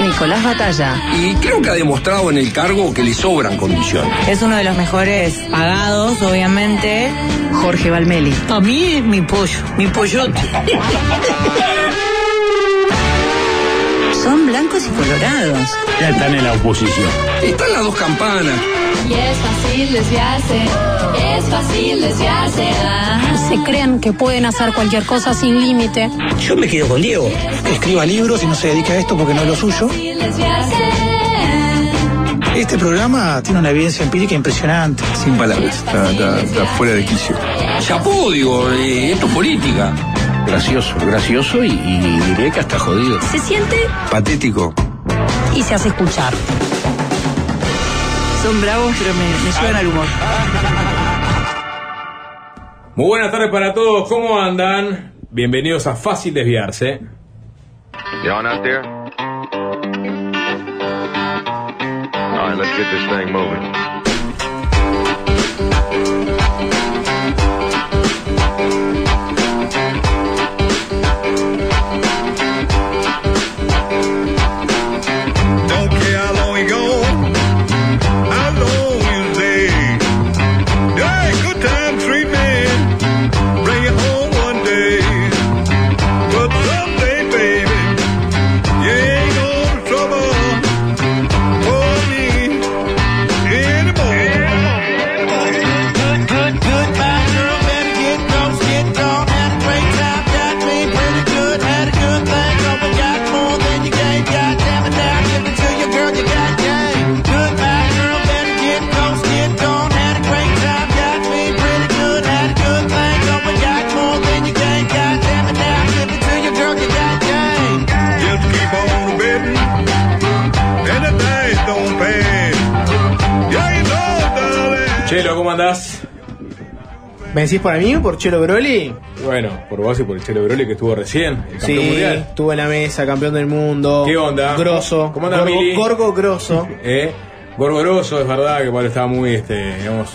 Nicolás Batalla. Y creo que ha demostrado en el cargo que le sobran condiciones. Es uno de los mejores pagados, obviamente. Jorge Valmeli. A mí es mi pollo, mi pollote. Son blancos y colorados. Ya están en la oposición. Están las dos campanas. Y es fácil desviarse. Es fácil desviarse. ah. Se creen que pueden hacer cualquier cosa sin límite. Yo me quedo con Diego. escriba libros y no se dedica a esto porque no es lo suyo. Este programa tiene una evidencia empírica impresionante. Sin palabras. Está, fuera de quicio. Chapó, digo, eh, esto es política. Gracioso, gracioso y, y diré que hasta jodido. Se siente Patético. Y se hace escuchar. Son bravos, pero me, me llevan al humor. Muy buenas tardes para todos, ¿cómo andan? Bienvenidos a Fácil Desviarse. You on out there? All right, let's get this thing moving. ¿Me decís para mí o por Chelo Broly? Bueno, por vos y por el Chelo Broly que estuvo recién, el campeón Sí, mundial. estuvo en la mesa, campeón del mundo. ¿Qué onda? Grosso. ¿Cómo anda, Gorgo, Mili? Gorgo Grosso. ¿Eh? Gorgoroso, es verdad que Pablo estaba muy, este, digamos,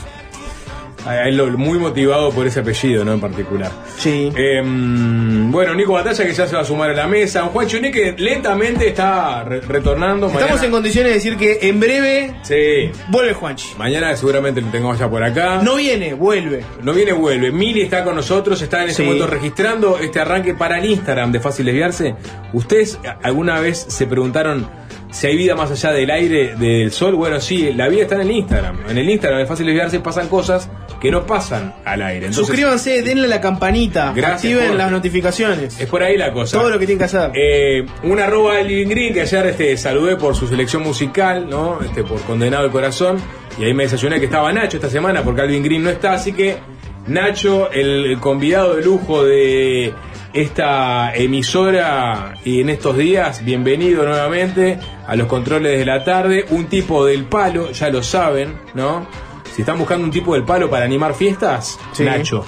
a él lo- muy motivado por ese apellido, ¿no? En particular. Sí. Eh, bueno, Nico Batalla que ya se va a sumar a la mesa. Juan Chuní que lentamente está re- retornando. Estamos Mañana- en condiciones de decir que en breve Sí. vuelve Juanchi. Mañana seguramente lo tengamos ya por acá. No viene, vuelve. No viene, vuelve. Mili está con nosotros, está en Sí. momento registrando este arranque para el Instagram de Fácil Desviarse. ¿Ustedes alguna vez se preguntaron si hay vida más allá del aire, del sol? Bueno, sí, la vida está en el Instagram. En el Instagram de Fácil Desviarse pasan cosas que no pasan al aire. Entonces, Suscríbanse, denle a la campanita, activen las notificaciones. Es por ahí la cosa. Todo lo que tienen que hacer. Eh, un arroba Living Green que ayer este, saludé por su selección musical, ¿no? Este, por Condenado el Corazón. Y ahí me desayuné que estaba Nacho esta semana porque Alvin Green no está. Así que Nacho, el convidado de lujo de esta emisora y en estos días, bienvenido nuevamente a los controles de la tarde. Un tipo del palo, ya lo saben, ¿no? Si están buscando un tipo del palo para animar fiestas, Sí. Nacho.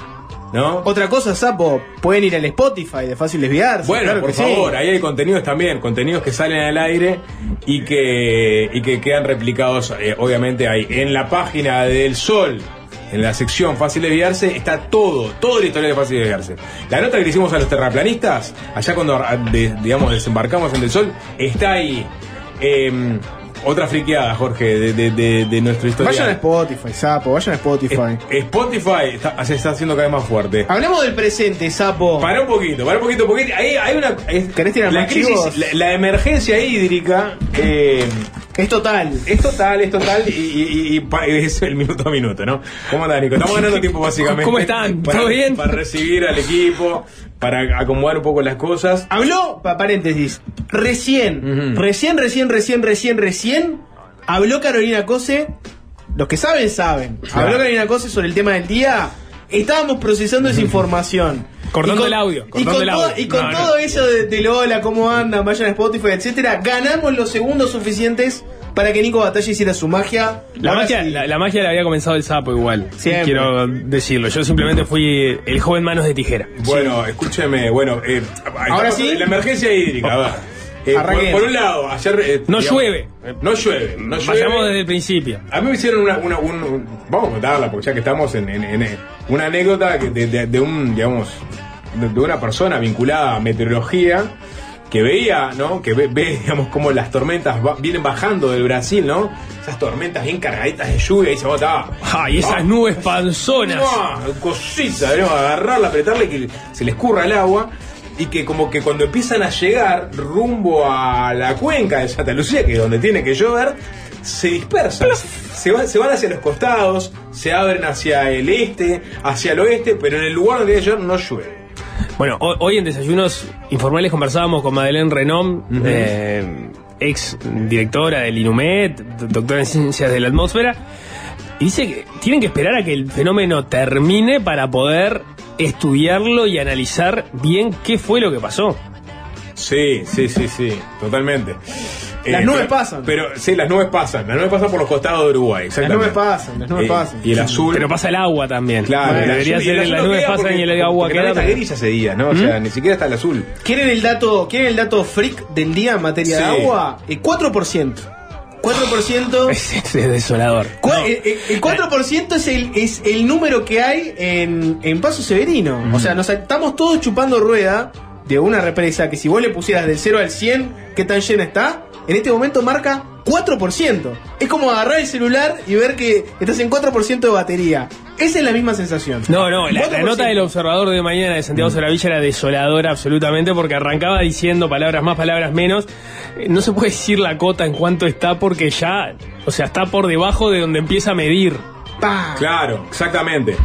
¿No? Otra cosa, Sapo, pueden ir al Spotify de Fácil Desviarse. Bueno, claro por que sí. favor, ahí hay contenidos también, contenidos que salen al aire y que, y que quedan replicados, eh, obviamente, ahí. En la página del Sol, en la sección Fácil Desviarse, está todo, toda la historia de Fácil Desviarse. La nota que le hicimos a los terraplanistas, allá cuando, ah, de- digamos, desembarcamos en el Sol, está ahí. Eh, otra friqueada, Jorge, de, de, de, de nuestra historia. Vayan a Spotify, Sapo, vayan a Spotify. Spotify está, se está haciendo cada vez más fuerte. Hablemos del presente, Sapo. Para un poquito, para un poquito, porque ahí hay una. es- ¿Querés tirar la crisis, la, la emergencia hídrica, eh, Es total. Es total, es total y, y- y pa- es el minuto a minuto, ¿no? ¿Cómo andás, Nico? Estamos ganando tiempo básicamente. ¿Cómo están? Para, ¿Todo bien? Para recibir al equipo, para acomodar un poco las cosas. Habló, pa- paréntesis, recién, recién, recién, recién, recién, recién, habló Carolina Cose. Los que saben, saben. Claro. Habló Carolina Cose sobre el tema del día. Estábamos procesando esa información. Cortando el audio, Y cortando con, el todo- audio. y con No, no. todo eso de, de Lola, cómo andan, vayan a Spotify, etcétera, ganamos los segundos suficientes para que Nico Batalla hiciera su magia. La magia, sí. la, la magia la había comenzado el sapo igual. Siempre. Quiero decirlo. Yo simplemente fui el joven manos de tijera. Bueno, escúcheme, bueno, eh, Ahora sí. La emergencia hídrica, a ver. Eh, por, un lado, ayer. eh, No digamos, llueve. No llueve, no llueve. Vayamos desde el principio. A mí me hicieron una, una- un- un- vamos a contarla, porque ya que estamos en, en- en- una anécdota que de, de- de un, digamos, de, de una persona vinculada a meteorología que veía, ¿no? Que ve, ve, digamos, cómo las tormentas va- vienen bajando del Brasil, ¿no? Esas tormentas bien cargaditas de lluvia y se bota. Ah, y esas nubes panzonas. Cosita, ¿no? Agarrarla, apretarla y que se le escurra el agua. Y que como que cuando empiezan a llegar rumbo a la cuenca de Santa Lucía, que es donde tiene que llover, se dispersan. Se van, se van hacia los costados, se abren hacia el este, hacia el oeste, pero en el lugar donde debe llover no llueve. Bueno, ho- hoy en Desayunos Informales conversábamos con Madeleine Renom, eh, ex directora del INUMED, do- doctora en Ciencias de la Atmósfera, y dice que tienen que esperar a que el fenómeno termine para poder estudiarlo y analizar bien qué fue lo que pasó. Sí, sí, sí, sí, totalmente. Eh, Las nubes pero- pasan. Pero sí, las nubes pasan. Las nubes pasan por los costados de Uruguay. Las nubes pasan, las nubes Eh, pasan. Y el azul. Pero pasa el agua también. Claro, Bueno, el debería ser las nubes pasan porque- y el agua porque queda. está gris ese día, ¿no? O ¿Mm? sea, ni siquiera está el azul. ¿Quieren el dato, ¿Quieren el dato freak del día en materia de agua? El 4%. 4%. Es, es desolador. El, el- el 4% es el, es el número que hay en, en Paso Severino. O sea, nos estamos todos chupando rueda de una represa que si vos le pusieras del 0 al 100, ¿qué tan llena está? En este momento marca 4%. Es como agarrar el celular y ver que estás en 4% de batería. Esa es la misma sensación. No, no, la, la 4%. nota del observador de mañana de Santiago Solavilla era desoladora absolutamente porque arrancaba diciendo palabras más, palabras menos. Eh, No se puede decir la cota en cuánto está porque ya, o sea, está por debajo de donde empieza a medir. Claro, exactamente.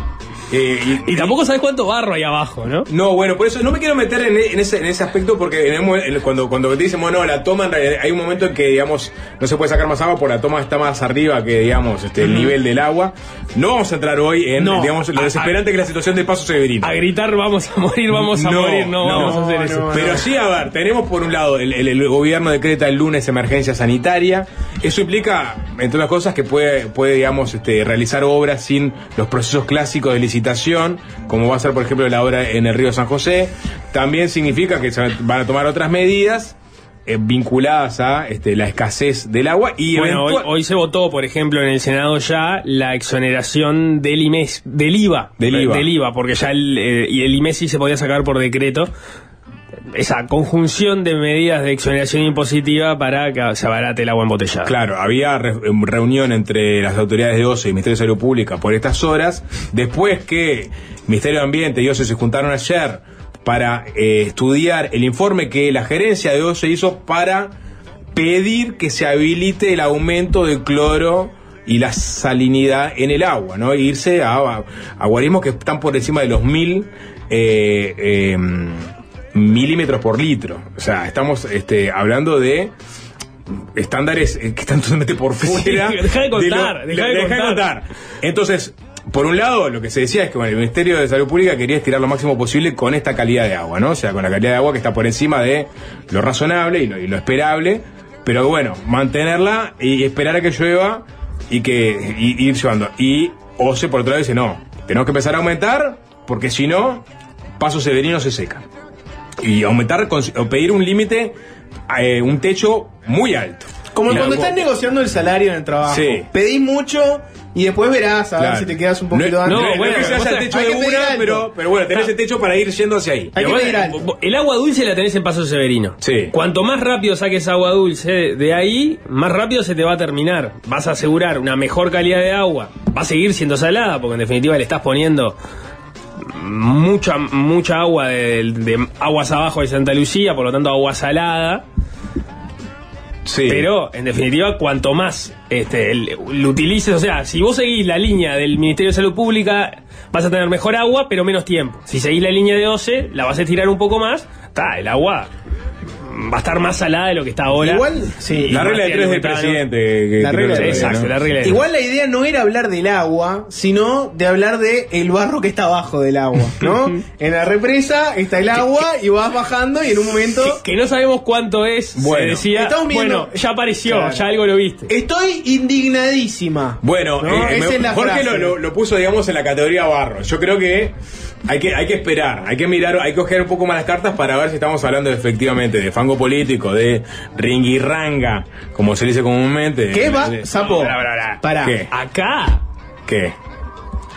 Eh, Y tampoco sabes cuánto barro hay abajo, ¿no? No, bueno, por eso no me quiero meter en, en ese, en ese aspecto porque en el cuando, cuando te dicen, bueno, la toma, en realidad hay un momento en que, digamos, no se puede sacar más agua porque la toma está más arriba que, digamos, este, el nivel del agua. No vamos a entrar hoy en, No. digamos, lo A- desesperante que la situación de Paso Severino. A gritar vamos a morir, vamos a morir, no, vamos a hacer eso. Pero sí, a ver, tenemos por un lado, el, el- el gobierno decreta el lunes emergencia sanitaria. Eso implica, entre otras cosas, que puede, puede digamos, este, realizar obras sin los procesos clásicos de licitación, como va a ser, por ejemplo, la obra en el río San José. También significa que se van a tomar otras medidas eh, vinculadas a este, la escasez del agua y Bueno, hoy, hoy se votó, por ejemplo, en el Senado ya la exoneración del IMES, del IVA. Del IVA. Del IVA, porque ya el, eh, y el IMES sí se podía sacar por decreto. Esa conjunción de medidas de exoneración impositiva para que se abarate el agua embotellada. Claro, había em, reunión entre las autoridades de OCE y Ministerio de Salud Pública por estas horas. Después que Ministerio de Ambiente y OCE se juntaron ayer para eh, estudiar el informe que la gerencia de OCE hizo para pedir que se habilite el aumento del cloro y la salinidad en el agua, ¿no? E irse a, a, a guarismos que están por encima de los mil eh, eh, milímetros por litro. O sea, estamos este, hablando de estándares eh, que están totalmente por fuera. Sí, deja de contar, lo- deja de contar. contar. Entonces, por un lado, lo que se decía es que bueno, el Ministerio de Salud Pública quería estirar lo máximo posible con esta calidad de agua, ¿no? O sea, con la calidad de agua que está por encima de lo razonable y lo, y lo esperable. Pero bueno, mantenerla y esperar a que llueva y que y- ir llevando. Y OCE, por otro lado, dice, no, tenemos que empezar a aumentar porque si no, Paso Severino se seca. Y aumentar, o pedir un límite, eh, un techo muy alto. Como Y cuando estás negociando el salario en el trabajo. Sí. Pedís mucho y después verás a ver si te quedas un No, poquito no, antes. no, bueno, que se haya el techo de una, pero, pero bueno, tenés el techo para ir yendo hacia ahí. Hay que pedir alto. El agua dulce la tenés en Paso Severino. Sí. Cuanto más rápido saques agua dulce de ahí, más rápido se te va a terminar. Vas a asegurar una mejor calidad de agua. Va a seguir siendo salada, porque en definitiva le estás poniendo mucha mucha agua de, de aguas abajo de Santa Lucía, por lo tanto agua salada. Sí. Pero, en definitiva, cuanto más este, lo utilices, o sea, si vos seguís la línea del Ministerio de Salud Pública, vas a tener mejor agua, pero menos tiempo. Si seguís la línea de OCE, la vas a estirar un poco más, está, el agua va a estar más salada de lo que está ahora. Igual, sí. La regla de tres del presidente. que- La regla que- tres. Exacto, ¿no? la regla de Igual la idea no era hablar del agua, sino de hablar de el barro que está abajo del agua, ¿no? en la represa está el agua y vas bajando y en un momento Que, que no sabemos cuánto es, Bueno. se decía, Estamos viendo- bueno, ya apareció, Claro. ya algo lo viste. estoy indignadísima. Bueno, ¿No? eh, Esa me- es la Jorge frase. lo, lo- lo puso, digamos, en la categoría barro. Yo creo que hay que hay que esperar, hay que mirar, hay que coger un poco más las cartas para ver si estamos hablando efectivamente de fango político, de ringirranga, como se dice comúnmente. ¿Qué va? Sapo. ¿Qué? Acá ¿Qué?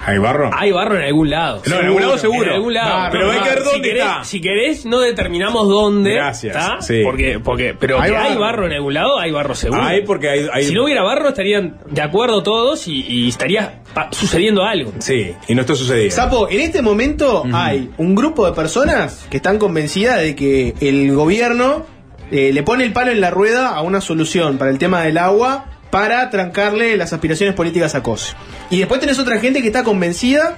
¿Hay barro? hay barro en algún lado. No, en algún lado seguro. En algún lado. Barro, Pero hay que ver si dónde querés, está. Si querés, no determinamos dónde. Gracias, ¿está? sí. Porque, porque, pero Hay que hay barro. en algún lado, hay barro seguro. Hay porque hay, hay- Si no hubiera barro, estarían de acuerdo todos y, y estaría sucediendo algo. Sí, y no está sucediendo. Sapo, en este momento hay un grupo de personas que están convencidas de que el gobierno eh, le pone el palo en la rueda a una solución para el tema del agua para trancarle las aspiraciones políticas a COSE. Y después tenés otra gente que está convencida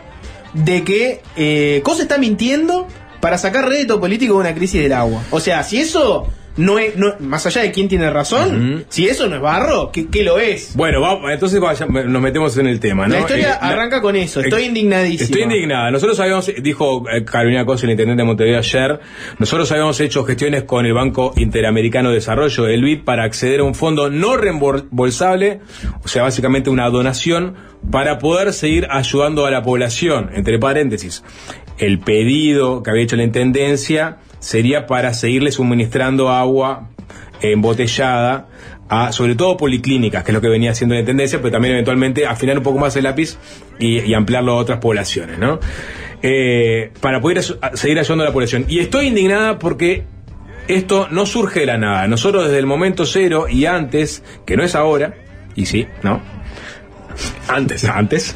de que eh, COSE está mintiendo para sacar rédito político de una crisis del agua. O sea, si eso no es, no- más allá de quién tiene razón, si eso no es barro, ¿qué, qué lo es? Bueno, vamos, entonces vaya- nos metemos en el tema, ¿no? La historia Eh, la- arranca con eso, estoy Eh, indignadísima. Estoy indignada. Nosotros habíamos, dijo eh, Carolina Cosa, el intendente de Montevideo ayer, nosotros habíamos hecho gestiones con el Banco Interamericano de Desarrollo, el BID, para acceder a un fondo no reembolsable, o sea, básicamente una donación, para poder seguir ayudando a la población. Entre paréntesis, el pedido que había hecho la intendencia sería para seguirle suministrando agua embotellada a sobre todo policlínicas, que es lo que venía haciendo la tendencia, pero también eventualmente afinar un poco más el lápiz y, ampliarlo a otras poblaciones, ¿no? Eh, para poder seguir ayudando a la población. Y estoy indignada porque esto no surge de la nada. Nosotros desde el momento cero y antes, que no es ahora, y sí, ¿no? Antes, antes.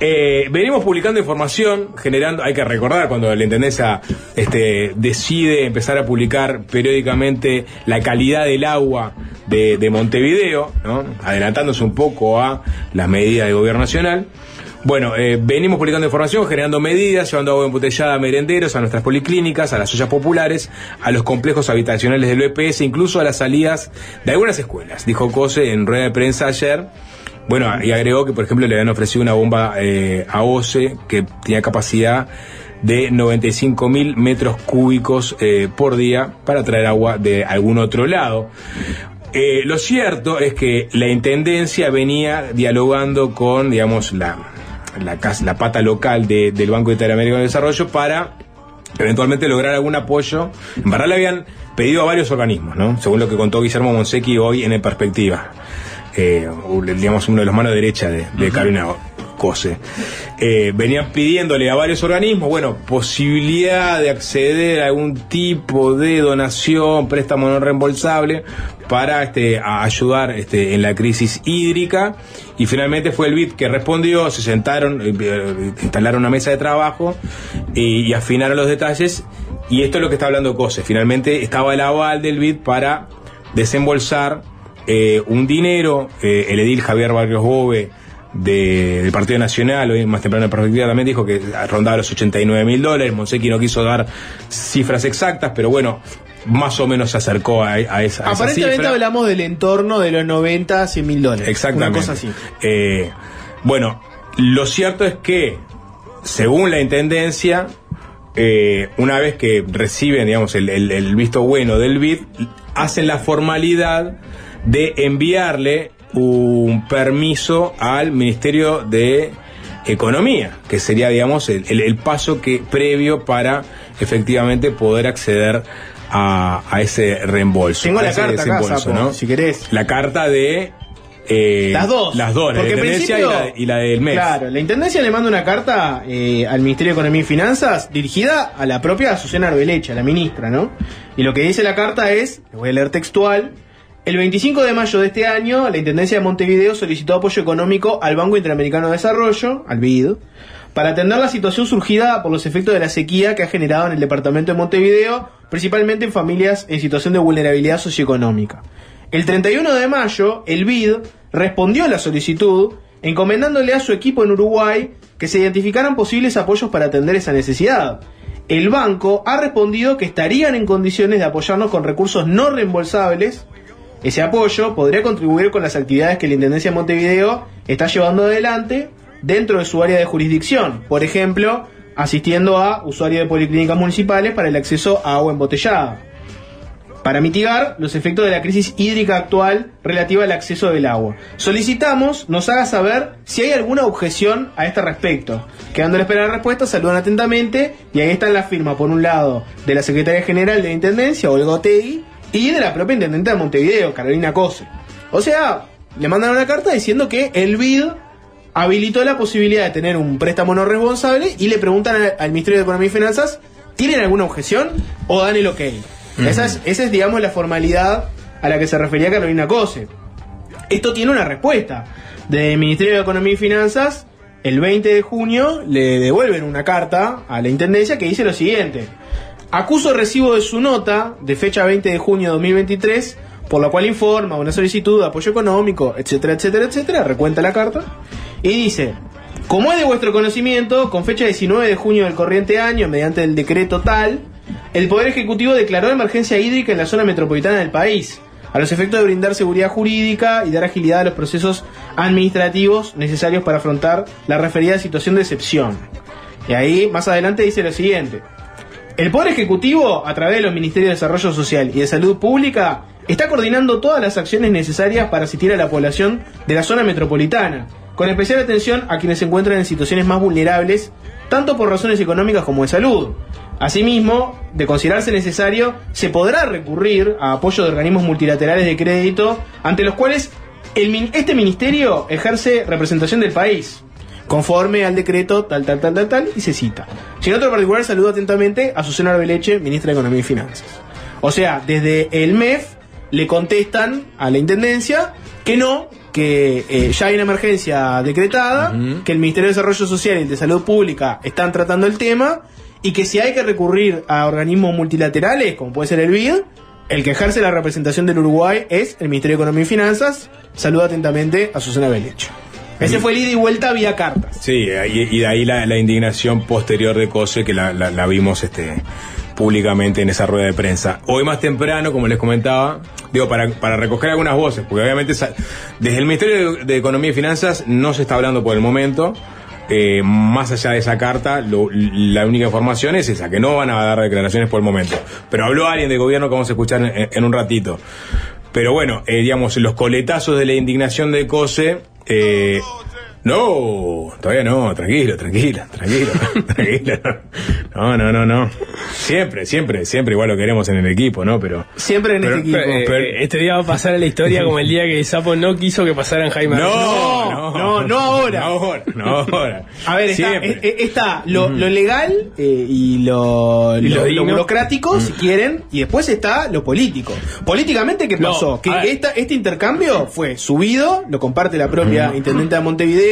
Eh, venimos publicando información, generando, hay que recordar cuando la Intendencia este, decide empezar a publicar periódicamente la calidad del agua de, de Montevideo, ¿no? adelantándose un poco a las medidas del gobierno nacional. Bueno, eh, venimos publicando información, generando medidas, llevando agua embotellada a merenderos, a nuestras policlínicas, a las ollas populares, a los complejos habitacionales del EPS, incluso a las salidas de algunas escuelas, dijo Cose en rueda de prensa ayer. Bueno, y agregó que, por ejemplo, le habían ofrecido una bomba eh, a OCE que tenía capacidad de 95 mil metros cúbicos eh, por día para traer agua de algún otro lado. Eh, lo cierto es que la intendencia venía dialogando con, digamos, la, la, la pata local de- del Banco Interamericano de Desarrollo para eventualmente lograr algún apoyo. En verdad le habían pedido a varios organismos, ¿no? Según lo que contó Guillermo Monsequi hoy en el Perspectiva. Eh, digamos, uno de los manos derechas de, de Carolina Cose. Eh, venían pidiéndole a varios organismos, bueno, posibilidad de acceder a algún tipo de donación, préstamo no reembolsable para este, a ayudar este, en la crisis hídrica. Y finalmente fue el BID que respondió, se sentaron, eh, instalaron una mesa de trabajo y, y afinaron los detalles. Y esto es lo que está hablando Cose. Finalmente estaba el aval del BID para desembolsar eh, un dinero. eh, el edil Javier Barrios Bove de- del Partido Nacional, hoy más temprano en perspectiva también dijo que rondaba los 89 mil dólares. Monsequi no quiso dar cifras exactas, pero bueno, más o menos se acercó a, a esa, Aparentemente cifra. hablamos del entorno de los 90 a 100 mil dólares. Exactamente. Una cosa así. Eh, bueno, lo cierto es que, según la intendencia, eh, una vez que reciben, digamos, el, el- el visto bueno del BID, hacen la formalidad de enviarle un permiso al Ministerio de Economía, que sería, digamos, el, el- paso que previo para efectivamente poder acceder a, a ese reembolso. Tengo la carta acá, Sapo, ¿no? si querés. La carta de eh, Las dos. Las dos, la Porque Intendencia y la, y la del mes. Claro, la Intendencia le manda una carta eh, al Ministerio de Economía y Finanzas dirigida a la propia Susana Arbelecha, la ministra, ¿no? Y lo que dice la carta es, lo voy a leer textual, el 25 de mayo de este año, la Intendencia de Montevideo solicitó apoyo económico al Banco Interamericano de Desarrollo, al BID, para atender la situación surgida por los efectos de la sequía que ha generado en el departamento de Montevideo, principalmente en familias en situación de vulnerabilidad socioeconómica. El 31 de mayo, el BID respondió a la solicitud encomendándole a su equipo en Uruguay que se identificaran posibles apoyos para atender esa necesidad. El banco ha respondido que estarían en condiciones de apoyarnos con recursos no reembolsables. Ese apoyo podría contribuir con las actividades que la Intendencia de Montevideo está llevando adelante dentro de su área de jurisdicción. Por ejemplo, asistiendo a usuarios de policlínicas municipales para el acceso a agua embotellada para mitigar los efectos de la crisis hídrica actual relativa al acceso del agua. Solicitamos nos haga saber si hay alguna objeción a este respecto. Quedando a la espera de respuesta, saludan atentamente y ahí están las firmas, por un lado, de la Secretaria General de la Intendencia, Olga Otegui, y de la propia Intendente de Montevideo, Carolina Cose. O sea, le mandan una carta diciendo que el BID habilitó la posibilidad de tener un préstamo no responsable y le preguntan al, al Ministerio de Economía y Finanzas, ¿tienen alguna objeción o dan el ok? Esa, es, esa es, digamos, la formalidad a la que se refería Carolina Cose. Esto tiene una respuesta. Del Ministerio de Economía y Finanzas, el 20 de junio, le devuelven una carta a la Intendencia que dice lo siguiente. Acuso recibo de su nota, de fecha 20 de junio de 2023, por la cual informa una solicitud de apoyo económico, etcétera, etcétera, etcétera, recuenta la carta, y dice, como es de vuestro conocimiento, con fecha 19 de junio del corriente año, mediante el decreto tal, el Poder Ejecutivo declaró emergencia hídrica en la zona metropolitana del país, a los efectos de brindar seguridad jurídica y dar agilidad a los procesos administrativos necesarios para afrontar la referida situación de excepción. Y ahí, más adelante, dice lo siguiente. El Poder Ejecutivo, a través de los Ministerios de Desarrollo Social y de Salud Pública, está coordinando todas las acciones necesarias para asistir a la población de la zona metropolitana, con especial atención a quienes se encuentran en situaciones más vulnerables, tanto por razones económicas como de salud. Asimismo, de considerarse necesario, se podrá recurrir a apoyo de organismos multilaterales de crédito ante los cuales el, este ministerio ejerce representación del país, conforme al decreto tal, tal, tal, tal, tal, y se cita. Sin otro particular, saludo atentamente a Susana Arbeleche, ministra de Economía y Finanzas. O sea, desde el MEF le contestan a la Intendencia que no, que eh, ya hay una emergencia decretada, que el Ministerio de Desarrollo Social y el de Salud Pública están tratando el tema y que si hay que recurrir a organismos multilaterales, como puede ser el BID, el que ejerce la representación del Uruguay es el Ministerio de Economía y Finanzas. Saluda atentamente a Susana Belecho. Ese fue el ida y vuelta vía cartas. Sí, y, y de ahí la, la, indignación posterior de Cose que la, la, la, vimos este, públicamente en esa rueda de prensa. Hoy más temprano, como les comentaba, digo, para, para recoger algunas voces, porque obviamente desde el Ministerio de, Economía y Finanzas no se está hablando por el momento. Eh, más allá de esa carta, lo, la única información es esa, que no van a dar declaraciones por el momento. Pero habló alguien de gobierno que vamos a escuchar en, en un ratito. Pero bueno, eh, digamos, los coletazos de la indignación de Cose, eh, no, todavía no, tranquilo, tranquilo, tranquilo, tranquilo. No, no, no, no. Siempre, siempre, siempre igual lo queremos en el equipo, ¿no? Pero. Siempre en pero, este equipo. Pero, pero, este día va a pasar a la historia como el día que Sapo no quiso que pasaran Jaime No, no, no, no ahora. No ahora, no ahora. A ver, está, eh, está lo, lo, legal eh, y lo, ¿Y lo, lo burocrático, mm. si quieren, y después está lo político. Políticamente, ¿qué pasó? No, que esta, este intercambio fue subido, lo comparte la propia Mm. intendente de Montevideo.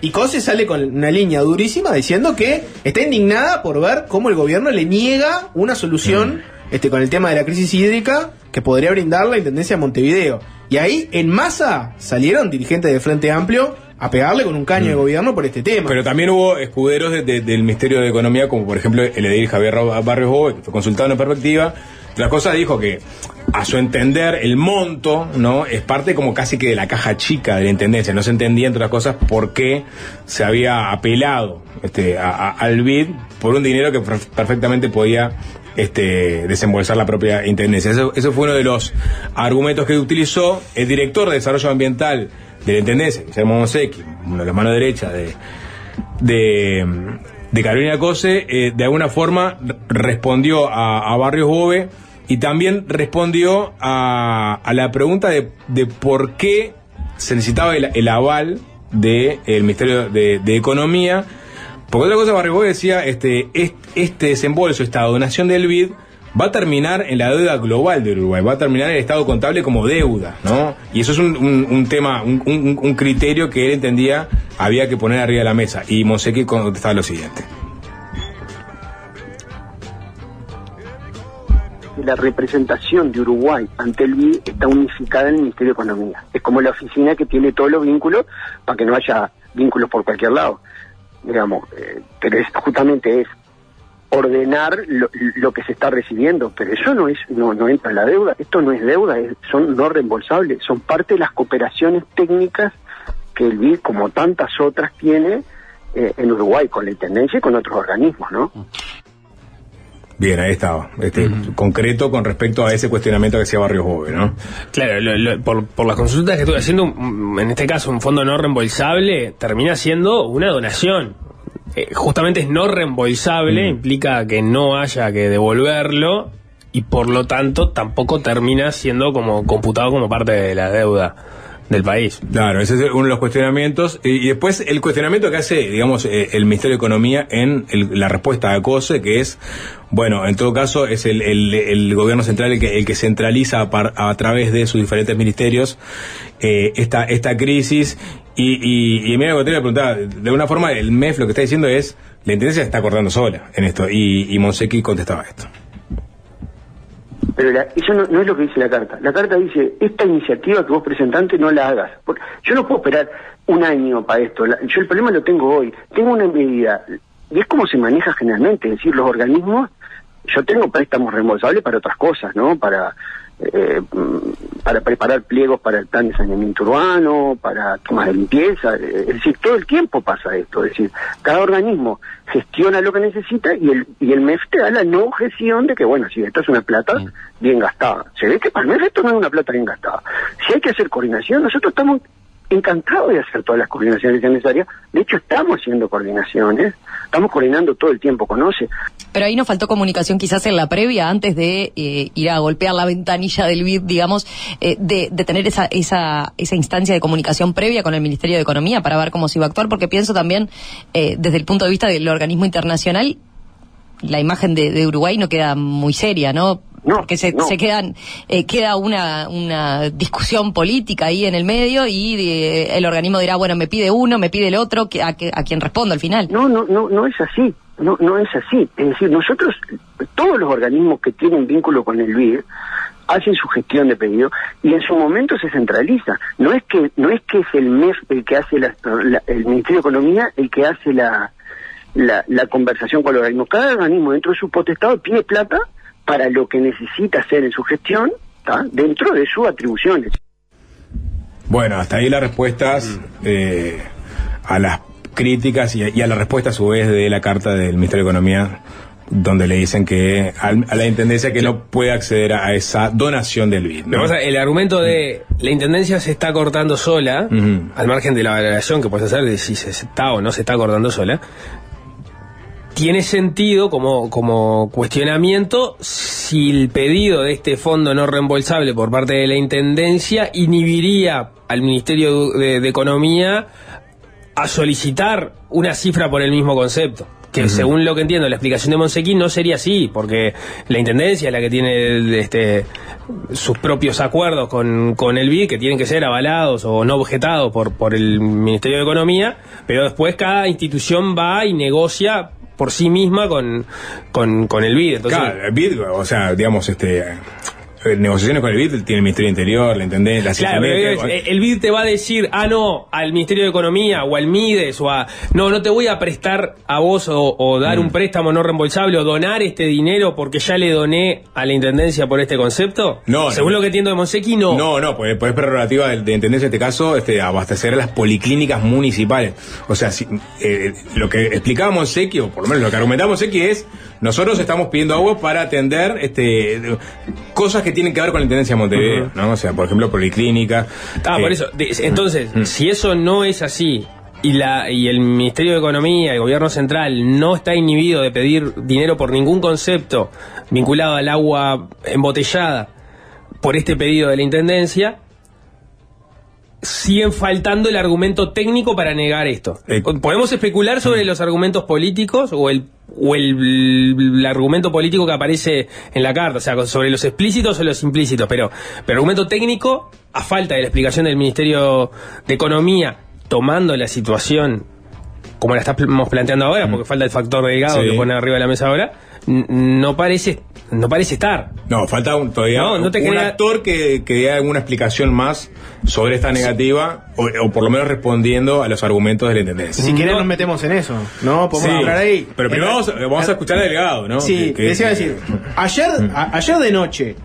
Y Cose sale con una línea durísima diciendo que está indignada por ver cómo el gobierno le niega una solución Mm. este, con el tema de la crisis hídrica que podría brindar la Intendencia de Montevideo. Y ahí, en masa, salieron dirigentes de Frente Amplio a pegarle con un caño de gobierno por este tema. Mm. Pero también hubo escuderos de, de, del Ministerio de Economía, como por ejemplo el edil Javier Barrios Boe, que fue consultado en perspectiva. La cosa dijo que, a su entender, el monto, ¿no? Es parte como casi que de la caja chica de la intendencia. No se entendía, entre otras cosas, por qué se había apelado este, a, a, al BID por un dinero que perfectamente podía este, desembolsar la propia intendencia. Eso, fue uno de los argumentos que utilizó el director de Desarrollo Ambiental de la Intendencia, Guillermo Mosecchi, uno de la mano derecha de, de, de Carolina Cose, eh, de alguna forma respondió a, a Barrios Bove y también respondió a, a la pregunta de, de, por qué se necesitaba el, aval del de Ministerio de, de, Economía. Porque otra cosa, Bove decía, este, este desembolso, esta donación del BID, va a terminar en la deuda global del Uruguay, va a terminar en el estado contable como deuda, ¿no? Y eso es un, un, un tema, un, un, criterio que él entendía había que poner arriba de la mesa. Y Monsequi contestaba lo siguiente. La representación de Uruguay ante el BID está unificada en el Ministerio de Economía. Es como la oficina que tiene todos los vínculos para que no haya vínculos por cualquier lado. Digamos, eh, pero es, justamente es ordenar lo, que se está recibiendo, pero eso no es no, no entra en la deuda, esto no es deuda, son no reembolsables, son parte de las cooperaciones técnicas que el BID, como tantas otras, tiene eh, en Uruguay con la Intendencia y con otros organismos, ¿no? Bien, ahí estaba. Este, Concreto con respecto a ese cuestionamiento que hacía Barrios Bove, ¿no? Claro, lo- lo- por, por las consultas que estuve haciendo, mm, en este caso un fondo no reembolsable termina siendo una donación. Eh, justamente es no reembolsable, implica que no haya que devolverlo y por lo tanto tampoco termina siendo como computado como parte de la deuda del país. Claro, ese es uno de los cuestionamientos. Y, después el cuestionamiento que hace, digamos, eh, el Ministerio de Economía en el- la respuesta a COSE, que es, bueno, en todo caso es el, el- gobierno central el que, el que centraliza a, par- a través de sus diferentes ministerios eh, esta, esta crisis. Y, y, y mira, te voy a preguntar, de alguna forma el MEF lo que está diciendo es, la Intendencia está acordando sola en esto. Y, y contestaba esto. Pero la- eso no, es lo que dice la carta. La carta dice, esta iniciativa que vos presentante no la hagas. Porque yo no puedo esperar un año para esto. La- yo el problema lo tengo hoy. Tengo una medida. Y es como se maneja generalmente. Es decir, los organismos, yo tengo préstamos reembolsables para otras cosas, ¿no? Para eh, para preparar pliegos para el plan de saneamiento urbano, para temas de limpieza. eh, Es decir, todo el tiempo pasa esto. Es decir, cada organismo gestiona lo que necesita y el, y el MEF te da la no objeción de que, bueno, si esto es una plata bien gastada. Se ve que para el MEF esto no es una plata bien gastada. Si hay que hacer coordinación, nosotros estamos encantados de hacer todas las coordinaciones que sean necesarias. De hecho, estamos haciendo coordinaciones. Estamos coordinando todo el tiempo, conoce. Pero ahí nos faltó comunicación quizás en la previa, antes de eh, ir a golpear la ventanilla del BID, digamos, eh, de, de tener esa, esa, esa instancia de comunicación previa con el Ministerio de Economía para ver cómo se iba a actuar, porque pienso también, eh, desde el punto de vista del organismo internacional, la imagen de, de Uruguay no queda muy seria, ¿no? Porque se, se quedan, eh, queda una, una discusión política ahí en el medio y eh, el organismo dirá, bueno, me pide uno, me pide el otro, que- a, que- a quien respondo al final. No, no, no, no es así. No, no es así. Es decir, nosotros, todos los organismos que tienen vínculo con el BID, hacen su gestión de pedido y en su momento se centraliza. No es que no es que es el MEF el que hace la, la- el Ministerio de Economía el que hace la, la, la conversación con los organismos. Cada organismo dentro de su potestad pide plata para lo que necesita hacer en su gestión ¿tá? dentro de sus atribuciones. Bueno, hasta ahí las respuestas eh, a las críticas y a, y a la respuesta a su vez de la carta del Ministerio de Economía, donde le dicen que al- a, la Intendencia que no puede acceder a esa donación del BID. El argumento de la intendencia se está cortando sola, al margen de la valoración que puedes hacer de si se está o no se está cortando sola, tiene sentido como, como cuestionamiento si el pedido de este fondo no reembolsable por parte de la intendencia inhibiría al Ministerio de, de Economía a solicitar una cifra por el mismo concepto. Que según lo que entiendo, la explicación de Monsequín no sería así, porque la intendencia es la que tiene este, sus propios acuerdos con, con el BID, que tienen que ser avalados o no objetados por, por el Ministerio de Economía, pero después cada institución va y negocia por sí misma con, con, con el BID. Entonces, Claro, el BID, o sea, digamos, este, negociaciones con el BID tiene el Ministerio del Interior, la Intendencia, la Claro, pero es- el BID te va a decir, ah, no, al Ministerio de Economía o al MIDES o a, no, no te voy a prestar a vos o, o dar Mm. un préstamo no reembolsable o donar este dinero porque ya le doné a la Intendencia por este concepto. No, Según no. lo que entiendo de Monsequi, no. No, no, pues, pues es prerrogativa de, de Intendencia en este caso este, abastecer a las policlínicas municipales. O sea, si, eh, lo que explicaba Monsequi, o por lo menos lo que argumentaba Monsequi es, nosotros estamos pidiendo agua para atender este, cosas que tienen que ver con la Intendencia de Montevideo, ¿no? O sea, por ejemplo, policlínica. Ah, eh, por eso. De- entonces, si eso no es así y la y el Ministerio de Economía, el Gobierno Central no está inhibido de pedir dinero por ningún concepto vinculado al agua embotellada por este pedido de la Intendencia, siguen faltando el argumento técnico para negar esto. Podemos especular sobre los argumentos políticos o el o el, el argumento político que aparece en la carta, o sea, sobre los explícitos o los implícitos, pero, pero argumento técnico, a falta de la explicación del Ministerio de Economía, tomando la situación como la estamos planteando ahora, porque falta el factor delgado Sí. que pone arriba de la mesa ahora, no parece no parece estar. No, falta un, todavía No, no te un crea- actor que, que dé alguna explicación más sobre esta negativa, o, o por lo menos respondiendo a los argumentos de la intendencia. Si quieren nos metemos en eso, ¿no? Podemos Sí, hablar ahí. Pero primero vamos, a- vamos a escuchar al delegado, ¿no? Sí, Que- que- les iba a decir, ayer, a- ayer de noche,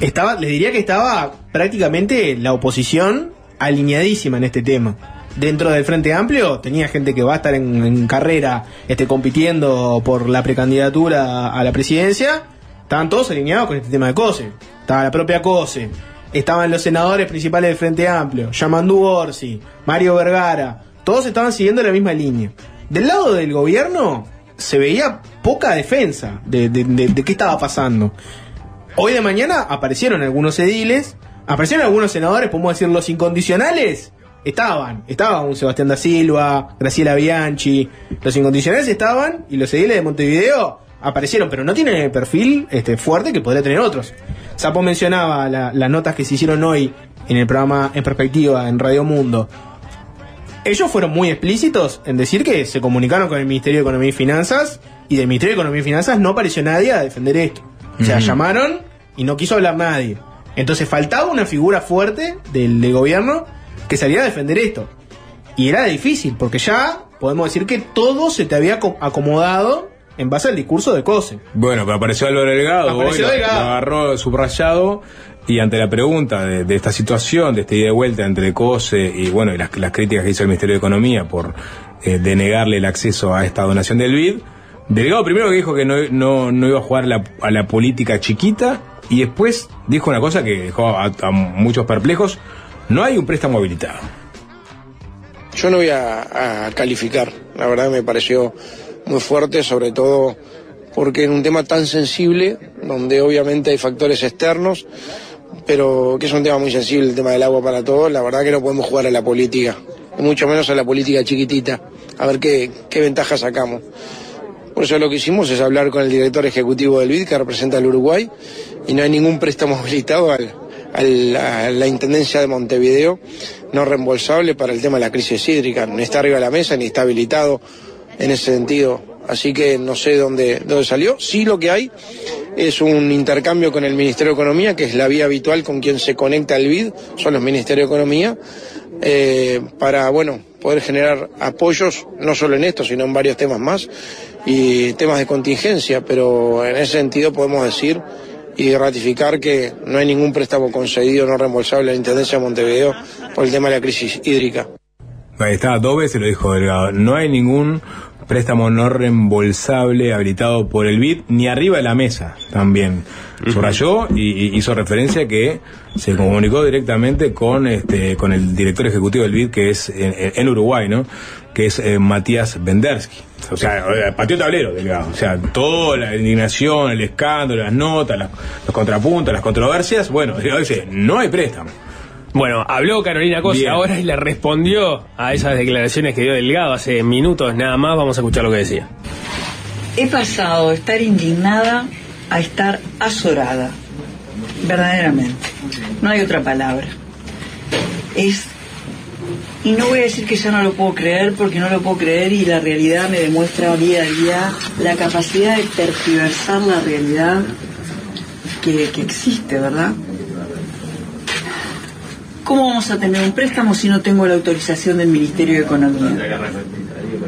estaba, les diría que estaba prácticamente la oposición alineadísima en este tema. Dentro del Frente Amplio tenía gente que va a estar en, carrera este, compitiendo por la precandidatura a la presidencia. Estaban todos alineados con este tema de COSE. Estaba la propia COSE. Estaban los senadores principales del Frente Amplio. Yamandú Orsi, Mario Vergara. Todos estaban siguiendo la misma línea. Del lado del gobierno se veía poca defensa de, de- de- de qué estaba pasando. Hoy de mañana aparecieron algunos ediles, aparecieron algunos senadores, podemos decir los incondicionales. Estaban, estaba un Sebastián da Silva, Graciela Bianchi, los incondicionales estaban y los ediles de Montevideo aparecieron, pero no tienen el perfil este, fuerte que podría tener otros. Sapo mencionaba la- las notas que se hicieron hoy en el programa En Perspectiva en Radio Mundo. Ellos fueron muy explícitos en decir que se comunicaron con el Ministerio de Economía y Finanzas y del Ministerio de Economía y Finanzas no apareció nadie a defender esto. O sea, llamaron y no quiso hablar nadie. Entonces faltaba una figura fuerte del, del gobierno que saliera a defender esto. Y era difícil, porque ya podemos decir que todo se te había aco- acomodado en base al discurso de COSE. Bueno, pero apareció Álvaro Delgado, Apareció hoy lo- Delgado. lo agarró subrayado y ante la pregunta de, de esta situación, de este ida y vuelta entre COSE y bueno, y las, las críticas que hizo el Ministerio de Economía por eh, denegarle el acceso a esta donación del BID, Delgado primero que dijo que no, no, no iba a jugar la- a la política chiquita y después dijo una cosa que dejó a, a muchos perplejos, no hay un préstamo habilitado. Yo no voy a, calificar, la verdad me pareció muy fuerte, sobre todo porque en un tema tan sensible, donde obviamente hay factores externos, pero que es un tema muy sensible el tema del agua para todos, la verdad que no podemos jugar a la política, y mucho menos a la política chiquitita, a ver qué, qué ventajas sacamos. Por eso lo que hicimos es hablar con el director ejecutivo del BID, que representa al Uruguay, y no hay ningún préstamo habilitado al- a la Intendencia de Montevideo no reembolsable para el tema de la crisis hídrica. Ni está arriba de la mesa, ni está habilitado en ese sentido. Así que no sé dónde, dónde salió. Sí lo que hay es un intercambio con el Ministerio de Economía, que es la vía habitual con quien se conecta el BID, son los Ministerios de Economía, eh, para, bueno, poder generar apoyos, no solo en esto, sino en varios temas más, y temas de contingencia, pero en ese sentido podemos decir y ratificar que no hay ningún préstamo concedido no reembolsable a la Intendencia de Montevideo por el tema de la crisis hídrica. Ahí está, dos veces lo dijo Delgado. No hay ningún préstamo no reembolsable habilitado por el BID, ni arriba de la mesa también. Subrayó y, y hizo referencia que se comunicó directamente con este con el director ejecutivo del BID, que es en, Uruguay, ¿no? Que es eh, Matías Bendersky. O sea, eh, pateó tablero, Delgado. O sea, toda la indignación, el escándalo, las notas, las- los contrapuntos, las controversias. Bueno, Delgado dice, no hay préstamo. Bueno, habló Carolina Cosa Bien. ahora y le respondió a esas declaraciones que dio Delgado hace minutos nada más. Vamos a escuchar lo que decía. He pasado de estar indignada a estar azorada, verdaderamente. No hay otra palabra. Es y no voy a decir que ya no lo puedo creer porque no lo puedo creer y la realidad me demuestra día a día la capacidad de tergiversar la realidad que, que existe, ¿verdad? ¿Cómo vamos a tener un préstamo si no tengo la autorización del Ministerio de Economía?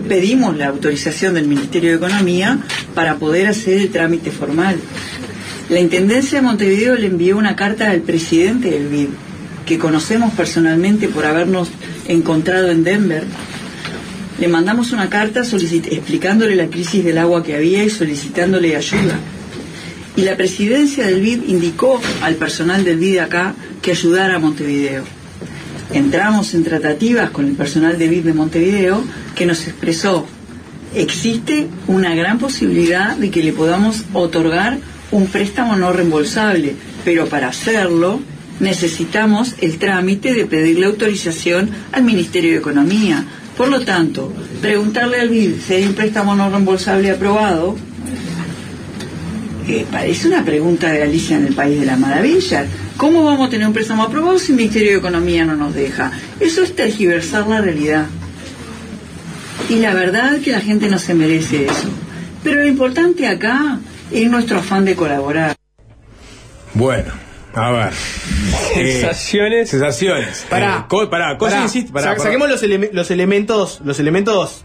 pedimos la autorización del Ministerio de Economía para poder hacer el trámite formal. La Intendencia de Montevideo le envió una carta al presidente del BID, que conocemos personalmente por habernos encontrado en Denver. Le mandamos una carta explicándole la crisis del agua que había y solicitándole ayuda. Y la presidencia del BID indicó al personal del BID acá que ayudara a Montevideo entramos en tratativas con el personal de BID de Montevideo que nos expresó existe una gran posibilidad de que le podamos otorgar un préstamo no reembolsable, pero para hacerlo necesitamos el trámite de pedirle autorización al Ministerio de Economía. Por lo tanto, preguntarle al BID si hay un préstamo no reembolsable aprobado eh, parece una pregunta de Alicia en el País de las Maravillas. ¿Cómo vamos a tener un préstamo aprobado si el Ministerio de Economía no nos deja? Eso es tergiversar la realidad. Y la verdad que la gente no se merece eso. Pero lo importante acá en nuestro afán de colaborar. Bueno, a ver. Sensaciones. Eh, sensaciones. Pará. Eh, co- pará, cosa Pará. insiste- pará, Sa- pará. Saquemos los, eleme- los elementos, los elementos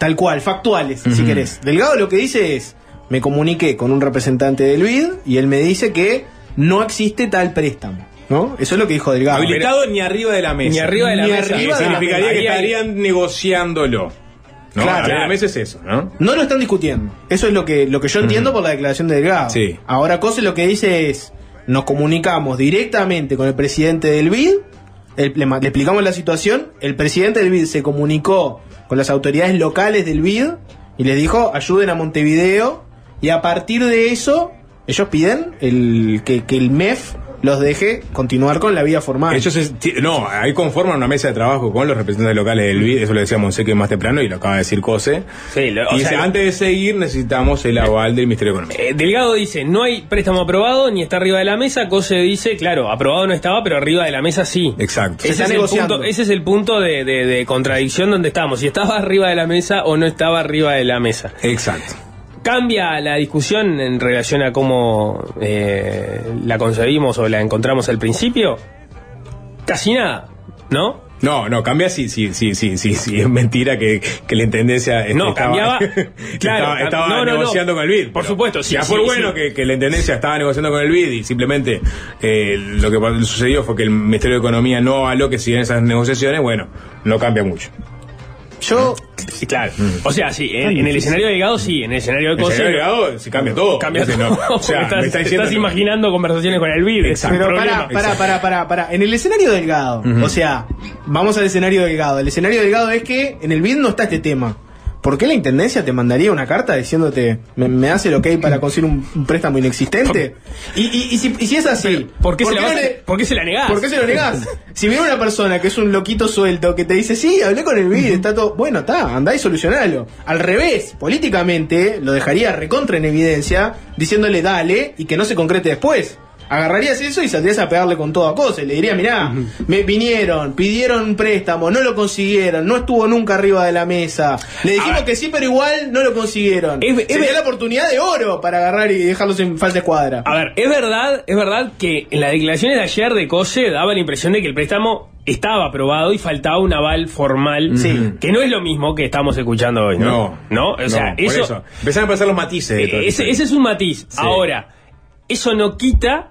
tal cual, factuales, si querés. Delgado lo que dice es, me comuniqué con un representante del BID y él me dice que no existe tal préstamo. ¿No? Eso es lo que dijo Delgado. Habilitado ni arriba de la mesa. Ni arriba de la Ni mesa. arriba de la Significaría mesa. que estarían negociándolo. ¿no? Claro. Arriba de la mesa es eso, ¿no? No lo están discutiendo. Eso es lo que, lo que yo entiendo por la declaración de Delgado. Sí. Ahora, Cose lo que dice es, nos comunicamos directamente con el presidente del BID, el- le, le explicamos la situación, el presidente del BID se comunicó con las autoridades locales del BID y les dijo, ayuden a Montevideo, y a partir de eso, ellos piden el, que, que el MEF los deje continuar con la vía formal. Ellos es- no, ahí conforman una mesa de trabajo con los representantes locales del BID, eso lo decía Monseque más temprano y lo acaba de decir Cose. Sí, lo- o y dice, sea, antes de seguir necesitamos el aval del Ministerio de Economía. Eh, Delgado dice, no hay préstamo aprobado ni está arriba de la mesa. Cose dice, claro, aprobado no estaba, pero arriba de la mesa sí. Exacto. Se Ese es, el punto, ese es el punto de, de- de contradicción donde estamos. Si estaba arriba de la mesa o no estaba arriba de la mesa. Exacto. ¿Cambia la discusión en relación a cómo eh, la concebimos o la encontramos al principio? Casi nada, ¿no? No, no, cambia si, si, si, si, si, si es mentira que, que la intendencia este, No, estaba, cambiaba- claro, estaba, estaba no, no, no. negociando con el BID. Por supuesto, sí, Ya sí, fue bueno sí. Que, que la intendencia estaba negociando con el BID y simplemente eh, lo que sucedió fue que el Ministerio de Economía no avaló que siguieran esas negociaciones, bueno, no cambia mucho. Yo, Sí, claro. O sea, sí, en, en el escenario de Delgado sí, en el escenario de En el Cose. escenario de Delgado, sí cambia todo. Cambia Ese todo. no. O sea, estás, me está diciendo estás que- imaginando conversaciones con el BID. Exacto. Pero para, para, para, para, para. En el escenario delgado, o sea, vamos al escenario delgado. El escenario delgado es que en el BID no está este tema. ¿Por qué la intendencia te mandaría una carta diciéndote, me, me hace lo que hay para conseguir un, un préstamo inexistente? Y, y, y si, y si es así, ¿Por qué, se, la le- ¿Por qué se la negás? ¿Por qué se lo negás? Si viene una persona que es un loquito suelto que te dice, sí, hablé con el BID, está todo. Bueno, está, andá y solucionalo. Al revés, políticamente lo dejaría recontra en evidencia, diciéndole dale y que no se concrete después. Agarrarías eso y saldrías a pegarle con toda cosa. Y le diría, mirá, me vinieron, pidieron un préstamo, no lo consiguieron, no estuvo nunca arriba de la mesa. Le dijimos que sí, pero igual no lo consiguieron. Es- Sería la oportunidad de oro para agarrar y dejarlos en falsa escuadra. A ver, es verdad, es verdad que en las declaraciones de ayer de Cose daba la impresión de que el préstamo estaba aprobado y faltaba un aval formal, Sí. que no es lo mismo que estamos escuchando hoy, ¿no? No. O sea, No, por eso, eso. Empezaron a pasar los matices de todo Eh, ese, ese es un matiz. Sí. Ahora, eso no quita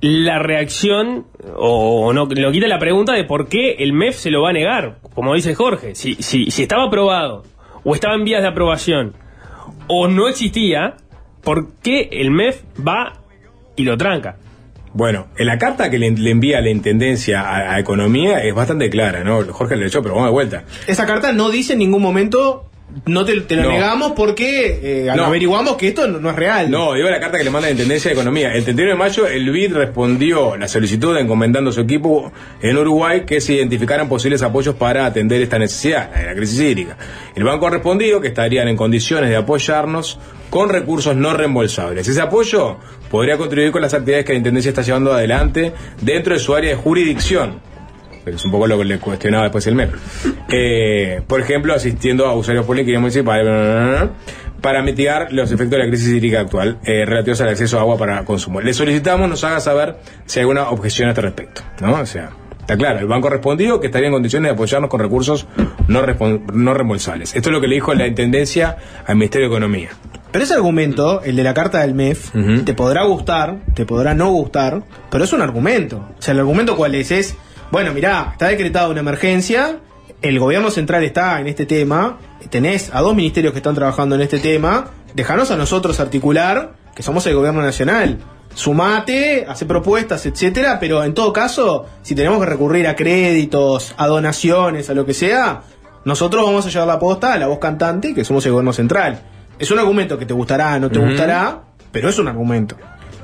la reacción o, o no, no quita la pregunta de por qué el MEF se lo va a negar. Como dice Jorge, si, si, si estaba aprobado o estaba en vías de aprobación o no existía, ¿por qué el MEF va y lo tranca? Bueno, en la carta que le, le envía la Intendencia a, a Economía es bastante clara, ¿no? Jorge le echó, pero vamos de vuelta. Esa carta no dice en ningún momento, no te, te lo No. negamos porque eh, No. averiguamos que esto no, no es real. No, digo la carta que le manda la Intendencia de Economía. El 31 de mayo, el BID respondió la solicitud encomendando a su equipo en Uruguay que se identificaran posibles apoyos para atender esta necesidad, la de la crisis hídrica. El banco ha respondido que estarían en condiciones de apoyarnos con recursos no reembolsables. Ese apoyo podría contribuir con las actividades que la Intendencia está llevando adelante dentro de su área de jurisdicción. Pero es un poco lo que le cuestionaba después el MEP. Eh, por ejemplo, asistiendo a usuarios públicos y municipales para mitigar los efectos de la crisis hídrica actual eh, relativos al acceso a agua para consumo. Le solicitamos nos haga saber si hay alguna objeción a este respecto. ¿no? O sea, está claro, el banco ha respondido que estaría en condiciones de apoyarnos con recursos no, no reembolsables. Esto es lo que le dijo la Intendencia al Ministerio de Economía. Pero ese argumento, el de la carta del MEF, te podrá gustar, te podrá no gustar, pero es un argumento. O sea, el argumento cuál es? Es, bueno, mirá, está decretada una emergencia, el gobierno central está en este tema, tenés a dos ministerios que están trabajando en este tema, dejanos a nosotros articular, que somos el gobierno nacional. Sumate, hace propuestas, etcétera, pero en todo caso, si tenemos que recurrir a créditos, a donaciones, a lo que sea, nosotros vamos a llevar la posta a la voz cantante, que somos el gobierno central. Es un argumento que te gustará, no te gustará, pero es un argumento.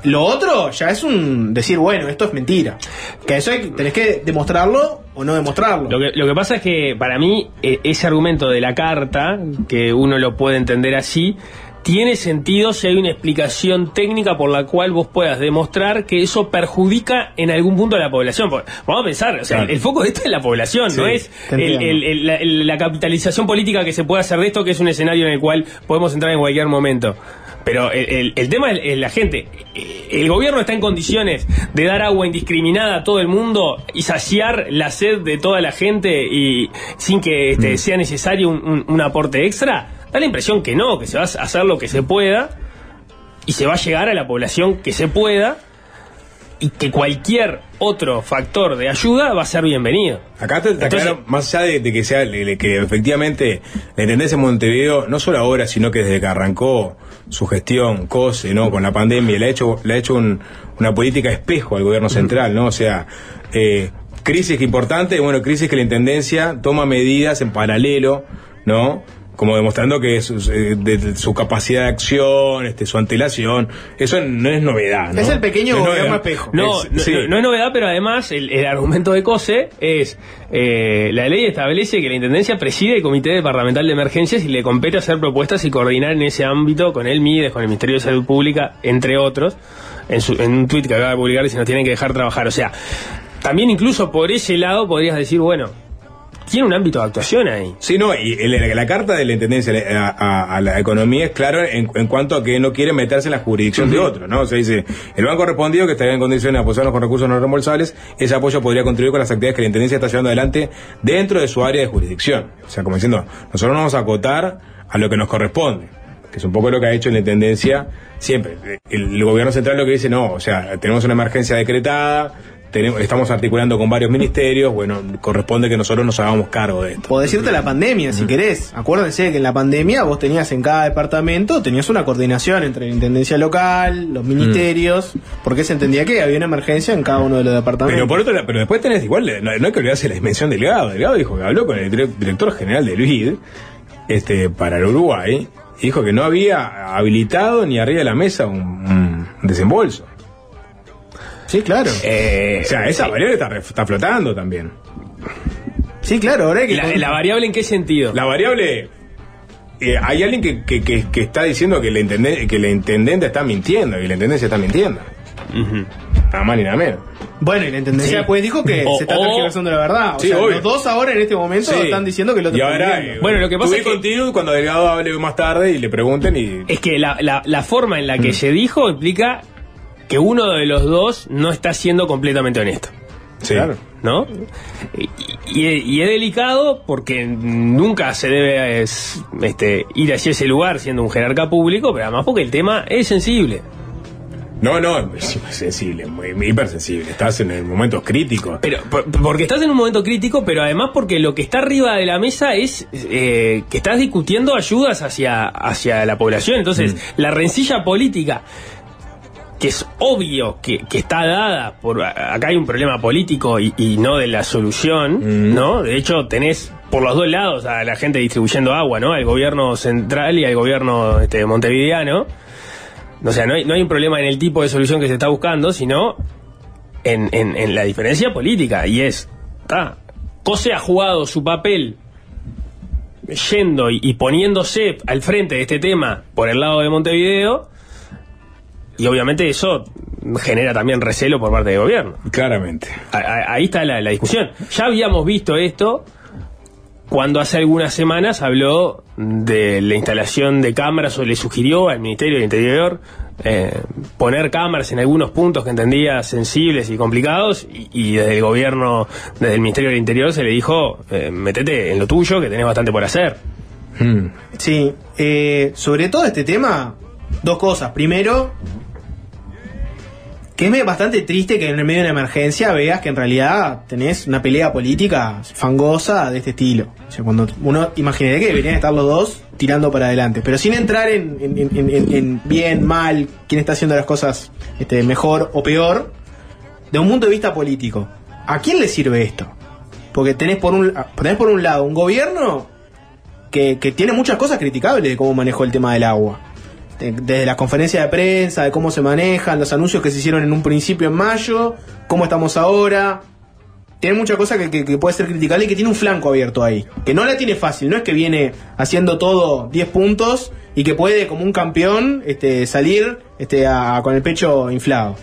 Lo otro ya es un decir, bueno, esto es mentira. Que eso hay que- tenés que demostrarlo o no demostrarlo. Lo que, lo que pasa es que para mí eh, ese argumento de la carta, que uno lo puede entender así, tiene sentido si hay una explicación técnica por la cual vos puedas demostrar que eso perjudica en algún punto a la población. Porque vamos a pensar, o sea, Claro. el foco de esto es la población, Sí, no es el- el- el- la, la capitalización política que se puede hacer de esto, que es un escenario en el cual podemos entrar en cualquier momento. Pero el, el- el tema es es la gente. El gobierno está en condiciones de dar agua indiscriminada a todo el mundo y saciar la sed de toda la gente y sin que este, sea necesario un, un- un aporte extra. Da la impresión que no, que se va a hacer lo que se pueda y se va a llegar a la población que se pueda y que cualquier otro factor de ayuda va a ser bienvenido. Acá te, te Entonces- aclaro, más allá de, de que sea de- de que efectivamente la Intendencia de Montevideo, no solo ahora, sino que desde que arrancó su gestión, COSE, ¿no? con la pandemia, le ha hecho, le ha hecho un- una política espejo al gobierno central, ¿no? O sea, eh, crisis que importante, bueno, crisis que la Intendencia toma medidas en paralelo, ¿no? Como demostrando que su, eh, de- de su capacidad de acción, este, su antelación, eso no es novedad, ¿no? Es el pequeño No es espejo. No, Es- no, sí. no- no es novedad, pero además el, el argumento de COSE es, eh, la ley establece que la Intendencia preside el Comité Departamental de Emergencias y le compete hacer propuestas y coordinar en ese ámbito con el MIDES, con el Ministerio de Salud Pública, entre otros, en, su- en un tuit que acaba de publicar y se nos tienen que dejar trabajar. O sea, también incluso por ese lado podrías decir, bueno, tiene un ámbito de actuación ahí. Sí, no, y la, carta de la Intendencia a, a- a la economía es claro en, en cuanto a que no quiere meterse en la jurisdicción de otro, ¿no? O sea, dice, el banco respondido que estaría en condiciones de apoyarnos con recursos no reembolsables, ese apoyo podría contribuir con las actividades que la Intendencia está llevando adelante dentro de su área de jurisdicción. O sea, como diciendo, nosotros nos vamos a acotar a lo que nos corresponde, que es un poco lo que ha hecho la Intendencia siempre. El, el gobierno central lo que dice, no, o sea, tenemos una emergencia decretada, tenemos, estamos articulando con varios ministerios, bueno, corresponde que nosotros nos hagamos cargo de esto. Puedo decirte la pandemia, si querés. Acuérdense que en la pandemia vos tenías en cada departamento, tenías una coordinación entre la intendencia local, los ministerios, porque se entendía que había una emergencia en cada uno de los departamentos. Pero por otro lado, pero después tenés igual, no, no hay que olvidarse la dimensión del Delgado. Delgado dijo que habló con el dire- director general del BID este, para el Uruguay y dijo que no había habilitado ni arriba de la mesa un, un desembolso. Sí, claro. o sea, esa variable está, está flotando también. Sí, claro, ahora hay que. La, la variable en qué sentido? La variable. eh, hay alguien que, que, que- que está diciendo que la, intendente, que la intendente está mintiendo, que la intendencia está mintiendo. Nada más ni nada menos. Bueno, y la intendencia Sí. después dijo que O- se está tergiversando la verdad. O Sí, sea, obvio. los dos ahora en este momento Sí. están diciendo que el otro Y está ahora, mintiendo. eh, Bueno, lo que pasa tuve es que- continuo cuando Delgado hable más tarde y le pregunten y. Es que la, la- la forma en la que se dijo implica que uno de los dos no está siendo completamente honesto. Sí. ¿No? Y, y- y es delicado porque nunca se debe es, este, ir hacia ese lugar siendo un jerarca público, pero además porque el tema es sensible. No, no, es sensible, muy, muy hipersensible. Estás en momentos críticos. Pero por- porque estás en un momento crítico, pero además porque lo que está arriba de la mesa es eh, que estás discutiendo ayudas hacia, hacia la población. Entonces, la rencilla política, que es obvio que, que está dada por acá hay un problema político y, y no de la solución, ¿no? De hecho, tenés por los dos lados a la gente distribuyendo agua, ¿no? Al gobierno central y al gobierno este, montevideano. O sea, no hay, no hay un problema en el tipo de solución que se está buscando, sino en, en- en la diferencia política. Y es, ah, Cose ha jugado su papel yendo y, y poniéndose al frente de este tema por el lado de Montevideo. Y obviamente eso genera también recelo por parte del gobierno. Claramente. A- a- Ahí está la, la discusión. Ya habíamos visto esto cuando hace algunas semanas habló de la instalación de cámaras o le sugirió al Ministerio del Interior eh, poner cámaras en algunos puntos que entendía sensibles y complicados y, y desde el gobierno, desde el Ministerio del Interior se le dijo, eh, metete en lo tuyo que tenés bastante por hacer. Sí, eh, sobre todo este tema, dos cosas. Primero, que es bastante triste que en el medio de una emergencia veas que en realidad tenés una pelea política fangosa de este estilo. O sea, cuando uno imaginaría que deberían estar los dos tirando para adelante, pero sin entrar en, en- en- en- en bien, mal, quién está haciendo las cosas este, mejor o peor, de un punto de vista político. ¿A quién le sirve esto? Porque tenés por un, tenés por un lado un gobierno que, que tiene muchas cosas criticables de cómo manejó el tema del agua. De- desde las conferencias de prensa, de cómo se manejan, los anuncios que se hicieron en un principio en mayo, cómo estamos ahora. Tiene que, que- que puede ser criticable y que tiene un flanco abierto ahí. Que no la tiene fácil, no es que viene haciendo todo 10 puntos y que puede, como un campeón, este, salir este, a- con el pecho inflado.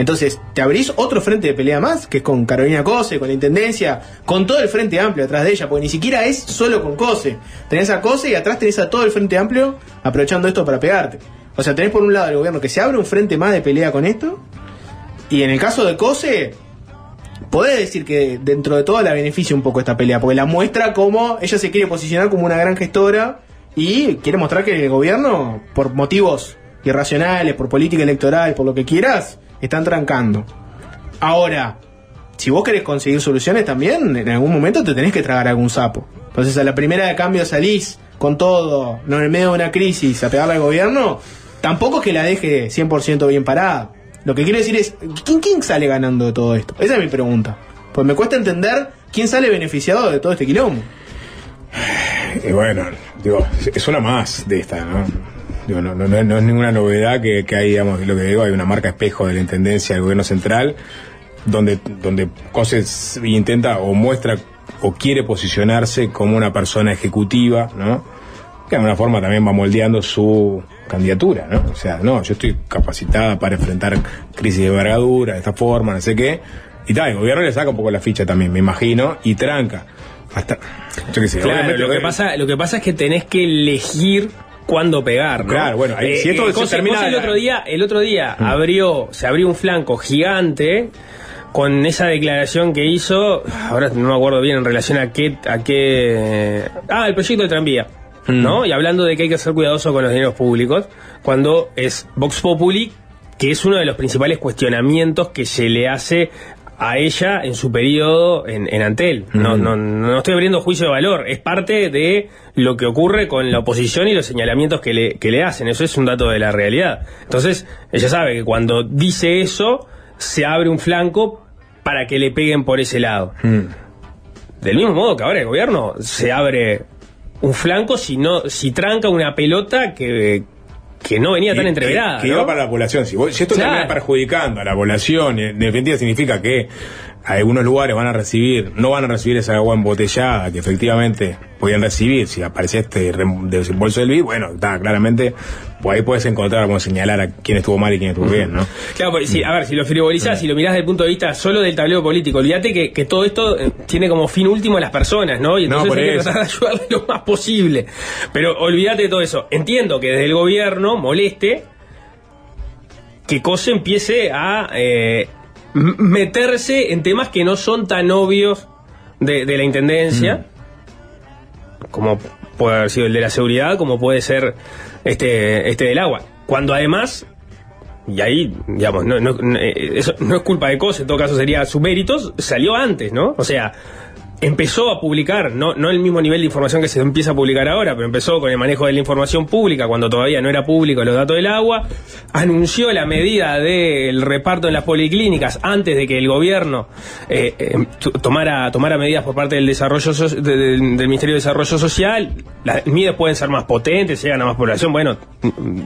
Entonces, te abrís otro frente de pelea más, que es con Carolina Cose, con la Intendencia, con todo el frente amplio atrás de ella, porque ni siquiera es solo con Cose. Tenés a Cose y atrás tenés a todo el frente amplio aprovechando esto para pegarte. O sea, tenés por un lado el gobierno que se abre un frente más de pelea con esto. Y en el caso de COSE, podés decir que dentro de todo la beneficia un poco esta pelea, porque la muestra como ella se quiere posicionar como una gran gestora y quiere mostrar que el gobierno, por motivos irracionales, por política electoral, por lo que quieras, están trancando. Ahora, si vos querés conseguir soluciones también, en algún momento te tenés que tragar algún sapo. Entonces a la primera de cambio salís con todo, no en el medio de una crisis, a pegarle al gobierno, tampoco es que la deje 100% bien parada. Lo que quiero decir es, ¿quién, ¿quién sale ganando de todo esto? Esa es mi pregunta. Pues me cuesta entender quién sale beneficiado de todo este quilombo. Y bueno, digo, es una más de esta, ¿no? Digo, no, no, no, no es ninguna novedad que, que hay, digamos, lo que digo, hay una marca espejo de la Intendencia del Gobierno Central, donde, donde Coses intenta o muestra o quiere posicionarse como una persona ejecutiva, ¿no? Que de alguna forma también va moldeando su candidatura, ¿no? O sea, no, yo estoy capacitada para enfrentar crisis de envergadura, de esta forma, no sé qué. Y tal, el gobierno le saca un poco la ficha también, me imagino, y tranca. Hasta, yo qué sé, Claro, obviamente lo que, pasa, lo que pasa es que tenés que elegir cuándo pegar, ¿no? Claro, bueno, ahí- si esto se José- termina José el la- otro día, el otro día Mm. abrió, se abrió un flanco gigante con esa declaración que hizo, ahora no me acuerdo bien en relación a qué, a qué, ah, el proyecto de tranvía. ¿No? Y hablando de que hay que ser cuidadoso con los dineros públicos, cuando es Vox Populi, que es uno de los principales cuestionamientos que se le hace a ella en su periodo en, en Antel. No, no, no estoy abriendo juicio de valor, es parte de lo que ocurre con la oposición y los señalamientos que le, que le hacen. Eso es un dato de la realidad. Entonces, ella sabe que cuando dice eso, se abre un flanco para que le peguen por ese lado. Mm. Del mismo modo que ahora el gobierno se abre un flanco si no, si tranca una pelota que, que no venía tan Y- entreverada. Que, que ¿no? iba para la población. Si, vos- si esto Claro. termina perjudicando a la población, en definitiva significa que algunos lugares van a recibir, no van a recibir esa agua embotellada que efectivamente podían recibir si aparecía este desembolso del BID, bueno, está claramente, pues ahí puedes encontrar, como señalar a quién estuvo mal y quién estuvo bien, ¿no? Claro, porque si, a ver, si lo frivolizás, si lo mirás desde el punto de vista solo del tablero político, olvídate que, que todo esto eh, tiene como fin último a las personas, ¿no? Y No, entonces hay que tratar de ayudarle lo más posible. Pero olvídate de todo eso. Entiendo que desde el gobierno moleste que COSE empiece a eh, meterse en temas que no son tan obvios de, de la intendencia, como puede haber sido el de la seguridad, como puede ser este, este del agua. Cuando además y ahí, digamos, no, no- eh, eso no es culpa de COSE, en todo caso sería su méritos, salió antes, ¿no? O sea, empezó a publicar, no, no el mismo nivel de información que se empieza a publicar ahora, pero empezó con el manejo de la información pública cuando todavía no era público los datos del agua, anunció la medida del reparto en las policlínicas antes de que el gobierno eh, eh, t- tomara, tomara medidas por parte del desarrollo so- de- del, del Ministerio de Desarrollo Social, las medidas pueden ser más potentes, llegan a más población, bueno, mm,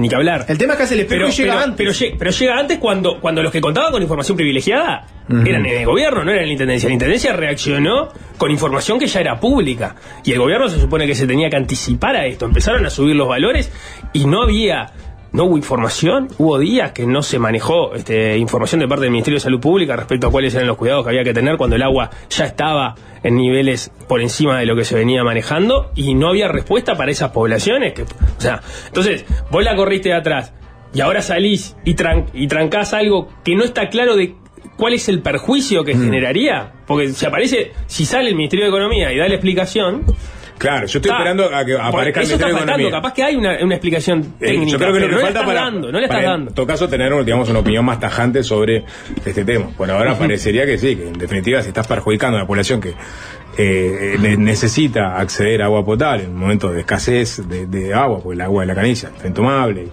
ni que hablar. El tema es que hace el espejo Pero, y llega pero- antes. pero lle- pero llega antes cuando, cuando los que contaban con información privilegiada eran en el gobierno, no eran en la intendencia. La intendencia reaccionó con información que ya era pública. Y el gobierno se supone que se tenía que anticipar a esto. Empezaron a subir los valores y no había. No hubo información, hubo días que no se manejó este, información de parte del Ministerio de Salud Pública respecto a cuáles eran los cuidados que había que tener cuando el agua ya estaba en niveles por encima de lo que se venía manejando y no había respuesta para esas poblaciones. O sea, entonces, vos la corriste de atrás y ahora salís y, tran- y trancás algo que no está claro de cuál es el perjuicio que generaría. Porque si aparece, si sale el Ministerio de Economía y da la explicación. Claro, yo estoy está- esperando a que aparezca el está Ministerio de faltando, Economía. capaz que hay una, una explicación Eh, técnica. yo creo que lo pero que no le falta estás para, dando, no le estás para, dando. en todo caso tener digamos una opinión más tajante sobre este tema. Por ahora parecería que sí, que en definitiva si estás perjudicando a la población que eh, ne- necesita acceder a agua potable en un momento de escasez de, de agua, porque el agua de la canilla está intomable,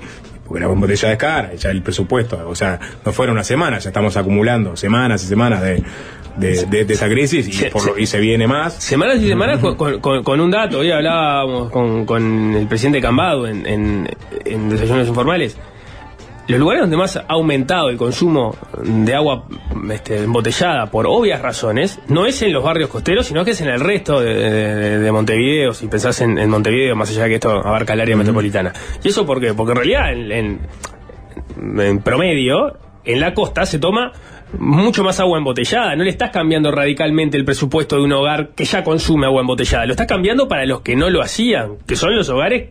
porque la botella es cara, ya el presupuesto, o sea, no fuera una semana, ya estamos acumulando semanas y semanas de, de, de- de esa crisis y, por lo- y se viene más. Semanas y semanas con, con- con- con un dato. Hoy hablábamos con, con el presidente Cambado en, en- en Desayunos Informales. Los lugares donde más ha aumentado el consumo de agua este, embotellada por obvias razones no es en los barrios costeros, sino que es en el resto de, de- de Montevideo, si pensás en, en Montevideo, más allá de que esto abarca el área metropolitana. ¿Y eso por qué? Porque en realidad, en, en- en promedio, en la costa se toma mucho más agua embotellada. No le estás cambiando radicalmente el presupuesto de un hogar que ya consume agua embotellada. Lo estás cambiando para los que no lo hacían, que son los hogares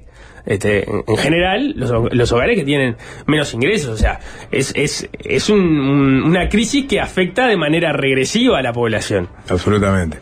este, en, en general, los, los hogares que tienen menos ingresos. O sea, es, es, es un- un- una crisis que afecta de manera regresiva a la población. Absolutamente.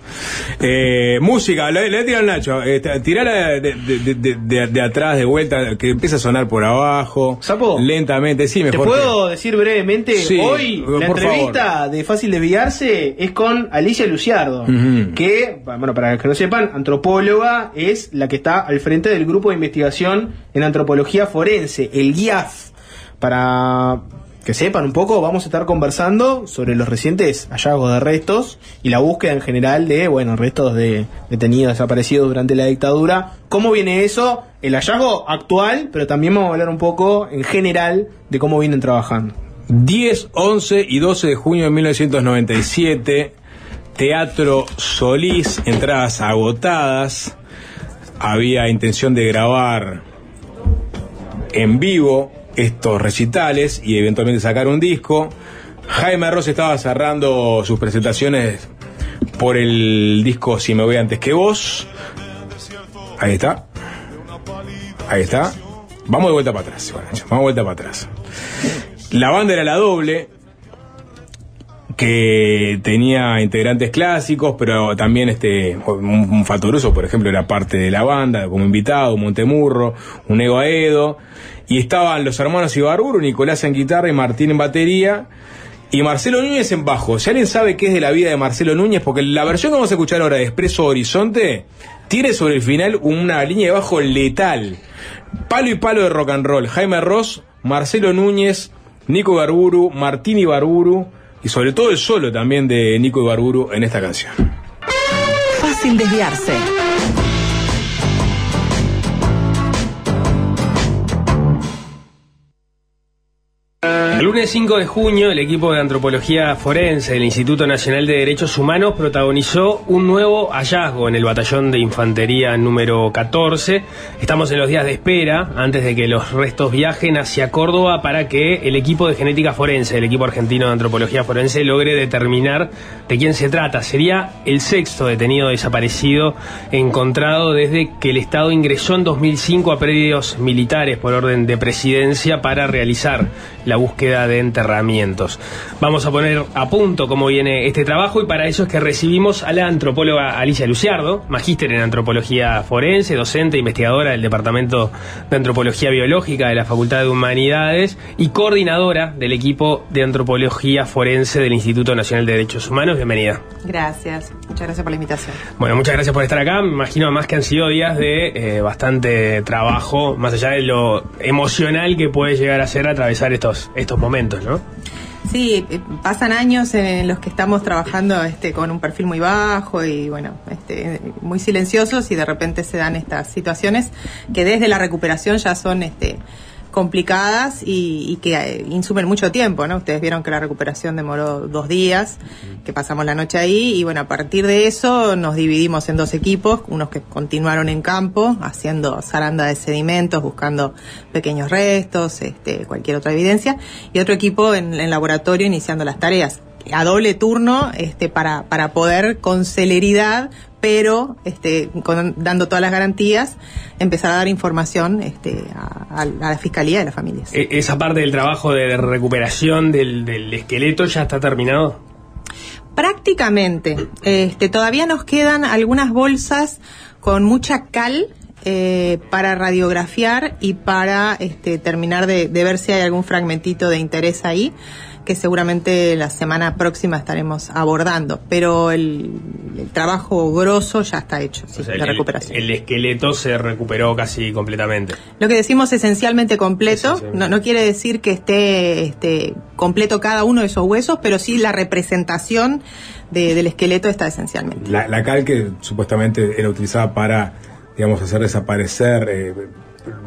Eh, música, le, voy a tirar al Nacho. Eh, tirala de, de- de- de- atrás, de vuelta, que empieza a sonar por abajo. Lentamente, sí, Te mejor. puedo decir brevemente, Sí, hoy por la entrevista de Fácil Desviarse es con Alicia Luciardo, Ujú. que, bueno, para los que no sepan, antropóloga es la que está al frente del grupo de investigación en antropología forense, el GIAF. Para que sepan un poco, vamos a estar conversando sobre los recientes hallazgos de restos y la búsqueda en general de, bueno, restos de detenidos desaparecidos durante la dictadura. ¿Cómo viene eso? El hallazgo actual, pero también vamos a hablar un poco en general de cómo vienen trabajando. 10, 11 y 12 de junio de 1997, Teatro Solís, entradas agotadas. Había intención de grabar en vivo estos recitales y eventualmente sacar un disco. Jaime Ross estaba cerrando sus presentaciones por el disco Si me voy antes que vos. Ahí está. Ahí está. Vamos de vuelta para atrás. Vamos de vuelta para atrás. La banda era la doble, que tenía integrantes clásicos, pero también este un, un por ejemplo, era parte de la banda como invitado, Montemurro, un Ego Aedo, y estaban los hermanos Ibarburu, Nicolás en guitarra y Martín en batería. Y Marcelo Núñez en bajo. Si alguien sabe qué es de la vida de Marcelo Núñez, porque la versión que vamos a escuchar ahora de Expreso Horizonte tiene sobre el final una línea de bajo letal. Palo y palo de rock and roll. Jaime Ross, Marcelo Núñez, Nico Ibarburu, Martín Ibarburu y sobre todo el solo también de Nico Ibarburu en esta canción. Fácil desviarse. El lunes 5 de junio, el equipo de antropología forense del Instituto Nacional de Derechos Humanos protagonizó un nuevo hallazgo en el batallón de infantería número 14. Estamos en los días de espera antes de que los restos viajen hacia Córdoba para que el equipo de genética forense, el equipo argentino de antropología forense, logre determinar de quién se trata. Sería el sexto detenido desaparecido encontrado desde que el Estado ingresó en 2005 a predios militares por orden de presidencia para realizar la búsqueda de enterramientos. Vamos a poner a punto cómo viene este trabajo y para eso es que recibimos a la antropóloga Alicia Luciardo, magíster en antropología forense, docente, investigadora del Departamento de Antropología Biológica de la Facultad de Humanidades y coordinadora del equipo de antropología forense del Instituto Nacional de Derechos Humanos. Bienvenida. Gracias, muchas gracias por la invitación. Bueno, muchas gracias por estar acá. Me imagino además que han sido días de eh, bastante trabajo, más allá de lo emocional que puede llegar a ser atravesar estos, estos momentos, ¿no? Sí, eh, pasan años en los que estamos trabajando este, con un perfil muy bajo y bueno, este, muy silenciosos y de repente se dan estas situaciones que desde la recuperación ya son este, complicadas y, y que eh, insumen mucho tiempo, ¿no? Ustedes vieron que la recuperación demoró dos días, que pasamos la noche ahí y bueno, a partir de eso nos dividimos en dos equipos, unos que continuaron en campo haciendo zaranda de sedimentos, buscando pequeños restos, este, cualquier otra evidencia, y otro equipo en, en laboratorio iniciando las tareas a doble turno este, para, para poder con celeridad, pero este, con- dando todas las garantías, empezar a dar información este, a, a la Fiscalía de las familias. E- esa parte del trabajo de recuperación del, del esqueleto ya está terminado. Prácticamente. Este, todavía nos quedan algunas bolsas con mucha cal eh, para radiografiar y para este, terminar de, de ver si hay algún fragmentito de interés ahí, que seguramente la semana próxima estaremos abordando. Pero el, el trabajo grosso ya está hecho, sí, O sea, de el- recuperación. El, esqueleto se recuperó casi completamente. Lo que decimos esencialmente completo, no, no quiere decir que esté este, completo cada uno de esos huesos, pero sí la representación de- del esqueleto está esencialmente. La, la cal que supuestamente era utilizada para, digamos, hacer desaparecer eh,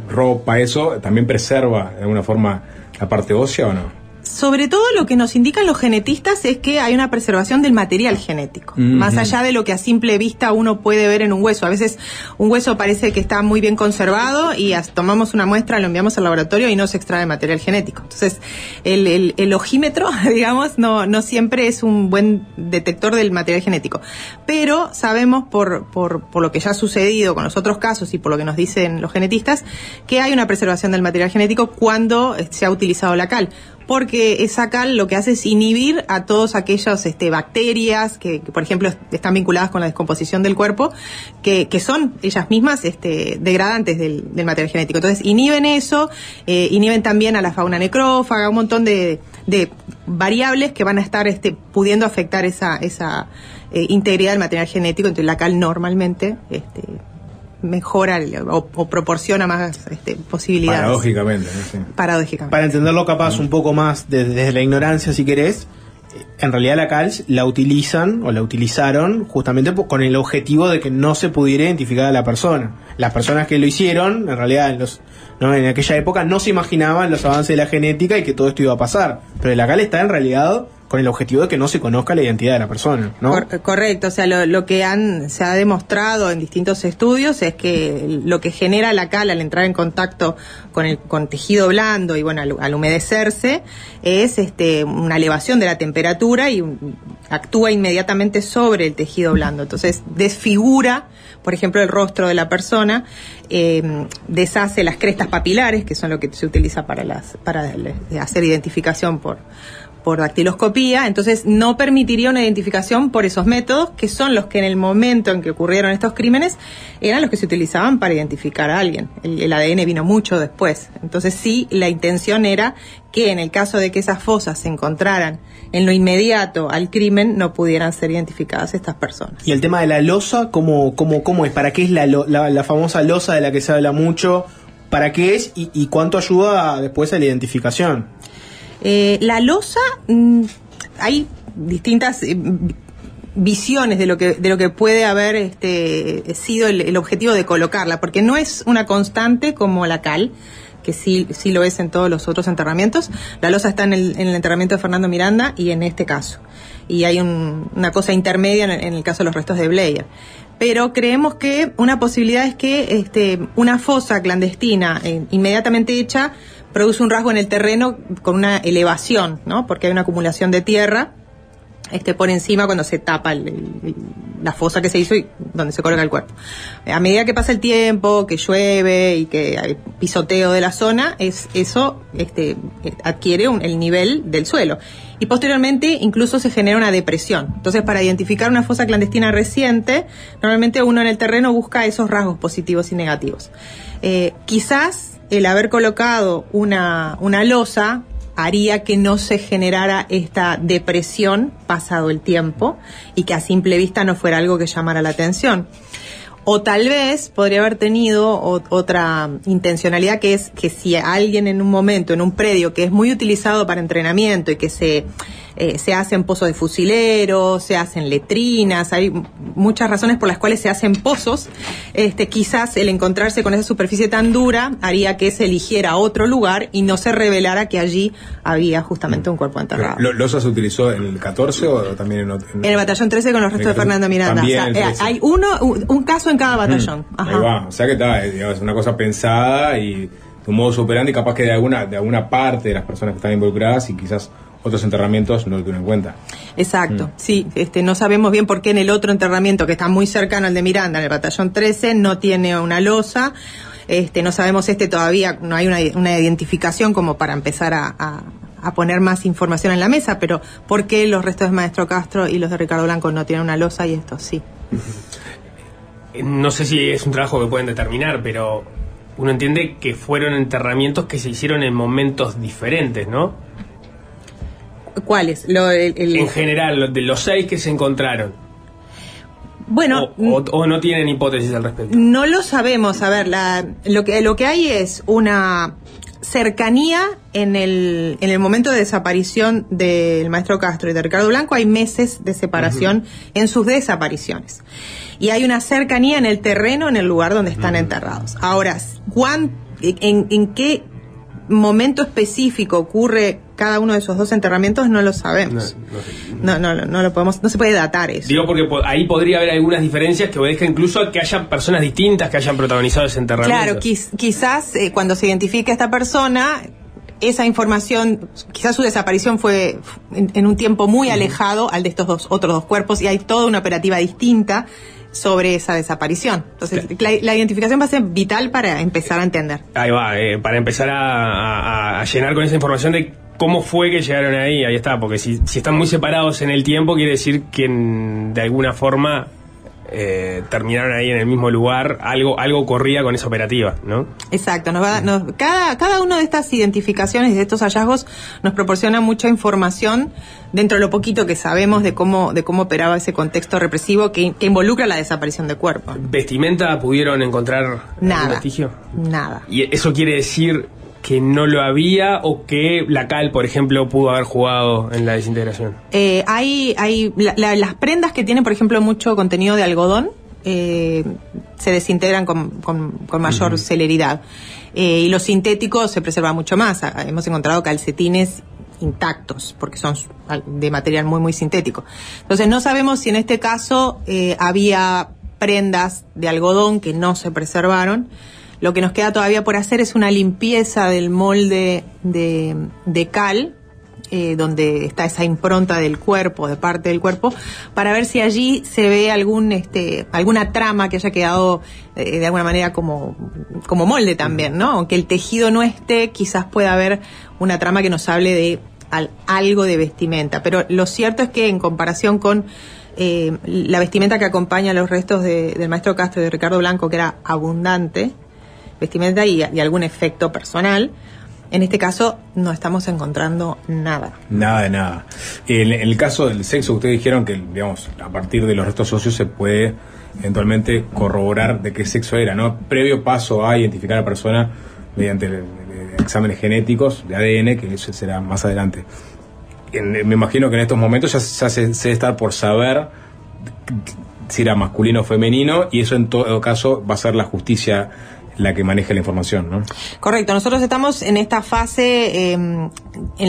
ropa, eso, ¿también preserva de alguna forma la parte ósea o no? Sobre todo lo que nos indican los genetistas es que hay una preservación del material genético, Mm, más allá de lo que a simple vista uno puede ver en un hueso. A veces un hueso parece que está muy bien conservado y tomamos una muestra, lo enviamos al laboratorio y no se extrae material genético. Entonces, el, el- el ojímetro, digamos, no, no siempre es un buen detector del material genético. Pero sabemos por, por, por lo que ya ha sucedido con los otros casos y por lo que nos dicen los genetistas, que hay una preservación del material genético cuando se ha utilizado la cal porque esa cal lo que hace es inhibir a todas aquellas este, bacterias que, por ejemplo, est- están vinculadas con la descomposición del cuerpo, que, son ellas mismas este, degradantes del, material genético. Entonces, inhiben eso, eh, inhiben también a la fauna necrófaga, un montón de, variables que van a estar este, pudiendo afectar esa, esa eh, integridad del material genético. Entonces, la cal normalmente este, mejora o, o proporciona más este, posibilidades. Paradójicamente, ¿no? Sí. Paradójicamente. Para entenderlo capaz un poco más desde, desde la ignorancia, si querés, en realidad la cal la utilizan o la utilizaron justamente po- con el objetivo de que no se pudiera identificar a la persona. Las personas que lo hicieron, en realidad en, los, ¿no? en aquella época no se imaginaban los avances de la genética y que todo esto iba a pasar. Pero la cal está en realidad con el objetivo de que no se conozca la identidad de la persona. ¿no? Cor- correcto, o sea, lo, que han, se ha demostrado en distintos estudios es que lo que genera la cal al entrar en contacto con el con tejido blando y bueno, al, humedecerse es este una elevación de la temperatura y actúa inmediatamente sobre el tejido blando. Entonces, desfigura, por ejemplo, el rostro de la persona, eh, deshace las crestas papilares, que son lo que se utiliza para las para hacer identificación por por dactiloscopía, entonces no permitiría una identificación por esos métodos, que son los que en el momento en que ocurrieron estos crímenes eran los que se utilizaban para identificar a alguien. El, ADN vino mucho después. Entonces sí, la intención era que en el caso de que esas fosas se encontraran en lo inmediato al crimen, no pudieran ser identificadas estas personas. Y el tema de la losa, ¿cómo, cómo, cómo es? ¿Para qué es la, la, la famosa losa de la que se habla mucho? ¿Para qué es y, y cuánto ayuda después a la identificación? Eh, la losa, mm, hay distintas eh, visiones de lo que lo que puede haber este sido el, objetivo de colocarla, porque no es una constante como la cal que sí, lo es en todos los otros enterramientos. La losa está en el, en el enterramiento de Fernando Miranda y en este caso. Y hay un- una cosa intermedia en el, en el caso de los restos de Blair. Pero creemos que una posibilidad es que este, una fosa clandestina eh, inmediatamente hecha produce un rasgo en el terreno con una elevación, ¿no? Porque hay una acumulación de tierra este, por encima cuando se tapa la fosa que se hizo y donde se coloca el cuerpo. A medida que pasa el tiempo, que llueve y que hay pisoteo de la zona, es eso este, eh, adquiere el nivel del suelo. Y posteriormente incluso se genera una depresión. Entonces, para identificar una fosa clandestina reciente, normalmente uno en el terreno busca esos rasgos positivos y negativos. Eh, quizás el haber colocado una, una losa haría que no se generara esta depresión pasado el tiempo y que a simple vista no fuera algo que llamara la atención. O tal vez podría haber tenido otra intencionalidad que es que si alguien en un momento, en un predio que es muy utilizado para entrenamiento y que se, eh, se hacen pozos de fusileros, se hacen letrinas, hay muchas razones por las cuales se hacen pozos, este, quizás el encontrarse con esa superficie tan dura haría que se eligiera otro lugar y no se revelara que allí había justamente un cuerpo enterrado. Pero, ¿lo- ¿Losa se utilizó en el 14 o también en otro? En el batallón 13 con los restos de Fernando Miranda. O sea, eh, 13. hay uno, un caso en cada batallón. Mm, Ahí Ajá. va, o sea que está, eh, digamos, una cosa pensada y de un modo superante capaz que de alguna, de alguna parte de las personas que están involucradas y quizás otros enterramientos no lo tuvieron en cuenta. Exacto, Mm. sí, este, no sabemos bien por qué en el otro enterramiento que está muy cercano al de Miranda, en el batallón 13, no tiene una losa. Este, no sabemos este todavía, no hay una, una identificación como para empezar a, a- a poner más información en la mesa, pero ¿por qué los restos de Maestro Castro y los de Ricardo Blanco no tienen una losa y estos sí? No sé si es un trabajo que pueden determinar, pero uno entiende que fueron enterramientos que se hicieron en momentos diferentes, ¿no? ¿Cuáles? Lo- el- el- En general, de los seis que se encontraron. bueno, O, o- o no tienen hipótesis al respecto. No lo sabemos. A ver, la, lo, que, lo que hay es una cercanía en el, en el momento de desaparición del maestro Castro y de Ricardo Blanco. Hay meses de separación en sus desapariciones. Y hay una cercanía en el terreno, en el lugar donde están enterrados. Ahora, ¿cuán, en, en qué momento específico ocurre cada uno de esos dos enterramientos no lo sabemos. No, no, no, no lo podemos, no se puede datar eso. Digo porque po- ahí podría haber algunas diferencias que obedezcan incluso a que haya personas distintas que hayan protagonizado ese enterramiento. Claro, quiz- quizás eh, cuando se identifique a esta persona, esa información, quizás su desaparición fue en, en un tiempo muy alejado al de estos dos otros dos cuerpos y hay toda una operativa distinta sobre esa desaparición. Entonces, la, la identificación va a ser vital para empezar a entender. Ahí va, eh, para empezar a, a- a llenar con esa información de cómo fue que llegaron ahí, ahí está, porque si, si están muy separados en el tiempo, quiere decir que en- de alguna forma eh, terminaron ahí en el mismo lugar, algo, algo corría con esa operativa, ¿no? Exacto, nos va nos- cada, cada una de estas identificaciones y de estos hallazgos nos proporciona mucha información dentro de lo poquito que sabemos de cómo, de cómo operaba ese contexto represivo que, que involucra la desaparición de cuerpos. ¿Vestimenta pudieron encontrar Nada. vestigio? Nada. ¿Y eso quiere decir que no lo había o que la cal, por ejemplo, pudo haber jugado en la desintegración? Eh, hay, hay la- la- las prendas que tienen, por ejemplo, mucho contenido de algodón eh, se desintegran con, con- con mayor celeridad. Eh, y los sintéticos se preservan mucho más. Hemos encontrado calcetines intactos, porque son de material muy, muy sintético. Entonces, no sabemos si en este caso eh, había prendas de algodón que no se preservaron. Lo que nos queda todavía por hacer es una limpieza del molde de, cal, eh, donde está esa impronta del cuerpo, de parte del cuerpo, para ver si allí se ve algún, este, alguna trama que haya quedado eh, de alguna manera como, como molde también, ¿no? Aunque el tejido no esté, quizás pueda haber una trama que nos hable de al- algo de vestimenta. Pero lo cierto es que en comparación con eh, la vestimenta que acompaña los restos de- del maestro Castro y de Ricardo Blanco, que era abundante, vestimenta y, y algún efecto personal, en este caso no estamos encontrando nada. Nada de nada. En, el caso del sexo, ustedes dijeron que, digamos, a partir de los restos óseos se puede eventualmente corroborar de qué sexo era, ¿no? Previo paso a identificar a la persona mediante exámenes genéticos de ADN, que eso será más adelante. Me imagino que en estos momentos ya, ya se, se debe estar por saber si era masculino o femenino, y eso en todo caso va a ser la justicia la que maneje la información, ¿no? Correcto, nosotros estamos en esta fase eh, en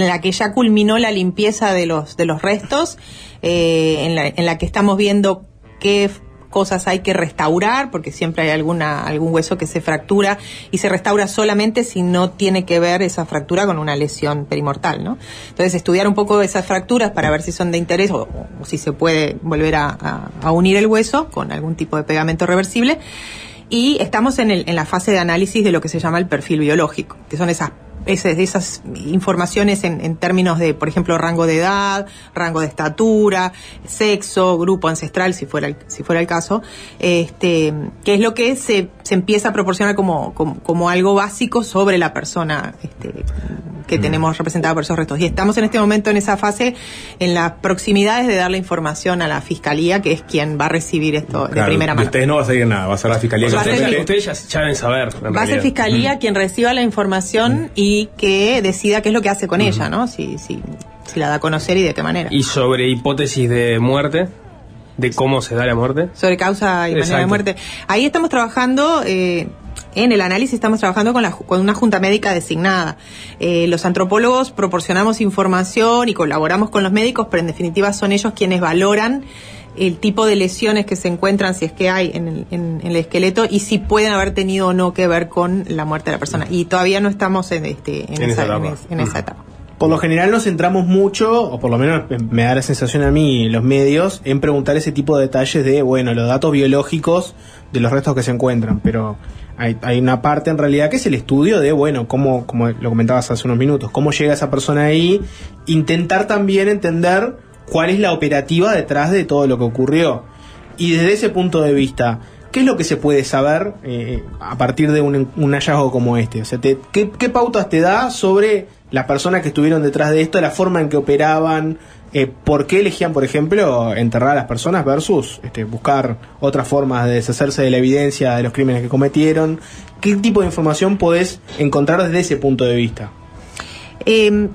la que ya culminó la limpieza de los, de los restos, eh, en, la, en la que estamos viendo qué cosas hay que restaurar, porque siempre hay alguna, algún hueso que se fractura y se restaura solamente si no tiene que ver esa fractura con una lesión perimortal, ¿no? Entonces estudiar un poco esas fracturas para ver si son de interés o, si se puede volver a- a unir el hueso con algún tipo de pegamento reversible. Y estamos en, el- en la fase de análisis de lo que se llama el perfil biológico, que son esas, esas, esas informaciones en, en términos de, por ejemplo, rango de edad, rango de estatura, sexo, grupo ancestral, si fuera el, si fuera el caso, este, que es lo que se, se empieza a proporcionar como, como, como algo básico sobre la persona este, que tenemos representada por esos restos. Y estamos en este momento en esa fase, en las proximidades de darle información a la fiscalía, que es quien va a recibir esto de primera mano. ustedes no va a salir nada, va a ser la fiscalía O sea, que ustedes, ya, ya deben saber. Va a ser fiscalía quien reciba la información y que decida qué es lo que hace con ella, ¿no? Si, si, si la da a conocer y de qué manera. Y sobre hipótesis de muerte, de cómo se da la muerte. Sobre causa y manera de muerte. Ahí estamos trabajando, eh, en el análisis estamos trabajando con, la, con una junta médica designada. Eh, los antropólogos proporcionamos información y colaboramos con los médicos, pero en definitiva son ellos quienes valoran el tipo de lesiones que se encuentran, si es que hay en el, en- en el esqueleto, y si pueden haber tenido o no que ver con la muerte de la persona. Y todavía no estamos en, este, en, En esa esa, en etapa. es- en esa etapa. Por lo general nos centramos mucho, o por lo menos me da la sensación a mí, los medios, en preguntar ese tipo de detalles de, bueno, los datos biológicos de los restos que se encuentran, pero hay, hay una parte en realidad que es el estudio de, bueno, cómo, como lo comentabas hace unos minutos, cómo llega esa persona ahí, intentar también entender cuál es la operativa detrás de todo lo que ocurrió. Y desde ese punto de vista, ¿qué es lo que se puede saber eh, a partir de un, hallazgo como este? O sea, ¿qué, pautas te da sobre las personas que estuvieron detrás de esto, la forma en que operaban, eh, por qué elegían, por ejemplo, enterrar a las personas versus este, buscar otras formas de deshacerse de la evidencia de los crímenes que cometieron? ¿Qué tipo de información podés encontrar desde ese punto de vista? N-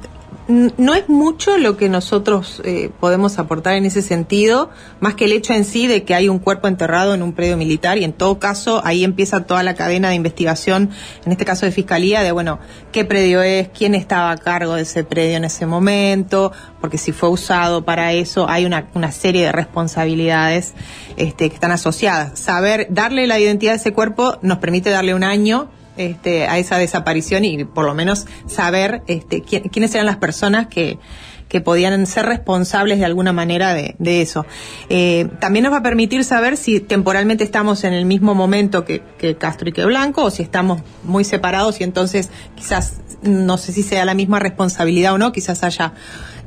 No es mucho lo que nosotros eh, podemos aportar en ese sentido, más que el hecho en sí de que hay un cuerpo enterrado en un predio militar y en todo caso ahí empieza toda la cadena de investigación, en este caso de fiscalía, de bueno, qué predio es, quién estaba a cargo de ese predio en ese momento, porque si fue usado para eso hay una, una serie de responsabilidades este, que están asociadas. Saber, darle la identidad de ese cuerpo nos permite darle un año este, a esa desaparición y por lo menos saber este, quién- quiénes eran las personas que, que podían ser responsables de alguna manera de, de eso. Eh, también nos va a permitir saber si temporalmente estamos en el mismo momento que, que Castro y que Blanco o si estamos muy separados y entonces quizás no sé si sea la misma responsabilidad o no, quizás haya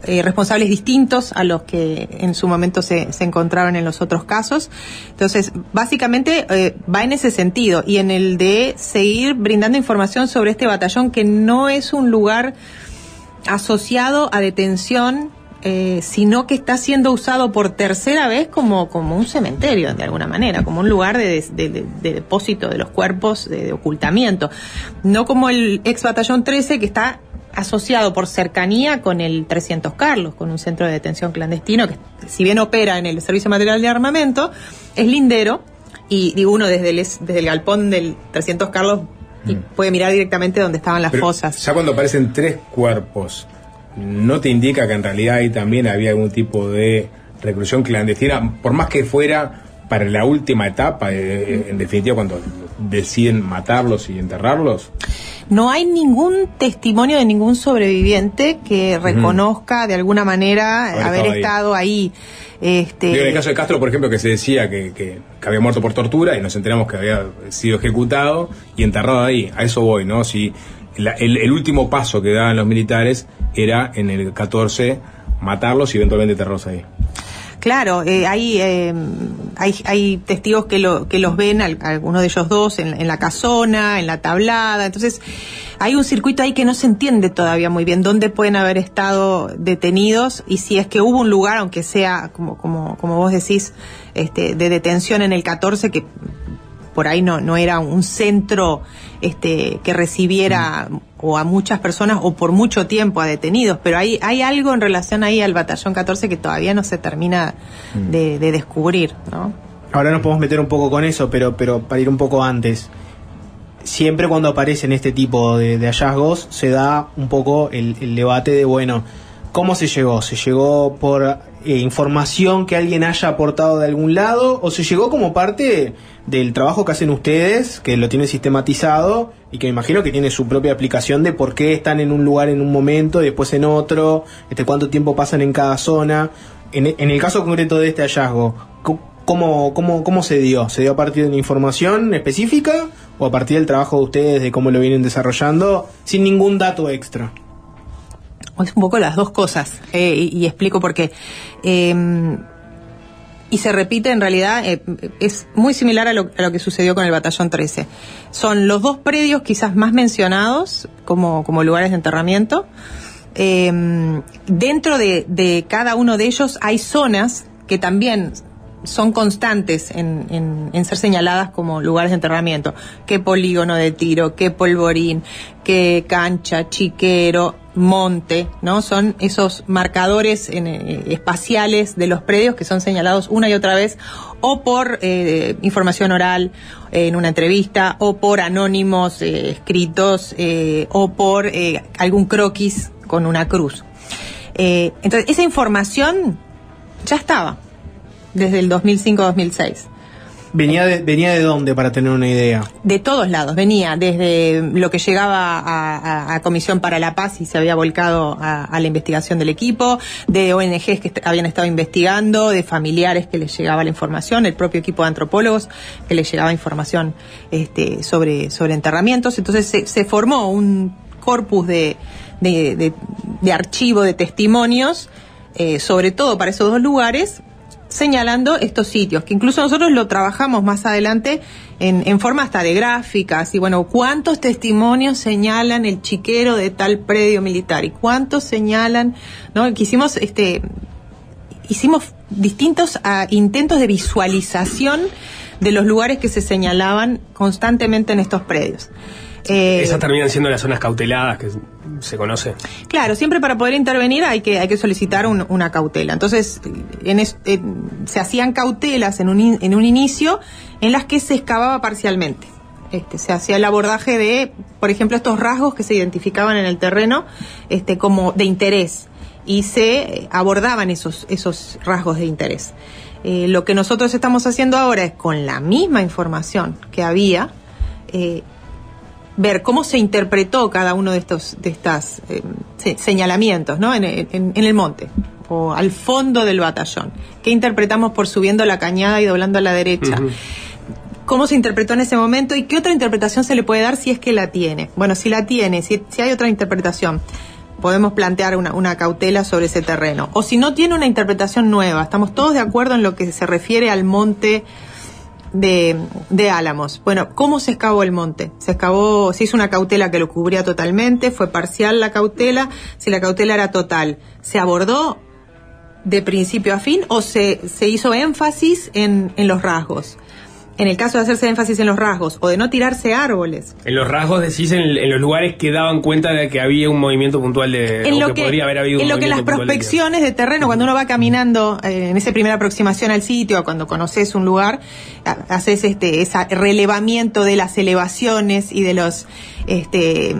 eh, responsables distintos a los que en su momento se, se encontraron en los otros casos. Entonces, básicamente eh, va en ese sentido y en el de seguir brindando información sobre este batallón que no es un lugar asociado a detención, eh, sino que está siendo usado por tercera vez como, como un cementerio, de alguna manera, como un lugar de, depósito de los cuerpos, de ocultamiento. No como el ex batallón 13 que está asociado por cercanía con el 300 Carlos, con un centro de detención clandestino que, si bien opera en el Servicio Material de Armamento, es lindero y, uno desde el, es- desde el galpón del 300 Carlos y puede mirar directamente donde estaban las Pero fosas. Ya cuando aparecen tres cuerpos, ¿no te indica que en realidad ahí también había algún tipo de reclusión clandestina? Por más que fuera para la última etapa, eh, en definitiva, cuando deciden matarlos y enterrarlos. No hay ningún testimonio de ningún sobreviviente que reconozca de alguna manera Haber haber, estado ahí. estado ahí. Este, Digo, en el caso de Castro, por ejemplo, que se decía que, que- que había muerto por tortura y nos enteramos que había sido ejecutado y enterrado ahí. A eso voy, ¿no? Si la- el, el último paso que daban los militares era en el 14 matarlos y eventualmente enterrarlos ahí. Claro, eh, hay, eh, hay, hay testigos que, lo, que los ven, al- algunos de ellos dos, en, en la casona, en la tablada. Entonces, hay un circuito ahí que no se entiende todavía muy bien dónde pueden haber estado detenidos y si es que hubo un lugar, aunque sea, como, como, como vos decís, este, de detención en el 14, que por ahí no, no era un centro este, que recibiera o a muchas personas o por mucho tiempo a detenidos, pero hay, hay algo en relación ahí al batallón 14 que todavía no se termina de, de descubrir, ¿no? Ahora nos podemos meter un poco con eso, pero, pero para ir un poco antes. Siempre cuando aparecen este tipo de, de hallazgos se da un poco el, el debate de, bueno, ¿cómo se llegó? ¿Se llegó por eh, información que alguien haya aportado de algún lado o se llegó como parte del trabajo que hacen ustedes, que lo tienen sistematizado y que me imagino que tiene su propia aplicación de por qué están en un lugar en un momento y después en otro, este cuánto tiempo pasan en cada zona? En, el caso concreto de este hallazgo, ¿cómo- ¿Cómo, cómo, ¿Cómo se dio? ¿Se dio a partir de una información específica o a partir del trabajo de ustedes, de cómo lo vienen desarrollando, sin ningún dato extra? Es un poco las dos cosas, eh, y, explico por qué. Eh, y se repite en realidad, eh, es muy similar a lo, a lo que sucedió con el Batallón 13. Son los dos predios quizás más mencionados como, como lugares de enterramiento. Eh, dentro de, de cada uno de ellos hay zonas que también son constantes en, en- en ser señaladas como lugares de enterramiento. Qué polígono de tiro, qué polvorín, qué cancha, chiquero, monte, ¿no? Son esos marcadores eh, espaciales de los predios que son señalados una y otra vez o por eh, información oral eh, en una entrevista o por anónimos eh, escritos o por algún croquis con una cruz. Entonces, esa información ya estaba desde el 2005-2006. ¿Venía de, ¿Venía de dónde para tener una idea? De todos lados, venía desde lo que llegaba a, Comisión para la Paz y se había volcado a, la investigación del equipo, de ONGs que habían estado investigando, de familiares que les llegaba la información, el propio equipo de antropólogos que les llegaba información este, sobre, sobre enterramientos. Entonces se, se formó un corpus de, de, de- de archivo de testimonios, eh, sobre todo para esos dos lugares, señalando estos sitios, que incluso nosotros lo trabajamos más adelante en, en forma hasta de gráficas, y bueno, cuántos testimonios señalan el chiquero de tal predio militar y cuántos señalan, ¿no? Que hicimos este hicimos distintos ah, intentos de visualización de los lugares que se señalaban constantemente en estos predios. Eh, Esas terminan siendo las zonas cauteladas que se conoce. Claro, siempre para poder intervenir hay que, hay que solicitar un- una cautela. Entonces, en es- en- se hacían cautelas en un, in- en un inicio en las que se excavaba parcialmente. Este, se hacía el abordaje de, por ejemplo, estos rasgos que se identificaban en el terreno este, como de interés y se eh, abordaban esos, esos rasgos de interés. Eh, lo que nosotros estamos haciendo ahora es con la misma información que había, eh, ver cómo se interpretó cada uno de estos de estas eh, se- señalamientos ¿no? en, en- en el monte o al fondo del batallón. ¿Qué interpretamos por subiendo la cañada y doblando a la derecha? ¿Cómo se interpretó en ese momento y qué otra interpretación se le puede dar si es que la tiene? Bueno, si la tiene, si, si hay otra interpretación, podemos plantear una, una cautela sobre ese terreno. O si no tiene una interpretación nueva, estamos todos de acuerdo en lo que se refiere al monte de, de Álamos. Bueno, ¿cómo se excavó el monte? Se excavó, se hizo una cautela que lo cubría totalmente, fue parcial la cautela, si la cautela era total, ¿se abordó de principio a fin o se, se hizo énfasis en, en los rasgos? En el caso de hacerse énfasis en los rasgos o de no tirarse árboles, En los rasgos decís en, en los lugares que daban cuenta de que había un movimiento puntual de. en lo que, que, podría haber habido en un lo que las de- prospecciones de terreno, cuando uno va caminando eh, en esa primera aproximación al sitio, cuando conoces un lugar, ha- haces este ese relevamiento de las elevaciones y de los este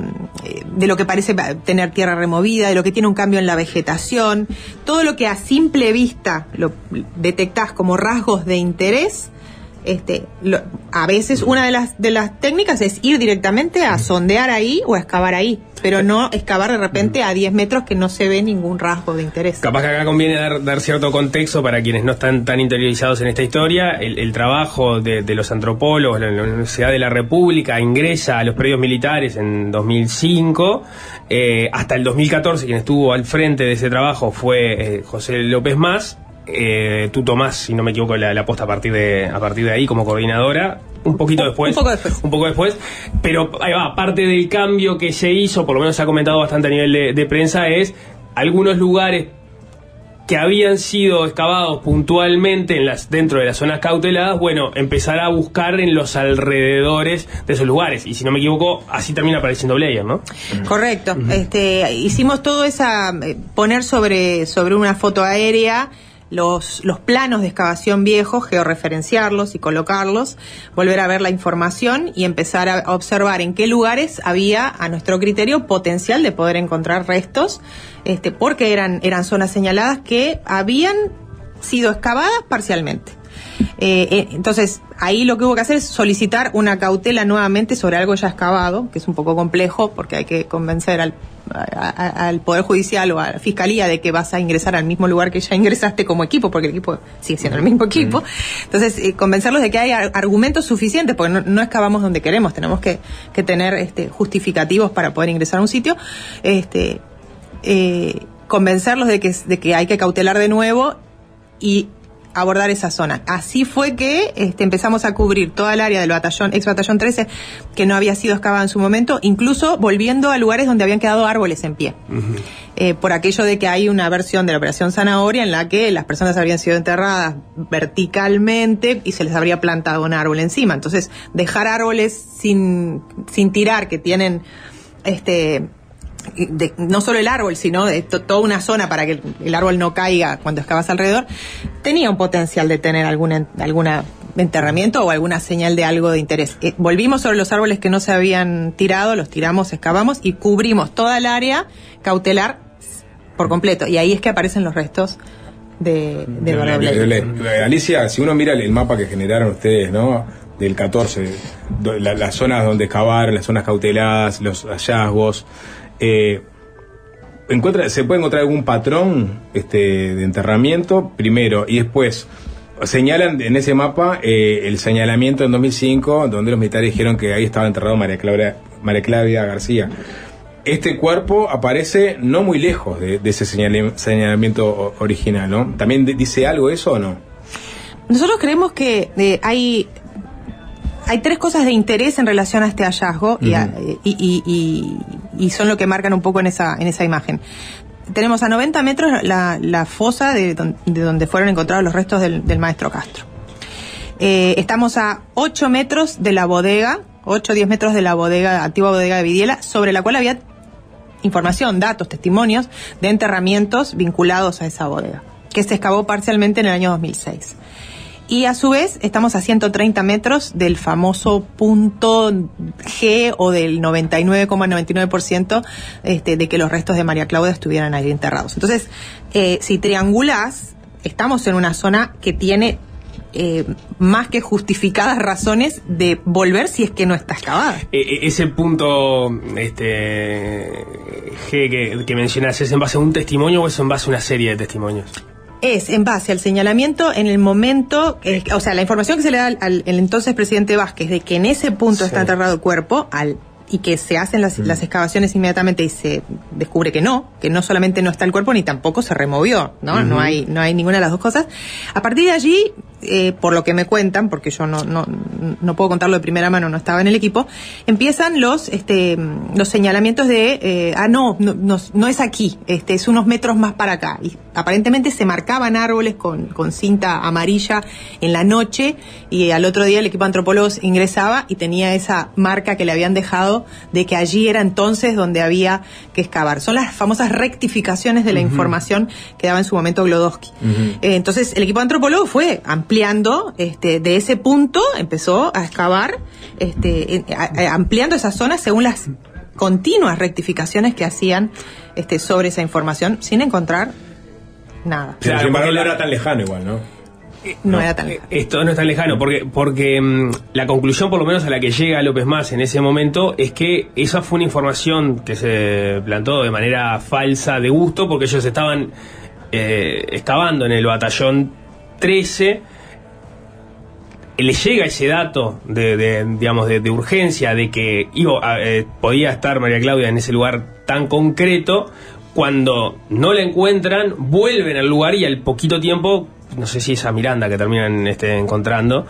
de lo que parece tener tierra removida, de lo que tiene un cambio en la vegetación, todo lo que a simple vista lo detectás como rasgos de interés. Este, a veces una de las de las técnicas es ir directamente a sondear ahí o a excavar ahí, pero no excavar de repente a 10 metros que no se ve ningún rasgo de interés. Capaz que acá conviene dar, cierto contexto para quienes no están tan interiorizados en esta historia. El, trabajo de, los antropólogos, la, la Universidad de la República ingresa a los predios militares en 2005. Eh, hasta el 2014 quien estuvo al frente de ese trabajo fue eh, José López Más. Eh, tú tomás, si no me equivoco, la, la posta a partir de a partir de ahí como coordinadora. Un poquito después. Un poco después. Un poco después. Pero ahí va, parte del cambio que se hizo, por lo menos se ha comentado bastante a nivel de, de prensa, es algunos lugares que habían sido excavados puntualmente en las, dentro de las zonas cauteladas, bueno, empezar a buscar en los alrededores de esos lugares. Y si no me equivoco, así termina apareciendo Blair, ¿no? Correcto. Este, hicimos todo esa eh, poner sobre sobre una foto aérea los, los planos de excavación viejos, georreferenciarlos y colocarlos, volver a ver la información y empezar a observar en qué lugares había, a nuestro criterio, potencial de poder encontrar restos, este, porque eran, eran zonas señaladas que habían sido excavadas parcialmente. Eh, eh, entonces, ahí lo que hubo que hacer es solicitar una cautela nuevamente sobre algo ya excavado, que es un poco complejo porque hay que convencer al, al Poder Judicial o a la Fiscalía de que vas a ingresar al mismo lugar que ya ingresaste como equipo, porque el equipo sigue siendo el mismo equipo. Entonces, eh, convencerlos de que hay ar- argumentos suficientes, porque no, no excavamos donde queremos, tenemos que, que tener este, justificativos para poder ingresar a un sitio. Este, eh, convencerlos de que, de que hay que cautelar de nuevo y abordar esa zona. Así fue que este, empezamos a cubrir toda el área del batallón, ex batallón 13, que no había sido excavada en su momento, incluso volviendo a lugares donde habían quedado árboles en pie. Eh, por aquello de que hay una versión de la operación Zanahoria en la que las personas habrían sido enterradas verticalmente y se les habría plantado un árbol encima. Entonces, dejar árboles sin, sin tirar, que tienen este de- no solo el árbol, sino de to- toda una zona para que el, el árbol no caiga cuando excavas alrededor, tenía un potencial de tener alguna, alguna enterramiento o alguna señal de algo de interés. Eh, volvimos sobre los árboles que no se habían tirado, los tiramos, excavamos y cubrimos toda el área cautelar por completo. Y ahí es que aparecen los restos de, de Alicia, si uno mira el, el mapa que generaron ustedes, ¿no? Del 14, do- la- las zonas donde excavaron, las zonas cauteladas, los hallazgos, eh, encuentra, ¿se puede encontrar algún patrón este, de enterramiento? Primero, y después, señalan en ese mapa eh, el señalamiento en 2005, donde los militares dijeron que ahí estaba enterrado María Claudia, María Claudia García. Este cuerpo aparece no muy lejos de, de ese señalamiento original, ¿no? ¿También di- dice algo eso o no? Nosotros creemos que eh, hay hay tres cosas de interés en relación a este hallazgo y, a- y, y- y- y son lo que marcan un poco en esa en esa imagen. Tenemos a 90 metros la, la fosa de, de donde fueron encontrados los restos del, del maestro Castro. Eh, estamos a 8 metros de la bodega 8 o 10 metros de la bodega, antigua bodega de Vidiela, sobre la cual había información, datos, testimonios de enterramientos vinculados a esa bodega, que se excavó parcialmente en el año 2006. Y a su vez estamos a 130 metros del famoso punto G o del 99,99% este, de que los restos de María Claudia estuvieran ahí enterrados. Entonces, eh, si triangulás, estamos en una zona que tiene eh, más que justificadas razones de volver si es que no está excavada. E- e- ese punto este G que, que ¿es en base a un testimonio o es en base a una serie de testimonios? Es en base al señalamiento en el momento, eh, o sea, la información que se le da al, al- el entonces presidente Vázquez de que en ese punto está enterrado el cuerpo, al y que se hacen las, las excavaciones inmediatamente y se descubre que no, que no solamente no está el cuerpo ni tampoco se removió, ¿no? No hay no hay ninguna de las dos cosas. A partir de allí, eh, por lo que me cuentan, porque yo no, no, no puedo contarlo de primera mano, no estaba en el equipo, empiezan los este los señalamientos de eh, ah no, no, no, no es aquí, este es unos metros más para acá. Y aparentemente se marcaban árboles con, con cinta amarilla en la noche y al otro día el equipo de antropólogos ingresaba y tenía esa marca que le habían dejado de que allí era entonces donde había que excavar. Son las famosas rectificaciones de la información que daba en su momento Glodowski. Eh, entonces el equipo de antropólogos fue ampliando este, de ese punto, empezó a excavar, este, en- a- a- ampliando esa zona según las continuas rectificaciones que hacían este, sobre esa información sin encontrar nada. Pero sin embargo no era tan lejano igual, ¿no? No, era tan eh, Esto no es tan lejano, porque, porque mm, la conclusión, por lo menos a la que llega López Más en ese momento, es que esa fue una información que se plantó de manera falsa de gusto, porque ellos estaban eh, excavando en el batallón 13. Le llega ese dato de, digamos, de, urgencia de que iba, eh, podía estar María Claudia en ese lugar tan concreto. Cuando no la encuentran, vuelven al lugar y al poquito tiempo no sé si es a Miranda que terminan este, encontrando,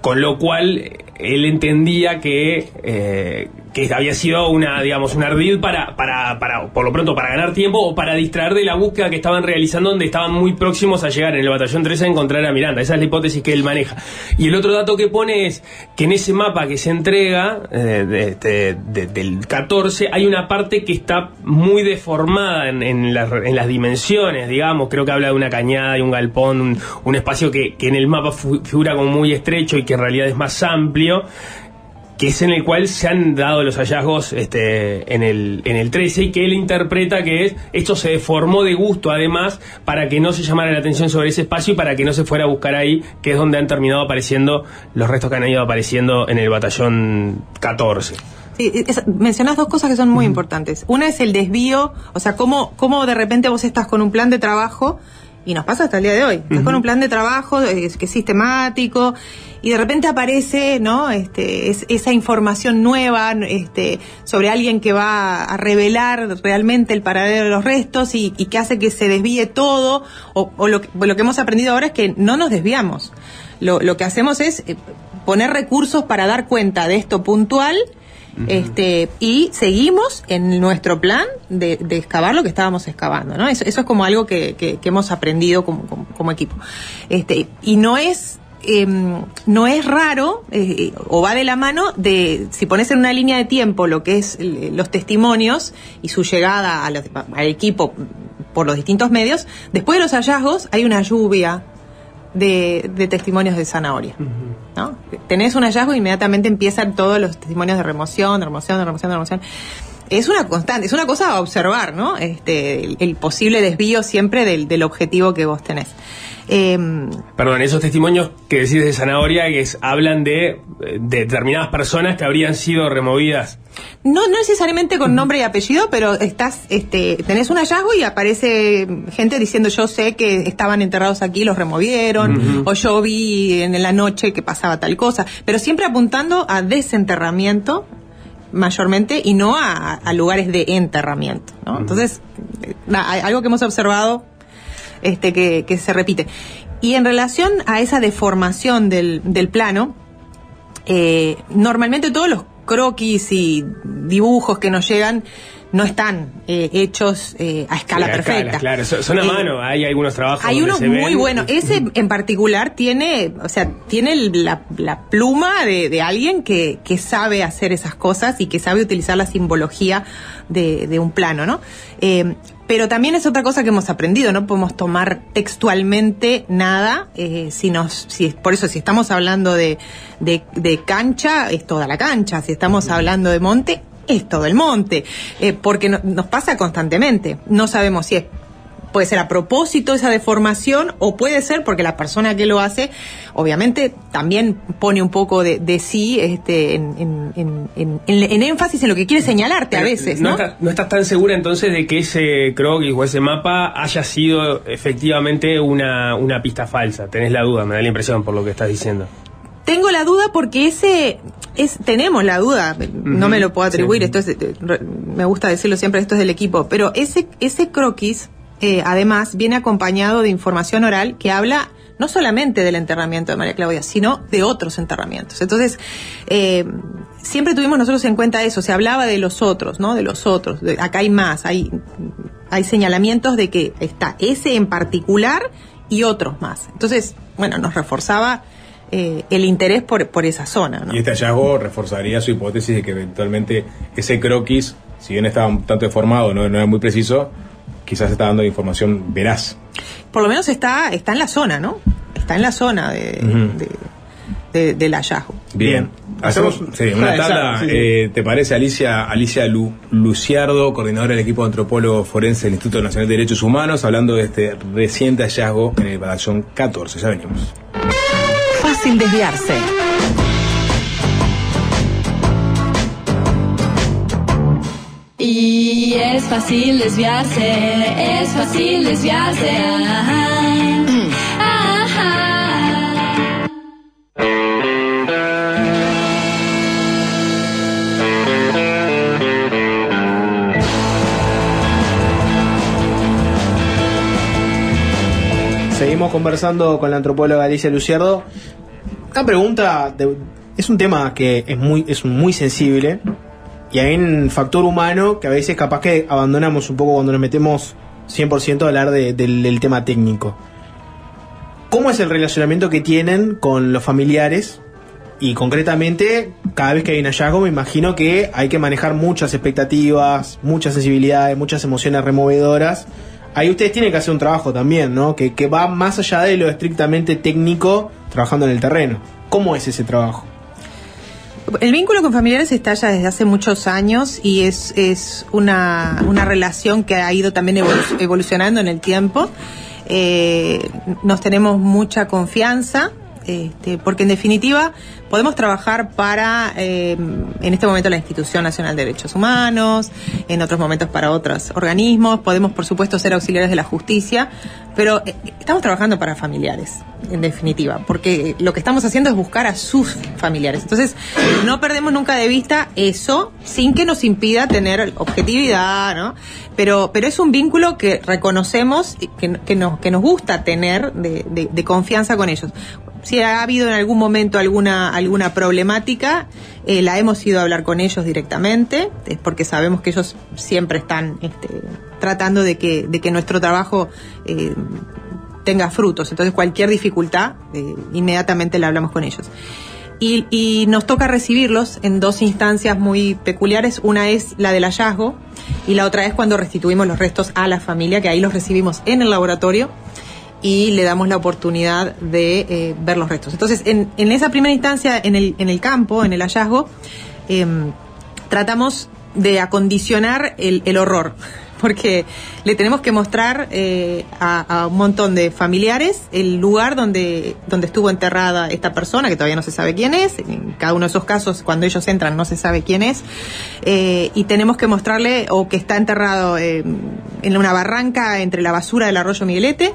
con lo cual eh, él entendía que, eh, que había sido una, digamos, un ardid para, para, para, por lo pronto, para ganar tiempo o para distraer de la búsqueda que estaban realizando, donde estaban muy próximos a llegar en el batallón 13 a encontrar a Miranda. Esa es la hipótesis que él maneja. Y el otro dato que pone es que en ese mapa que se entrega, eh, de- este, de- del 14, hay una parte que está muy deformada en, en las, en las dimensiones, digamos. Creo que habla de una cañada y un galpón, un, un espacio que, que en el mapa figura como muy estrecho y que en realidad es más amplio que es en el cual se han dado los hallazgos este, en, el, en el 13 y que él interpreta que es esto se deformó de gusto además para que no se llamara la atención sobre ese espacio y para que no se fuera a buscar ahí, que es donde han terminado apareciendo los restos que han ido apareciendo en el batallón 14. Sí, es- mencionás dos cosas que son muy importantes. Una es el desvío, o sea, cómo, cómo de repente vos estás con un plan de trabajo, y nos pasa hasta el día de hoy, estás con un plan de trabajo eh, que es sistemático, y de repente aparece, ¿no? Este, es- esa información nueva, este, sobre alguien que va a revelar realmente el paradero de los restos y, y que hace que se desvíe todo, o, o lo, que, lo que hemos aprendido ahora es que no nos desviamos. Lo, lo que hacemos es eh, poner recursos para dar cuenta de esto puntual este, y seguimos en nuestro plan de, de excavar lo que estábamos excavando, ¿no? Eso, eso es como algo que, que- hemos aprendido como, como- equipo. Este, y no es, em, no es raro, eh, o va de la mano de, si pones en una línea de tiempo lo que es eh, los testimonios y su llegada a los- al equipo por los distintos medios, después de los hallazgos hay una lluvia de, de testimonios de zanahoria. ¿no? Tenés un hallazgo e inmediatamente empiezan todos los testimonios de remoción, de remoción, de remoción, de remoción. Es una constante, es una cosa a observar, ¿no? Este, el, el posible desvío siempre del, del objetivo que vos tenés. Em, Perdón, esos testimonios que decís de Zanahoria que es- hablan de, eh, de determinadas personas que habrían sido removidas. no, no necesariamente con nombre y apellido, pero estás, este, tenés un hallazgo y aparece gente diciendo yo sé que estaban enterrados aquí, los removieron, o yo vi en la noche que pasaba tal cosa, pero siempre apuntando a desenterramiento mayormente y no a, a lugares de enterramiento. ¿no? Entonces, eh, algo que hemos observado este, que, que se repite. Y en relación a esa deformación del, del plano, eh, normalmente todos los croquis y dibujos que nos llegan no están eh, hechos eh, a escala Sí, a perfecta. escala, claro, son, a mano, hay algunos trabajos. hay se muy ven- buenos. Ese en particular tiene, o sea, tiene la, la pluma de, de alguien que, que sabe hacer esas cosas y que sabe utilizar la simbología de, de un plano, ¿no? Pero también es otra cosa que hemos aprendido, no podemos tomar textualmente nada, eh, si nos, si, por eso si estamos hablando de, de, de cancha, es toda la cancha, si estamos hablando de monte, es todo el monte, eh, porque no- nos pasa constantemente, no sabemos si es puede ser a propósito esa deformación o puede ser porque la persona que lo hace obviamente también pone un poco de, de sí este, en, en- en- en- en- en énfasis en lo que quiere señalarte a veces, no, ¿no? estás, no estás tan segura entonces de que ese croquis o ese mapa haya sido efectivamente una, una pista falsa. Tenés la duda, me da la impresión por lo que estás diciendo. Tengo la duda porque ese es tenemos la duda, no me lo puedo atribuir, esto es me gusta decirlo siempre, esto es del equipo, pero ese ese croquis eh, además viene acompañado de información oral que habla no solamente del enterramiento de María Claudia, sino de otros enterramientos. Entonces, eh, siempre tuvimos nosotros en cuenta eso, se hablaba de los otros, ¿no? De los otros, acá hay más, hay, hay señalamientos de que está ese en particular y otros más. Entonces, bueno, nos reforzaba eh, el interés por, por esa zona, ¿no? Y este hallazgo reforzaría su hipótesis de que eventualmente ese croquis, si bien estaba un tanto deformado, no era muy preciso, quizás está dando información veraz. Por lo menos está, está en la zona, ¿no? Está en la zona de, Ujú. de- de- del hallazgo. Bien. Hacemos sí, una tabla, sí. eh, ¿te parece Alicia Alicia Lu- Luciardo, coordinadora del equipo de antropólogo forense del Instituto Nacional de Derechos Humanos, hablando de este reciente hallazgo en el batallón 14? Ya venimos. Fácil desviarse. Es fácil desviarse, es fácil desviarse. Seguimos conversando con la antropóloga Alicia Lucierdo. Una pregunta, es un tema que es muy, es muy sensible y hay un factor humano que a veces capaz que abandonamos un poco cuando nos metemos 100% a hablar de- del, del tema técnico. ¿Cómo es el relacionamiento que tienen con los familiares? Y concretamente, cada vez que hay un hallazgo, me imagino que hay que manejar muchas expectativas, muchas sensibilidades, muchas emociones removedoras. Ahí ustedes tienen que hacer un trabajo también, ¿no? Que, que va más allá de lo estrictamente técnico, trabajando en el terreno. ¿Cómo es ese trabajo? El vínculo con familiares está ya desde hace muchos años y es, es una, una relación que ha ido también evolu- evolucionando en el tiempo. Eh, nos tenemos mucha confianza, este, porque en definitiva podemos trabajar para, eh, en este momento, la Institución Nacional de Derechos Humanos, en otros momentos para otros organismos, podemos, por supuesto, ser auxiliares de la justicia, pero eh, estamos trabajando para familiares, en definitiva, porque lo que estamos haciendo es buscar a sus familiares. Entonces, no perdemos nunca de vista eso, sin que nos impida tener objetividad, ¿no? Pero, es un vínculo que reconocemos, que, que nos, gusta tener de confianza con ellos. Si ha habido en algún momento alguna, alguna problemática, eh, la hemos ido a hablar con ellos directamente, es porque sabemos que ellos siempre están este, tratando de que, de que nuestro trabajo eh, tenga frutos. Entonces, cualquier dificultad, eh, inmediatamente la hablamos con ellos. Y nos toca recibirlos en dos instancias muy peculiares. Una es la del hallazgo y la otra es cuando restituimos los restos a la familia, que ahí los recibimos en el laboratorio y le damos la oportunidad de eh, ver los restos. Entonces, en, en esa primera instancia, en el, en el campo, en el hallazgo, em, tratamos de acondicionar el, horror, porque le tenemos que mostrar eh, a, un montón de familiares el lugar donde, donde estuvo enterrada esta persona, que todavía no se sabe quién es, en cada uno de esos casos cuando ellos entran no se sabe quién es, eh, y tenemos que mostrarle o que está enterrado eh, en una barranca entre la basura del arroyo Miguelete,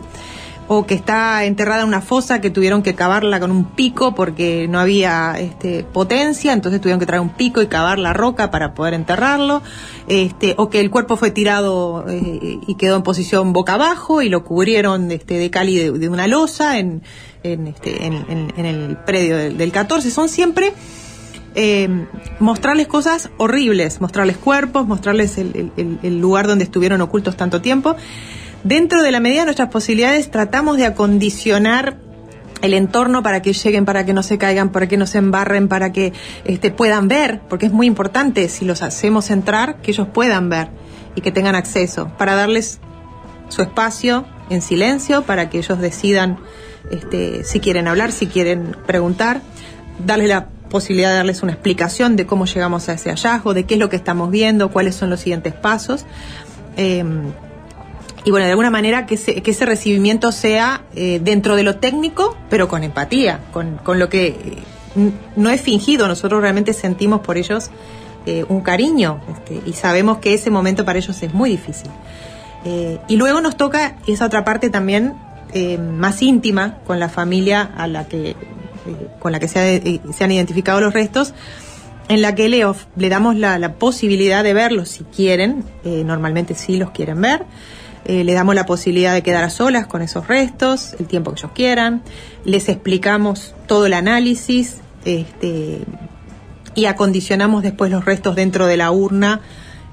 o que está enterrada en una fosa que tuvieron que cavarla con un pico porque no había este, potencia, entonces tuvieron que traer un pico y cavar la roca para poder enterrarlo, este, o que el cuerpo fue tirado eh, y quedó en posición boca abajo y lo cubrieron este, de cali de, de una losa en, en, este, en, en- en el predio del, del 14. Son siempre eh, mostrarles cosas horribles, mostrarles cuerpos, mostrarles el, el- el- el lugar donde estuvieron ocultos tanto tiempo. Dentro de la medida de nuestras posibilidades tratamos de acondicionar el entorno para que lleguen, para que no se caigan, para que no se embarren, para que este, puedan ver, porque es muy importante si los hacemos entrar, que ellos puedan ver y que tengan acceso, para darles su espacio en silencio, para que ellos decidan este, si quieren hablar, si quieren preguntar, darles la posibilidad de darles una explicación de cómo llegamos a ese hallazgo, de qué es lo que estamos viendo, cuáles son los siguientes pasos. Em, y bueno, de alguna manera que ese, que ese recibimiento sea eh, dentro de lo técnico, pero con empatía, con, con lo que eh, no es fingido, nosotros realmente sentimos por ellos eh, un cariño este, y sabemos que ese momento para ellos es muy difícil. Eh, y luego nos toca esa otra parte también eh, más íntima con la familia a la que, eh, con la que se, ha- se han identificado los restos, en la que le, le damos la, la posibilidad de verlos si quieren, normalmente sí los quieren ver, eh, le damos la posibilidad de quedar a solas con esos restos, el tiempo que ellos quieran, les explicamos todo el análisis este, y acondicionamos después los restos dentro de la urna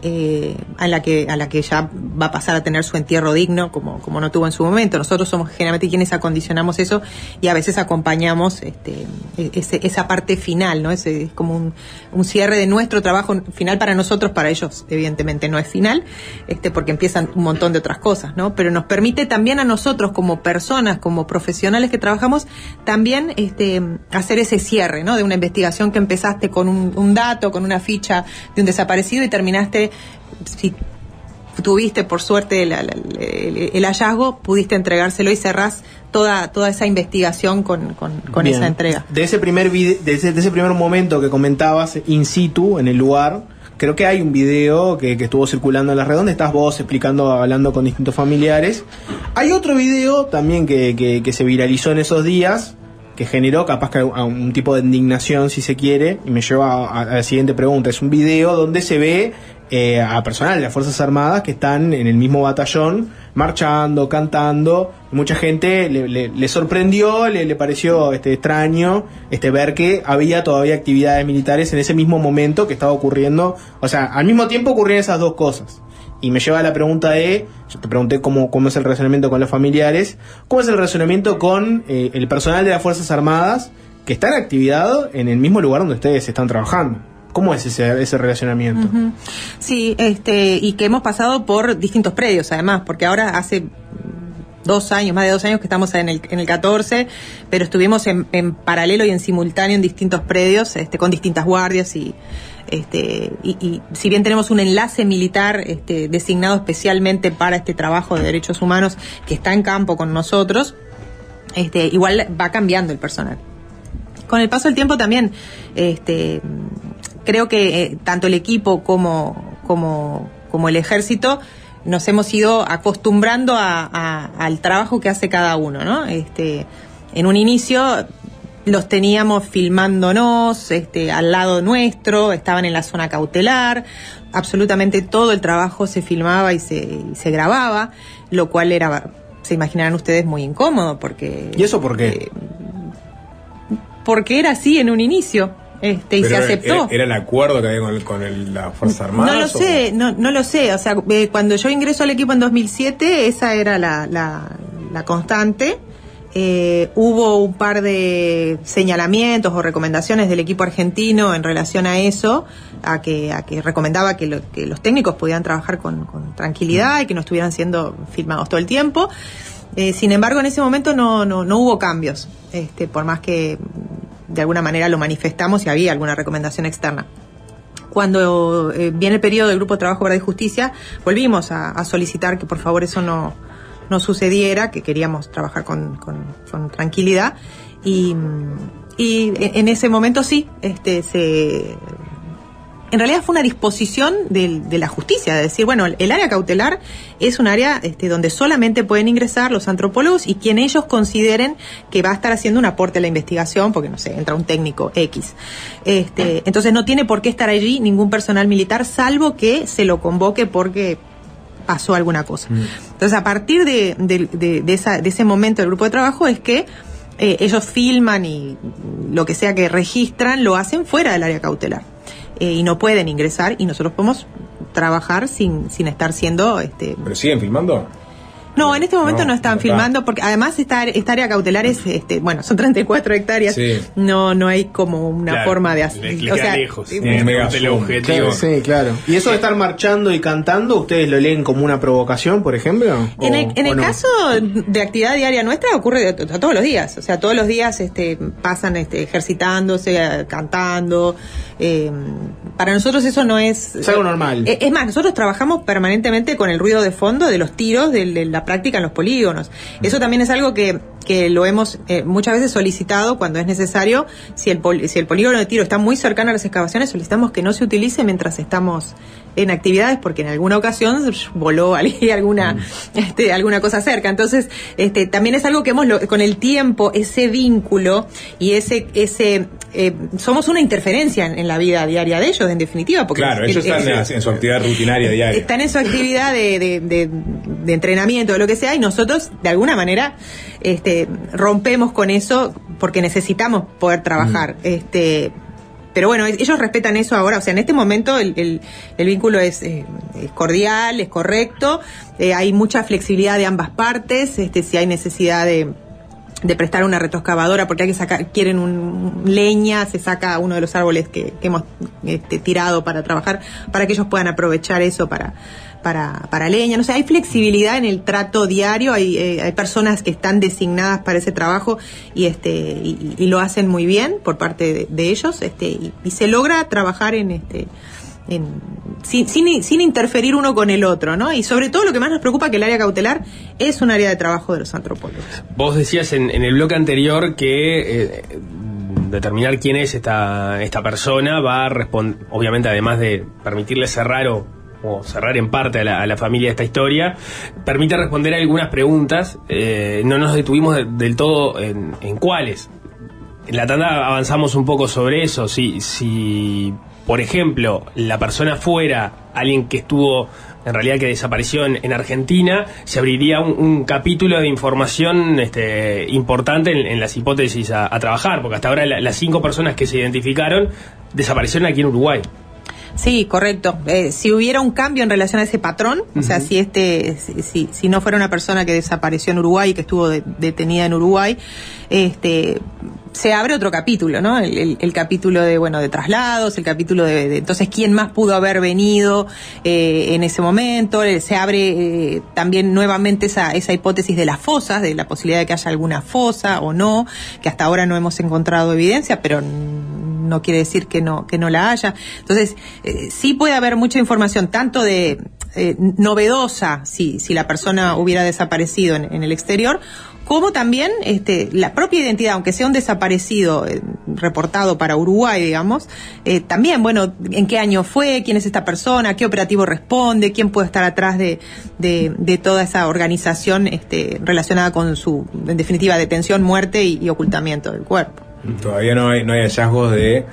eh, a, la que, a la que ya va a pasar a tener su entierro digno como, como no tuvo en su momento. Nosotros somos generalmente quienes acondicionamos eso y a veces acompañamos este, e- ese- esa parte final, ¿no? Ese es como un, un cierre de nuestro trabajo final para nosotros, para ellos evidentemente no es final, este, porque empiezan un montón de otras cosas, ¿no? Pero nos permite también a nosotros como personas, como profesionales que trabajamos, también este, hacer ese cierre, ¿no? De una investigación que empezaste con un, un dato, con una ficha de un desaparecido y terminaste, si tuviste por suerte el, el hallazgo, pudiste entregárselo y cerrás toda, toda esa investigación con, con- esa entrega. De ese primer de ese, de ese primer momento que comentabas in situ, en el lugar, creo que hay un video que, que estuvo circulando en la red donde estás vos explicando, hablando con distintos familiares. Hay otro video también que, que- que se viralizó en esos días, que generó capaz que a un tipo de indignación, si se quiere, y me lleva a, a la siguiente pregunta. Es un video donde se ve eh, a personal de las Fuerzas Armadas que están en el mismo batallón, marchando, cantando. Mucha gente le, le- sorprendió, le, le pareció este, extraño este, ver que había todavía actividades militares en ese mismo momento que estaba ocurriendo. O sea, al mismo tiempo ocurrían esas dos cosas. Y me lleva a la pregunta de, yo te pregunté cómo, cómo es el relacionamiento con los familiares, cómo es el relacionamiento con eh, el personal de las Fuerzas Armadas que está en actividad en el mismo lugar donde ustedes están trabajando. ¿Cómo es ese, ese relacionamiento? Sí, este, y que hemos pasado por distintos predios, además, porque ahora hace dos años, más de dos años que estamos en el, en el 14, pero estuvimos en, paralelo y en simultáneo en distintos predios, este, con distintas guardias y, este, y si bien tenemos un enlace militar este, designado especialmente para este trabajo de derechos humanos que está en campo con nosotros, este, igual va cambiando el personal. Con el paso del tiempo también, este, creo que eh, tanto el equipo como, como, como el ejército nos hemos ido acostumbrando a- a- al trabajo que hace cada uno, ¿no? Este, en un inicio los teníamos filmándonos este, al lado nuestro, estaban en la zona cautelar, absolutamente todo el trabajo se filmaba y se, y se grababa, lo cual era, se imaginarán ustedes, muy incómodo porque... ¿Y eso por qué? porque era así en un inicio. Este, y Pero se aceptó. Era, era el acuerdo que había con, el- con el- las Fuerzas Armadas. No lo o- sé, no, no lo sé. O sea, eh, cuando yo ingreso al equipo en 2007, esa era la, la, la constante. Eh, hubo un par de señalamientos o recomendaciones del equipo argentino en relación a eso, a que, a que recomendaba que, lo- que los técnicos pudieran trabajar con, con tranquilidad y que no estuvieran siendo filmados todo el tiempo. Eh, sin embargo, en ese momento no, no, no hubo cambios, este, por más que de alguna manera lo manifestamos y había alguna recomendación externa cuando eh, viene el periodo del Grupo de Trabajo, Verdad y Justicia, volvimos a, solicitar que por favor eso no, no sucediera, que queríamos trabajar con, con- con tranquilidad. Y, y en ese momento sí, este, se, en realidad fue una disposición del- de, la justicia, de decir, bueno, el área cautelar es un área este, donde solamente pueden ingresar los antropólogos y quien ellos consideren que va a estar haciendo un aporte a la investigación, porque no sé, entra un técnico X. Este, entonces no tiene por qué estar allí ningún personal militar, salvo que se lo convoque porque pasó alguna cosa. Entonces, a partir de, de- de- de esa- de ese momento del grupo de trabajo es que eh, ellos filman y lo que sea que registran, lo hacen fuera del área cautelar. Eh, y no pueden ingresar y nosotros podemos trabajar sin, sin estar siendo... Este, ¿Pero siguen filmando? No, en este momento No, no, están filmando porque además esta, esta área cautelar es, este, bueno, son 34 hectáreas. Sí. No, no hay como una Claro, forma de hacer. le- le queda lejos, tiene eh, mega teleobjetivo. Claro, sí, claro. ¿Y eso de estar marchando y cantando, ustedes lo leen como una provocación, por ejemplo? En el, ¿O- en o el no? caso de actividad diaria nuestra ocurre todos los días, o sea, todos los días este, pasan este, ejercitándose, cantando. eh, para nosotros eso no es... Es algo normal. Eh, Es más, nosotros trabajamos permanentemente con el ruido de fondo de los tiros de, de la práctica en los polígonos. Eso también es algo que, que lo hemos eh, muchas veces solicitado cuando es necesario. Si el, si el polígono de tiro está muy cercano a las excavaciones, solicitamos que no se utilice mientras estamos en actividades porque en alguna ocasión voló alguna este, alguna cosa cerca entonces este también es algo que hemos lo- con el tiempo ese vínculo y ese ese eh, somos una interferencia en, en la vida diaria de ellos en definitiva porque Claro, el- ellos el- están en, en su actividad rutinaria diaria. están en su actividad de, de, de- de entrenamiento, de lo que sea, y nosotros, de alguna manera, este, rompemos con eso porque necesitamos poder trabajar. Este, pero bueno, ellos respetan eso ahora, o sea, en este momento el, el- vínculo es, eh, es cordial, es correcto, eh, hay mucha flexibilidad de ambas partes, este, si hay necesidad de de prestar una retroexcavadora porque hay que sacar, quieren un, leña, se saca uno de los árboles que, que hemos este, tirado para trabajar, para que ellos puedan aprovechar eso para, para, para leña. No sé, hay flexibilidad en el trato diario, hay, eh, hay personas que están designadas para ese trabajo y este, y, y lo hacen muy bien por parte de, de ellos, este, y, y se logra trabajar en este sin, interferir uno con el otro, ¿no? Y sobre todo lo que más nos preocupa que el área cautelar es un área de trabajo de los antropólogos. Vos decías en, el bloque anterior que eh, determinar quién es esta, persona va a responder, obviamente además de permitirle cerrar o, cerrar en parte a la, a la familia esta historia, permite responder algunas preguntas. Eh, no nos detuvimos de- del todo en, en cuáles. En la tanda avanzamos un poco sobre eso. Si, si, por ejemplo, la persona fuera alguien que estuvo, en realidad que desapareció en, en Argentina, se abriría un, un capítulo de información este, importante en, en las hipótesis a, a trabajar, porque hasta ahora la- las cinco personas que se identificaron desaparecieron aquí en Uruguay. Sí, correcto. Eh, si hubiera un cambio en relación a ese patrón, o sea, si este, si, si- si no fuera una persona que desapareció en Uruguay, que estuvo de- detenida en Uruguay, este, se abre otro capítulo, ¿no? El, el- el capítulo de, bueno, de traslados, el capítulo de, entonces quién más pudo haber venido eh, en ese momento. Eh, Se abre eh, también nuevamente esa, esa hipótesis de las fosas, de la posibilidad de que haya alguna fosa o no, que hasta ahora no hemos encontrado evidencia, pero no quiere decir que no que no la haya. Entonces, eh, sí puede haber mucha información, tanto de eh, novedosa, si, si la persona hubiera desaparecido en, en el exterior, como también este, la propia identidad, aunque sea un desaparecido eh, reportado para Uruguay, digamos, eh, también, bueno, en qué año fue, quién es esta persona, qué operativo responde, quién puede estar atrás de, de, toda esa organización este, relacionada con su, en definitiva, detención, muerte y- y ocultamiento del cuerpo. Todavía no hay, no hay hallazgos de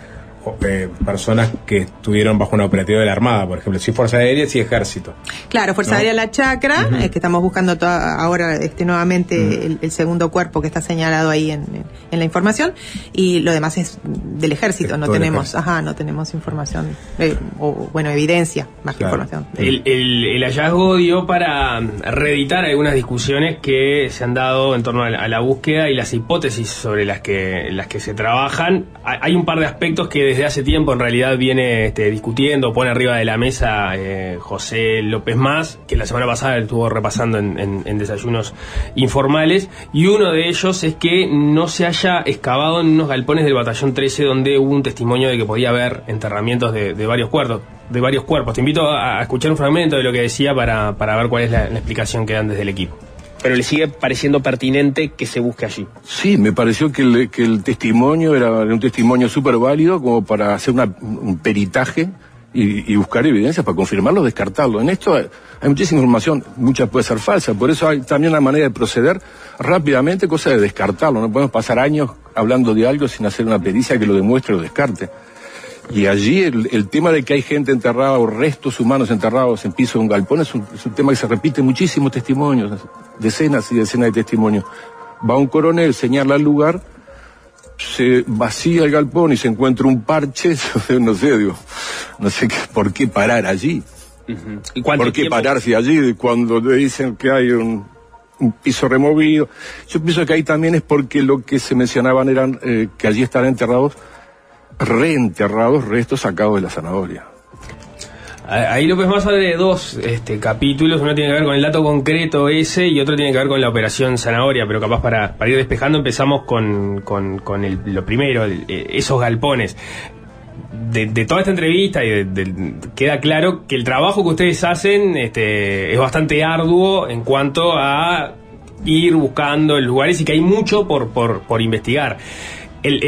eh, personas que estuvieron bajo una operativa de la Armada, por ejemplo, si Fuerza Aérea, si Ejército. Claro, Fuerza ¿No? Aérea La Chacra, eh, que estamos buscando toda- ahora este, nuevamente el, el segundo cuerpo que está señalado ahí en, en- en la información, y lo demás es del ejército, no tenemos, ejército. ajá, no tenemos información, eh, o bueno, evidencia, más Claro. que información. El, el- el hallazgo dio para reeditar algunas discusiones que se han dado en torno a la, a la búsqueda y las hipótesis sobre las que, las que se trabajan. Hay hay un par de aspectos que desde hace tiempo en realidad viene este, discutiendo, pone arriba de la mesa eh, José López Más, que la semana pasada estuvo repasando en, desayunos informales, y uno de ellos es que no se haya excavado en unos galpones del batallón 13 donde hubo un testimonio de que podía haber enterramientos de, varios cuerpos. De varios cuerpos. Te invito a, escuchar un fragmento de lo que decía para, para ver cuál es la explicación que dan desde el equipo. Pero le sigue pareciendo pertinente que se busque allí. Sí, me pareció que el, testimonio era un testimonio súper válido como para hacer un peritaje y, buscar evidencias para confirmarlo o descartarlo. En esto hay, hay muchísima información, mucha puede ser falsa, por eso hay también una manera de proceder rápidamente, cosa de descartarlo. No podemos pasar años hablando de algo sin hacer una pericia que lo demuestre o descarte. Y allí el, el tema de que hay gente enterrada o restos humanos enterrados en piso de un galpón es un, es un tema que se repite en muchísimos testimonios, decenas y decenas de testimonios. Va un coronel, señala el lugar, se vacía el galpón y se encuentra un parche, no sé, digo, no sé qué, por qué parar allí. ¿Y cuánto ¿Por qué tiempo? pararse allí cuando le dicen que hay un, un piso removido? Yo pienso que ahí también es porque lo que se mencionaban eran eh, que allí están enterrados, reenterrados restos sacados de la zanahoria. Ahí López Más habla de dos este, capítulos, uno tiene que ver con el dato concreto ese y otro tiene que ver con la operación zanahoria, pero capaz para, para ir despejando empezamos con, con, lo primero, eh, esos galpones. De, toda esta entrevista y de- queda claro que el trabajo que ustedes hacen este, es bastante arduo en cuanto a ir buscando lugares y que hay mucho por, por, por investigar.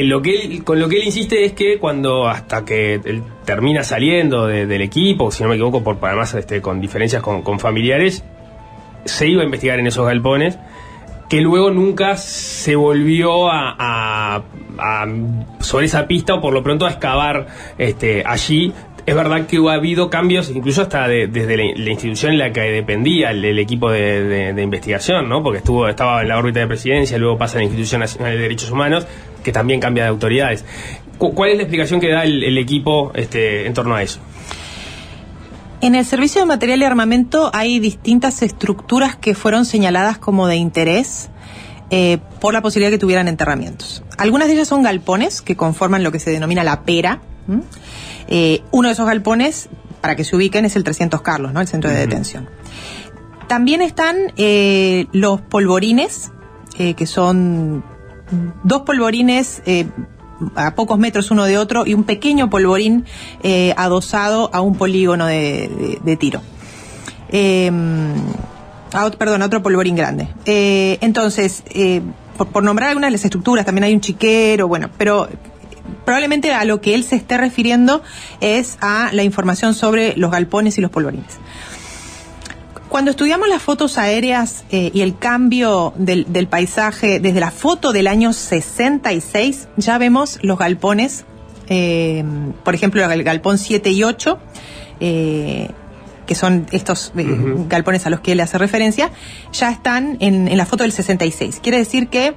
Lo que con lo que él insiste es que cuando hasta que él termina saliendo de- del equipo, si no me equivoco, por además este, con diferencias con, familiares, se iba a investigar en esos galpones, que luego nunca se volvió a- sobre esa pista o por lo pronto a excavar este, allí. Es verdad que ha habido cambios, incluso hasta de- desde la, institución en la que dependía el, equipo de, investigación, ¿no? Porque estuvo, estaba en la órbita de presidencia, luego pasa a la Institución Nacional de Derechos Humanos, que también cambia de autoridades. Cu- ¿Cuál es la explicación que da el, el equipo este, en torno a eso? En el servicio de material y armamento hay distintas estructuras que fueron señaladas como de interés eh, por la posibilidad de que tuvieran enterramientos. Algunas de ellas son galpones que conforman lo que se denomina la pera. Eh, uno de esos galpones, para que se ubiquen, es el 300 Carlos, ¿no? el centro de detención. También están eh, los polvorines, que son dos polvorines a pocos metros uno de otro y un pequeño polvorín eh, adosado a un polígono de, de- de tiro. Eh, a ot- perdón, a otro polvorín grande. Eh, entonces, eh, por, nombrar algunas de las estructuras, también hay un chiquero, bueno, pero probablemente a lo que él se esté refiriendo es a la información sobre los galpones y los polvorines. Cuando estudiamos las fotos aéreas eh, y el cambio del, del paisaje desde la foto del año 66, ya vemos los galpones, por ejemplo, el galpón 7 y 8, eh, que son estos eh, galpones a los que él hace referencia, ya están en, en la foto del 66. Quiere decir que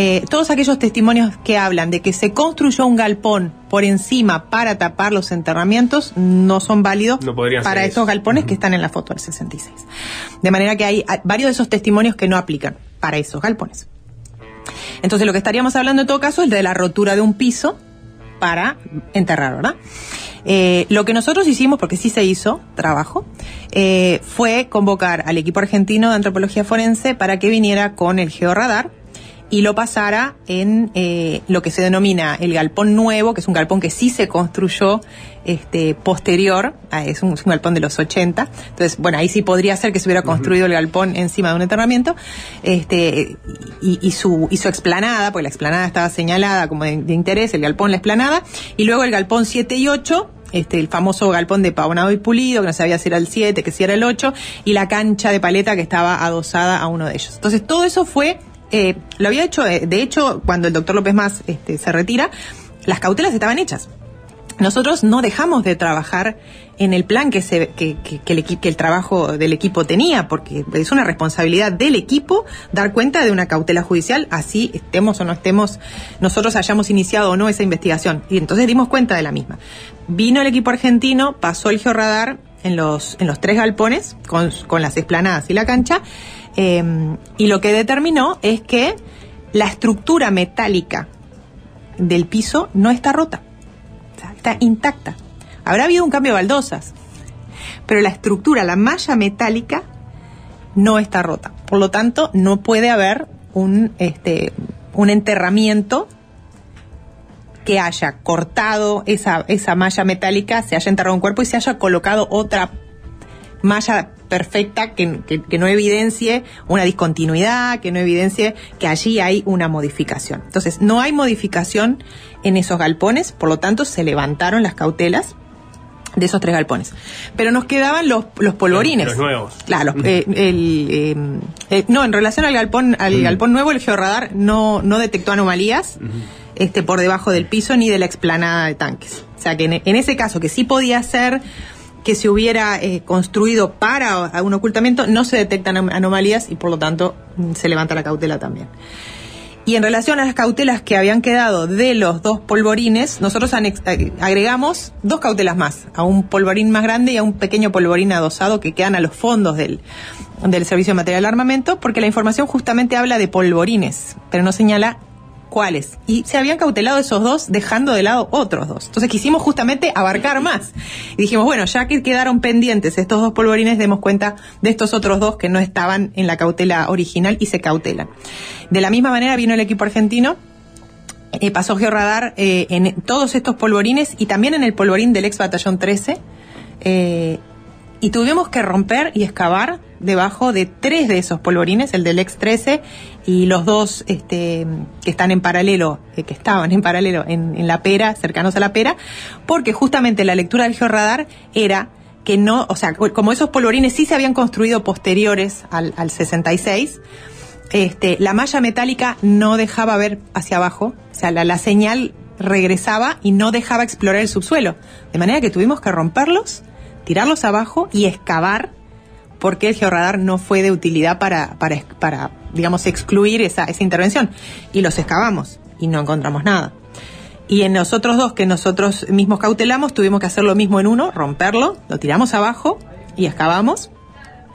eh, todos aquellos testimonios que hablan de que se construyó un galpón por encima para tapar los enterramientos no son válidos No para eso. galpones que están en la foto del 66. De manera que hay varios de esos testimonios que no aplican para esos galpones. Entonces lo que estaríamos hablando en todo caso es de la rotura de un piso para enterrar, ¿verdad? Eh, lo que nosotros hicimos, porque sí se hizo trabajo, eh, fue convocar al equipo argentino de antropología forense para que viniera con el georradar y lo pasara en eh, lo que se denomina el galpón nuevo, que es un galpón que sí se construyó este, posterior, a- es un, es un galpón de los 80. Entonces, bueno, ahí sí podría ser que se hubiera construido el galpón encima de un enterramiento, este, y, y su, y su explanada, porque la explanada estaba señalada como de, de interés, el galpón, la explanada, y luego el galpón 7 y 8, este, el famoso galpón de pavonado y pulido, que no sabía si era el 7, que si era el 8, y la cancha de paleta que estaba adosada a uno de ellos. Entonces, todo eso fue, eh, lo había hecho, eh, de hecho, cuando el doctor López Más este, se retira, las cautelas estaban hechas. Nosotros no dejamos de trabajar en el plan que, se, el trabajo del equipo tenía, porque es una responsabilidad del equipo dar cuenta de una cautela judicial, así estemos o no estemos, nosotros hayamos iniciado o no esa investigación. Y entonces dimos cuenta de la misma. Vino el equipo argentino, pasó el georradar en los, en los tres galpones, con, con las esplanadas y la cancha, eh, y lo que determinó es que la estructura metálica del piso no está rota está intacta. Habrá habido un cambio de baldosas, pero la estructura, la malla metálica, no está rota. Por lo tanto, no puede haber un, este, un enterramiento que haya cortado esa, esa malla metálica, se haya enterrado un cuerpo y se haya colocado otra malla perfecta que, que- que no evidencie una discontinuidad, que no evidencie que allí hay una modificación. Entonces, no hay modificación en esos galpones, por lo tanto, se levantaron las cautelas de esos tres galpones. Pero nos quedaban los, los polvorines. Los nuevos. Claro, los- eh, el, eh, eh, no, en relación al galpón, al galpón nuevo, el georradar no, no detectó anomalías este, por debajo del piso ni de la explanada de tanques. O sea que en, en ese caso, que sí podía ser que se hubiera eh, construido para un ocultamiento, no se detectan anom- anomalías y por lo tanto mm, se levanta la cautela también. Y en relación a las cautelas que habían quedado de los dos polvorines, nosotros ag- agregamos dos cautelas más, a un polvorín más grande y a un pequeño polvorín adosado que quedan a los fondos del, del Servicio de Material de Armamento, porque la información justamente habla de polvorines, pero no señala cuáles. Y se habían cautelado esos dos, dejando de lado otros dos. Entonces quisimos justamente abarcar más. Y dijimos, bueno, ya que quedaron pendientes estos dos polvorines, demos cuenta de estos otros dos que no estaban en la cautela original y se cautelan. De la misma manera vino el equipo argentino. eh, pasó Georradar eh, en todos estos polvorines y también en el polvorín del ex batallón 13. eh, y tuvimos que romper y excavar debajo de tres de esos polvorines, el del ex 13 y los dos este, que están en paralelo, eh, que estaban en paralelo en, la pera, cercanos a la pera, porque justamente la lectura del georradar era que no, o sea, co- como esos polvorines sí se habían construido posteriores al, al 66, este, la malla metálica no dejaba ver hacia abajo, o sea, la señal regresaba y no dejaba explorar el subsuelo. De manera que tuvimos que romperlos, tirarlos abajo y excavar, porque el georradar no fue de utilidad para, para, para digamos, excluir esa, esa intervención. Y los excavamos y no encontramos nada. Y en los otros dos que nosotros mismos cautelamos, tuvimos que hacer lo mismo en uno, romperlo, lo tiramos abajo y excavamos.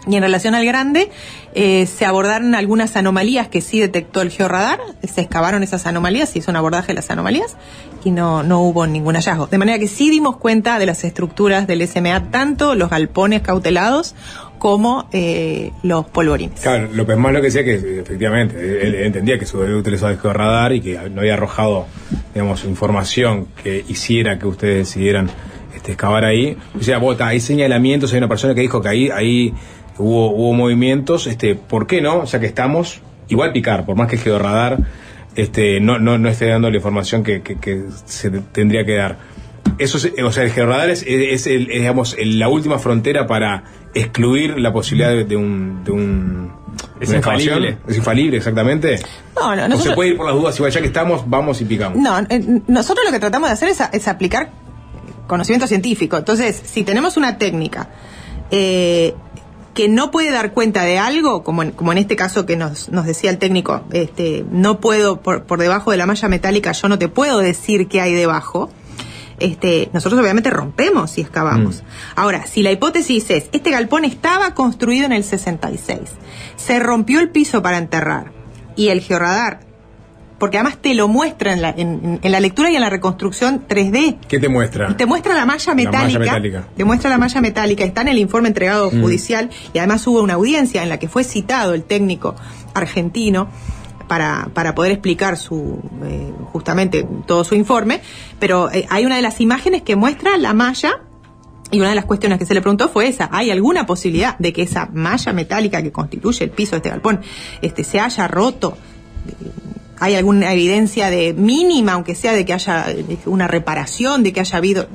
Y en relación al grande, eh, se abordaron algunas anomalías que sí detectó el georradar, se excavaron esas anomalías, se hizo un abordaje de las anomalías y no, no hubo ningún hallazgo. De manera que sí dimos cuenta de las estructuras del SMA, tanto los galpones cautelados como eh, los polvorines. Claro, López Más lo que decía que efectivamente, él, entendía que su utilizado el radar y que no había arrojado, digamos, información que hiciera que ustedes decidieran este, excavar ahí. O sea, bota, hay señalamientos, hay una persona que dijo que ahí, ahí hubo, hubo movimientos, este, ¿por qué no? O sea que estamos, igual picar, por más que el georradar este, no, no, no esté dando la información que, que- que se tendría que dar. Eso es- o sea, el georradar es, es, el- es, digamos, el- la última frontera para excluir la posibilidad de, de un... De un Es infalible. Es infalible, exactamente. No, no, o se nosotros- puede ir por las dudas, igual ya que estamos, vamos y picamos. No, eh, nosotros lo que tratamos de hacer es, a- es aplicar conocimiento científico. Entonces, si tenemos una técnica eh, que no puede dar cuenta de algo, como en, como en este caso que nos, nos decía el técnico, este, no puedo, por, por debajo de la malla metálica, yo no te puedo decir qué hay debajo. Este, nosotros obviamente rompemos y excavamos. Ahora, si la hipótesis es, este galpón estaba construido en el 66, se rompió el piso para enterrar y el georradar porque además te lo muestra en la, en- en la lectura y en la reconstrucción 3D. ¿Qué te muestra? Te muestra la malla La malla metálica. metálica. Te muestra la malla metálica. Está en el informe entregado Mm. judicial y además hubo una audiencia en la que fue citado el técnico argentino para, para poder explicar su eh, justamente todo su informe. Pero eh, hay una de las imágenes que muestra la malla y una de las cuestiones que se le preguntó fue esa, ¿hay alguna posibilidad de que esa malla metálica que constituye el piso de este galpón este, se haya roto? ¿Hay alguna evidencia de mínima, aunque sea de que haya una reparación, de que haya habido...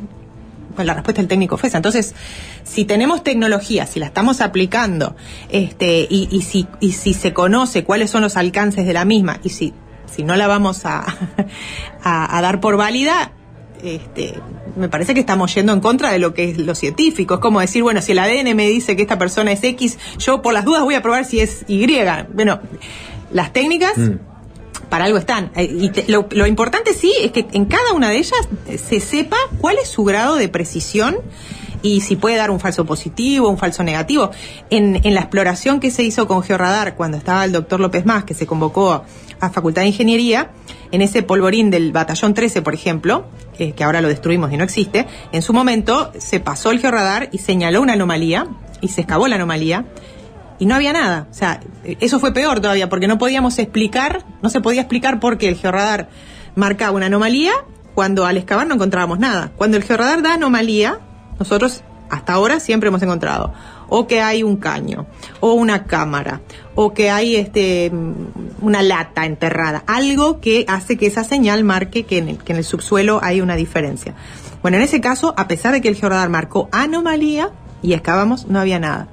Pues la respuesta del técnico fue esa. Entonces, si tenemos tecnología, si la estamos aplicando, este, y, si, y si se conoce cuáles son los alcances de la misma, y si, si no la vamos a, a, dar por válida, este, me parece que estamos yendo en contra de lo que es lo científico. Es como decir, bueno, si el ADN me dice que esta persona es X, yo por las dudas voy a probar si es Y. Bueno, las técnicas para algo están. Eh, lo, importante sí es que en cada una de ellas eh, se sepa cuál es su grado de precisión y si puede dar un falso positivo, un falso negativo. En, en la exploración que se hizo con Georradar cuando estaba el doctor López Más, que se convocó a Facultad de Ingeniería, en ese polvorín del batallón 13, por ejemplo, eh, que ahora lo destruimos y no existe, en su momento se pasó el georradar y señaló una anomalía y se excavó la anomalía y no había nada. O sea, eso fue peor todavía porque no podíamos explicar, no se podía explicar por qué el georradar marcaba una anomalía cuando al excavar no encontrábamos nada. Cuando el georradar da anomalía, nosotros hasta ahora siempre hemos encontrado o que hay un caño, o una cámara, o que hay este una lata enterrada, algo que hace que esa señal marque que en el, que en el subsuelo hay una diferencia. Bueno, en ese caso, a pesar de que el georradar marcó anomalía y excavamos, no había nada.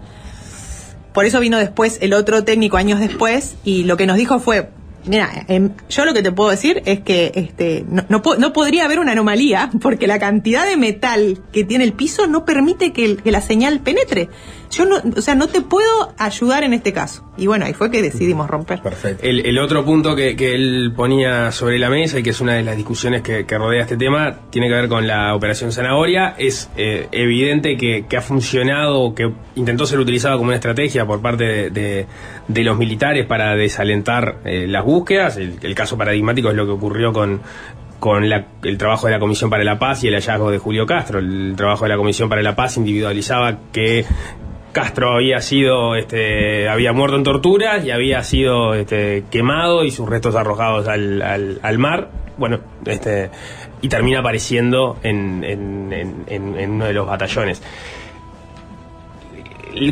Por eso vino después el otro técnico años después y lo que nos dijo fue, Mira, em, yo lo que te puedo decir es que este, no, no, no podría haber una anomalía porque la cantidad de metal que tiene el piso no permite que la señal penetre. Yo no, o sea, no te puedo ayudar en este caso. Y bueno, ahí fue que decidimos romper. El, el otro punto que, que él ponía sobre la mesa y que es una de las discusiones que, que rodea este tema tiene que ver con la operación zanahoria. Es eh, evidente que, que ha funcionado, que intentó ser utilizado como una estrategia por parte de, de- de los militares para desalentar eh, las búsquedas. El, el caso paradigmático es lo que ocurrió con con la- el trabajo de la Comisión para la Paz y el hallazgo de Julio Castro. El trabajo de la Comisión para la Paz individualizaba que Castro había sido, este, había muerto en torturas y había sido este, quemado y sus restos arrojados al, al- al mar. Bueno, este, y termina apareciendo en, en- en- en- en uno de los batallones.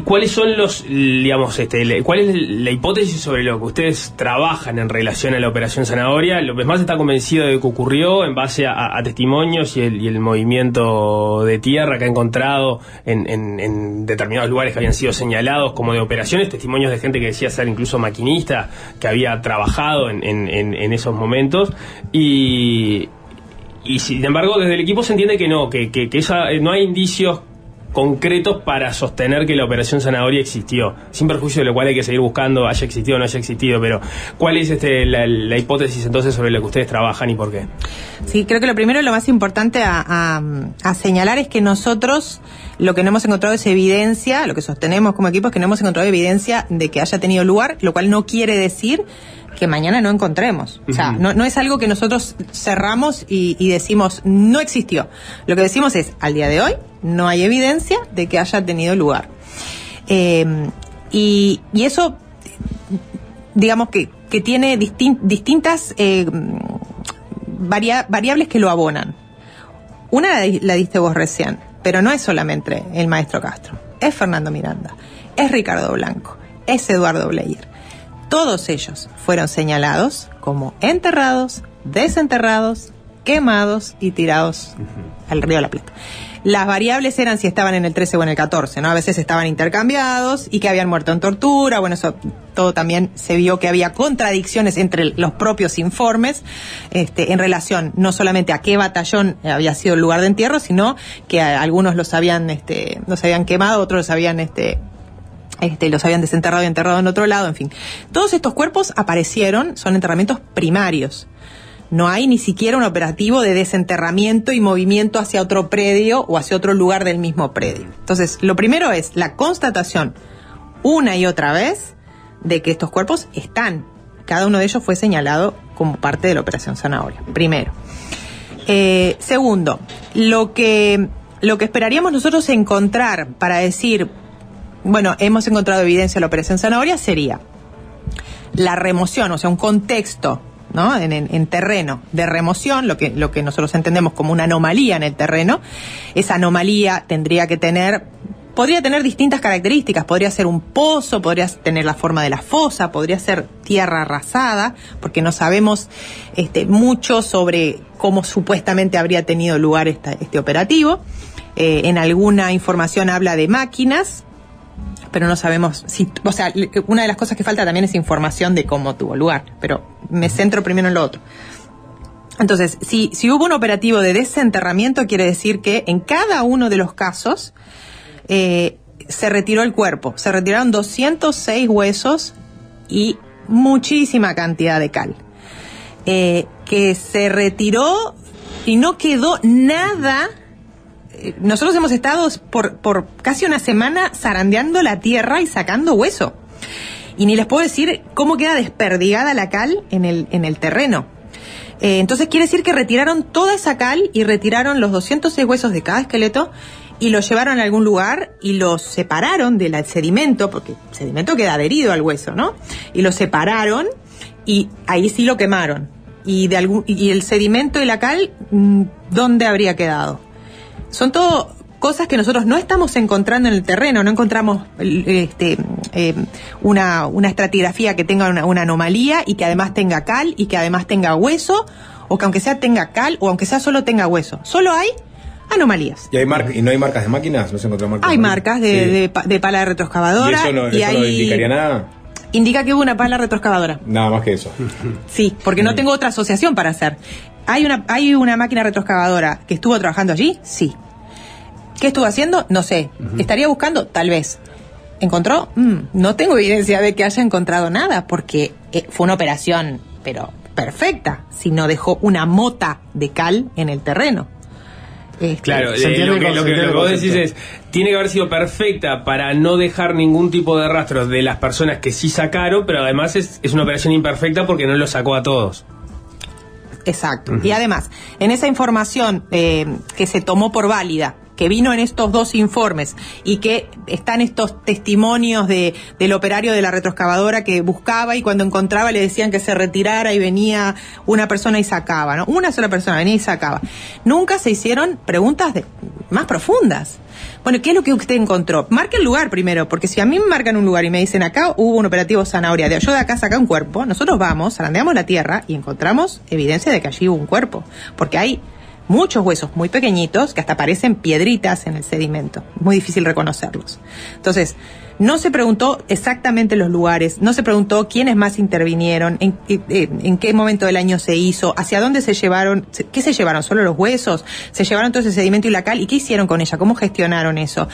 ¿Cuáles son los, digamos, este, cuál es la hipótesis sobre lo que ustedes trabajan en relación a la operación zanahoria? López Más está convencido de que ocurrió en base a, testimonios y el, y el movimiento de tierra que ha encontrado en, en- determinados lugares que habían sido señalados como de operaciones, testimonios de gente que decía ser incluso maquinista, que había trabajado en- en esos momentos y, y sin embargo desde el equipo se entiende que no, que, que, que esa- no hay indicios concretos para sostener que la operación zanahoria existió, sin perjuicio de lo cual hay que seguir buscando, haya existido o no haya existido, pero ¿cuál es este, la, la hipótesis entonces sobre la que ustedes trabajan y por qué? Sí, creo que lo primero y lo más importante a, a- a señalar es que nosotros lo que no hemos encontrado es evidencia, lo que sostenemos como equipo es que no hemos encontrado evidencia de que haya tenido lugar, lo cual no quiere decir que mañana no encontremos. O sea, no, no es algo que nosotros cerramos y, y decimos no existió. Lo que decimos es, al día de hoy, no hay evidencia de que haya tenido lugar. Eh, y, y eso, digamos que, que tiene distin- distintas eh, varia- variables que lo abonan. Una la, la diste vos recién, pero no es solamente el maestro Castro, es Fernando Miranda, es Ricardo Blanco, es Eduardo Bleyer. Todos ellos fueron señalados como enterrados, desenterrados, quemados y tirados al río de la Plata. Las variables eran si estaban en el 13 o en el 14, ¿no? A veces estaban intercambiados y que habían muerto en tortura, bueno, eso todo también se vio que había contradicciones entre los propios informes este, en relación no solamente a qué batallón había sido el lugar de entierro, sino que algunos los habían, este, los habían quemado, otros los habían, este, este, los habían desenterrado y enterrado en otro lado, en fin. Todos estos cuerpos aparecieron, son enterramientos primarios. No hay ni siquiera un operativo de desenterramiento y movimiento hacia otro predio o hacia otro lugar del mismo predio. Entonces, lo primero es la constatación una y otra vez de que estos cuerpos están. Cada uno de ellos fue señalado como parte de la operación Zanahoria. Primero. Eh, segundo, lo que, lo que esperaríamos nosotros encontrar para decir, bueno, hemos encontrado evidencia de la operación Zanahoria sería la remoción, o sea, un contexto ¿no? En, en- en terreno de remoción, lo que, nosotros entendemos como una anomalía en el terreno. Esa anomalía tendría que tener, podría tener distintas características, podría ser un pozo, podría tener la forma de la fosa, podría ser tierra arrasada, porque no sabemos este, mucho sobre cómo supuestamente habría tenido lugar este operativo. Eh, en alguna información habla de máquinas, pero no sabemos si, o sea, una de las cosas que falta también es información de cómo tuvo lugar, pero me centro primero en lo otro. Entonces, si, si hubo un operativo de desenterramiento, quiere decir que en cada uno de los casos eh, se retiró el cuerpo, se retiraron 206 huesos y muchísima cantidad de cal. Eh, que se retiró y no quedó nada nosotros hemos estado por, por casi una semana zarandeando la tierra y sacando hueso. Y ni les puedo decir cómo queda desperdigada la cal en el, en el terreno. Eh, entonces quiere decir que retiraron toda esa cal y retiraron los 206 huesos de cada esqueleto y los llevaron a algún lugar y los separaron del sedimento, porque el sedimento queda adherido al hueso, ¿no? Y los separaron y ahí sí lo quemaron. Y, de algún, y el sedimento y la cal, mm, ¿dónde habría quedado? Son todo cosas que nosotros no estamos encontrando en el terreno, no encontramos este, eh, una, una estratigrafía que tenga una, una anomalía y que además tenga cal y que además tenga hueso, o que aunque sea tenga cal o aunque sea solo tenga hueso. Solo hay anomalías. ¿Y, hay mar- ¿Y no hay marcas de máquinas? ¿No se encontró marcas Hay de marcas de, Sí. de pa- de pala ¿Y retroexcavadora eso no, y eso no hay- indicaría nada? indica que hubo una pala retroexcavadora. Nada más que eso. Sí, porque no tengo otra asociación para hacer. ¿Hay una, ¿Hay una máquina retroexcavadora que estuvo trabajando allí? Sí. ¿Qué estuvo haciendo? No sé. ¿Estaría buscando? Tal vez. ¿Encontró? Mm, no tengo evidencia de que haya encontrado nada, porque eh, fue una operación, pero perfecta, si no dejó una mota de cal en el terreno. Este, Claro, ¿se eh, lo, que, lo que- lo que vos decís es, tiene que haber sido perfecta para no dejar ningún tipo de rastros de las personas que sí sacaron, pero además es, es una operación imperfecta porque no lo sacó a todos. Exacto. Y además, en esa información eh, que se tomó por válida, que vino en estos dos informes y que están estos testimonios de, del operario de la retroexcavadora que buscaba y cuando encontraba le decían que se retirara y venía una persona y sacaba, ¿no? Una sola persona venía y sacaba. Nunca se hicieron preguntas de- más profundas. Bueno, ¿qué es lo que usted encontró? Marque el lugar primero, porque si a mí me marcan un lugar y me dicen acá hubo un operativo zanahoria, de yo de acá saca un cuerpo, nosotros vamos, zarandeamos la tierra y encontramos evidencia de que allí hubo un cuerpo. Porque hay muchos huesos muy pequeñitos que hasta parecen piedritas en el sedimento. Muy difícil reconocerlos. Entonces, no se preguntó exactamente los lugares, no se preguntó quiénes más intervinieron, en, en- en qué momento del año se hizo, hacia dónde se llevaron, qué se llevaron, solo los huesos, se llevaron todo ese sedimento y la cal, y qué hicieron con ella, cómo gestionaron eso.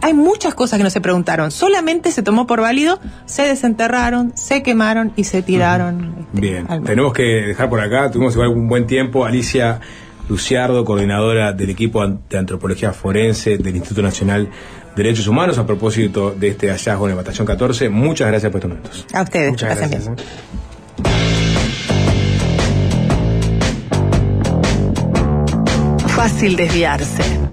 Hay muchas cosas que no se preguntaron, solamente se tomó por válido, se desenterraron, se quemaron y se tiraron. Bien, tenemos que dejar por acá, tuvimos igual un buen tiempo. Alicia Luciardo, coordinadora del equipo de antropología forense del Instituto Nacional Derechos Humanos, a propósito de este hallazgo en el Batallón 14. Muchas gracias por estos minutos. A ustedes, Muchas gracias. bien. Fácil desviarse.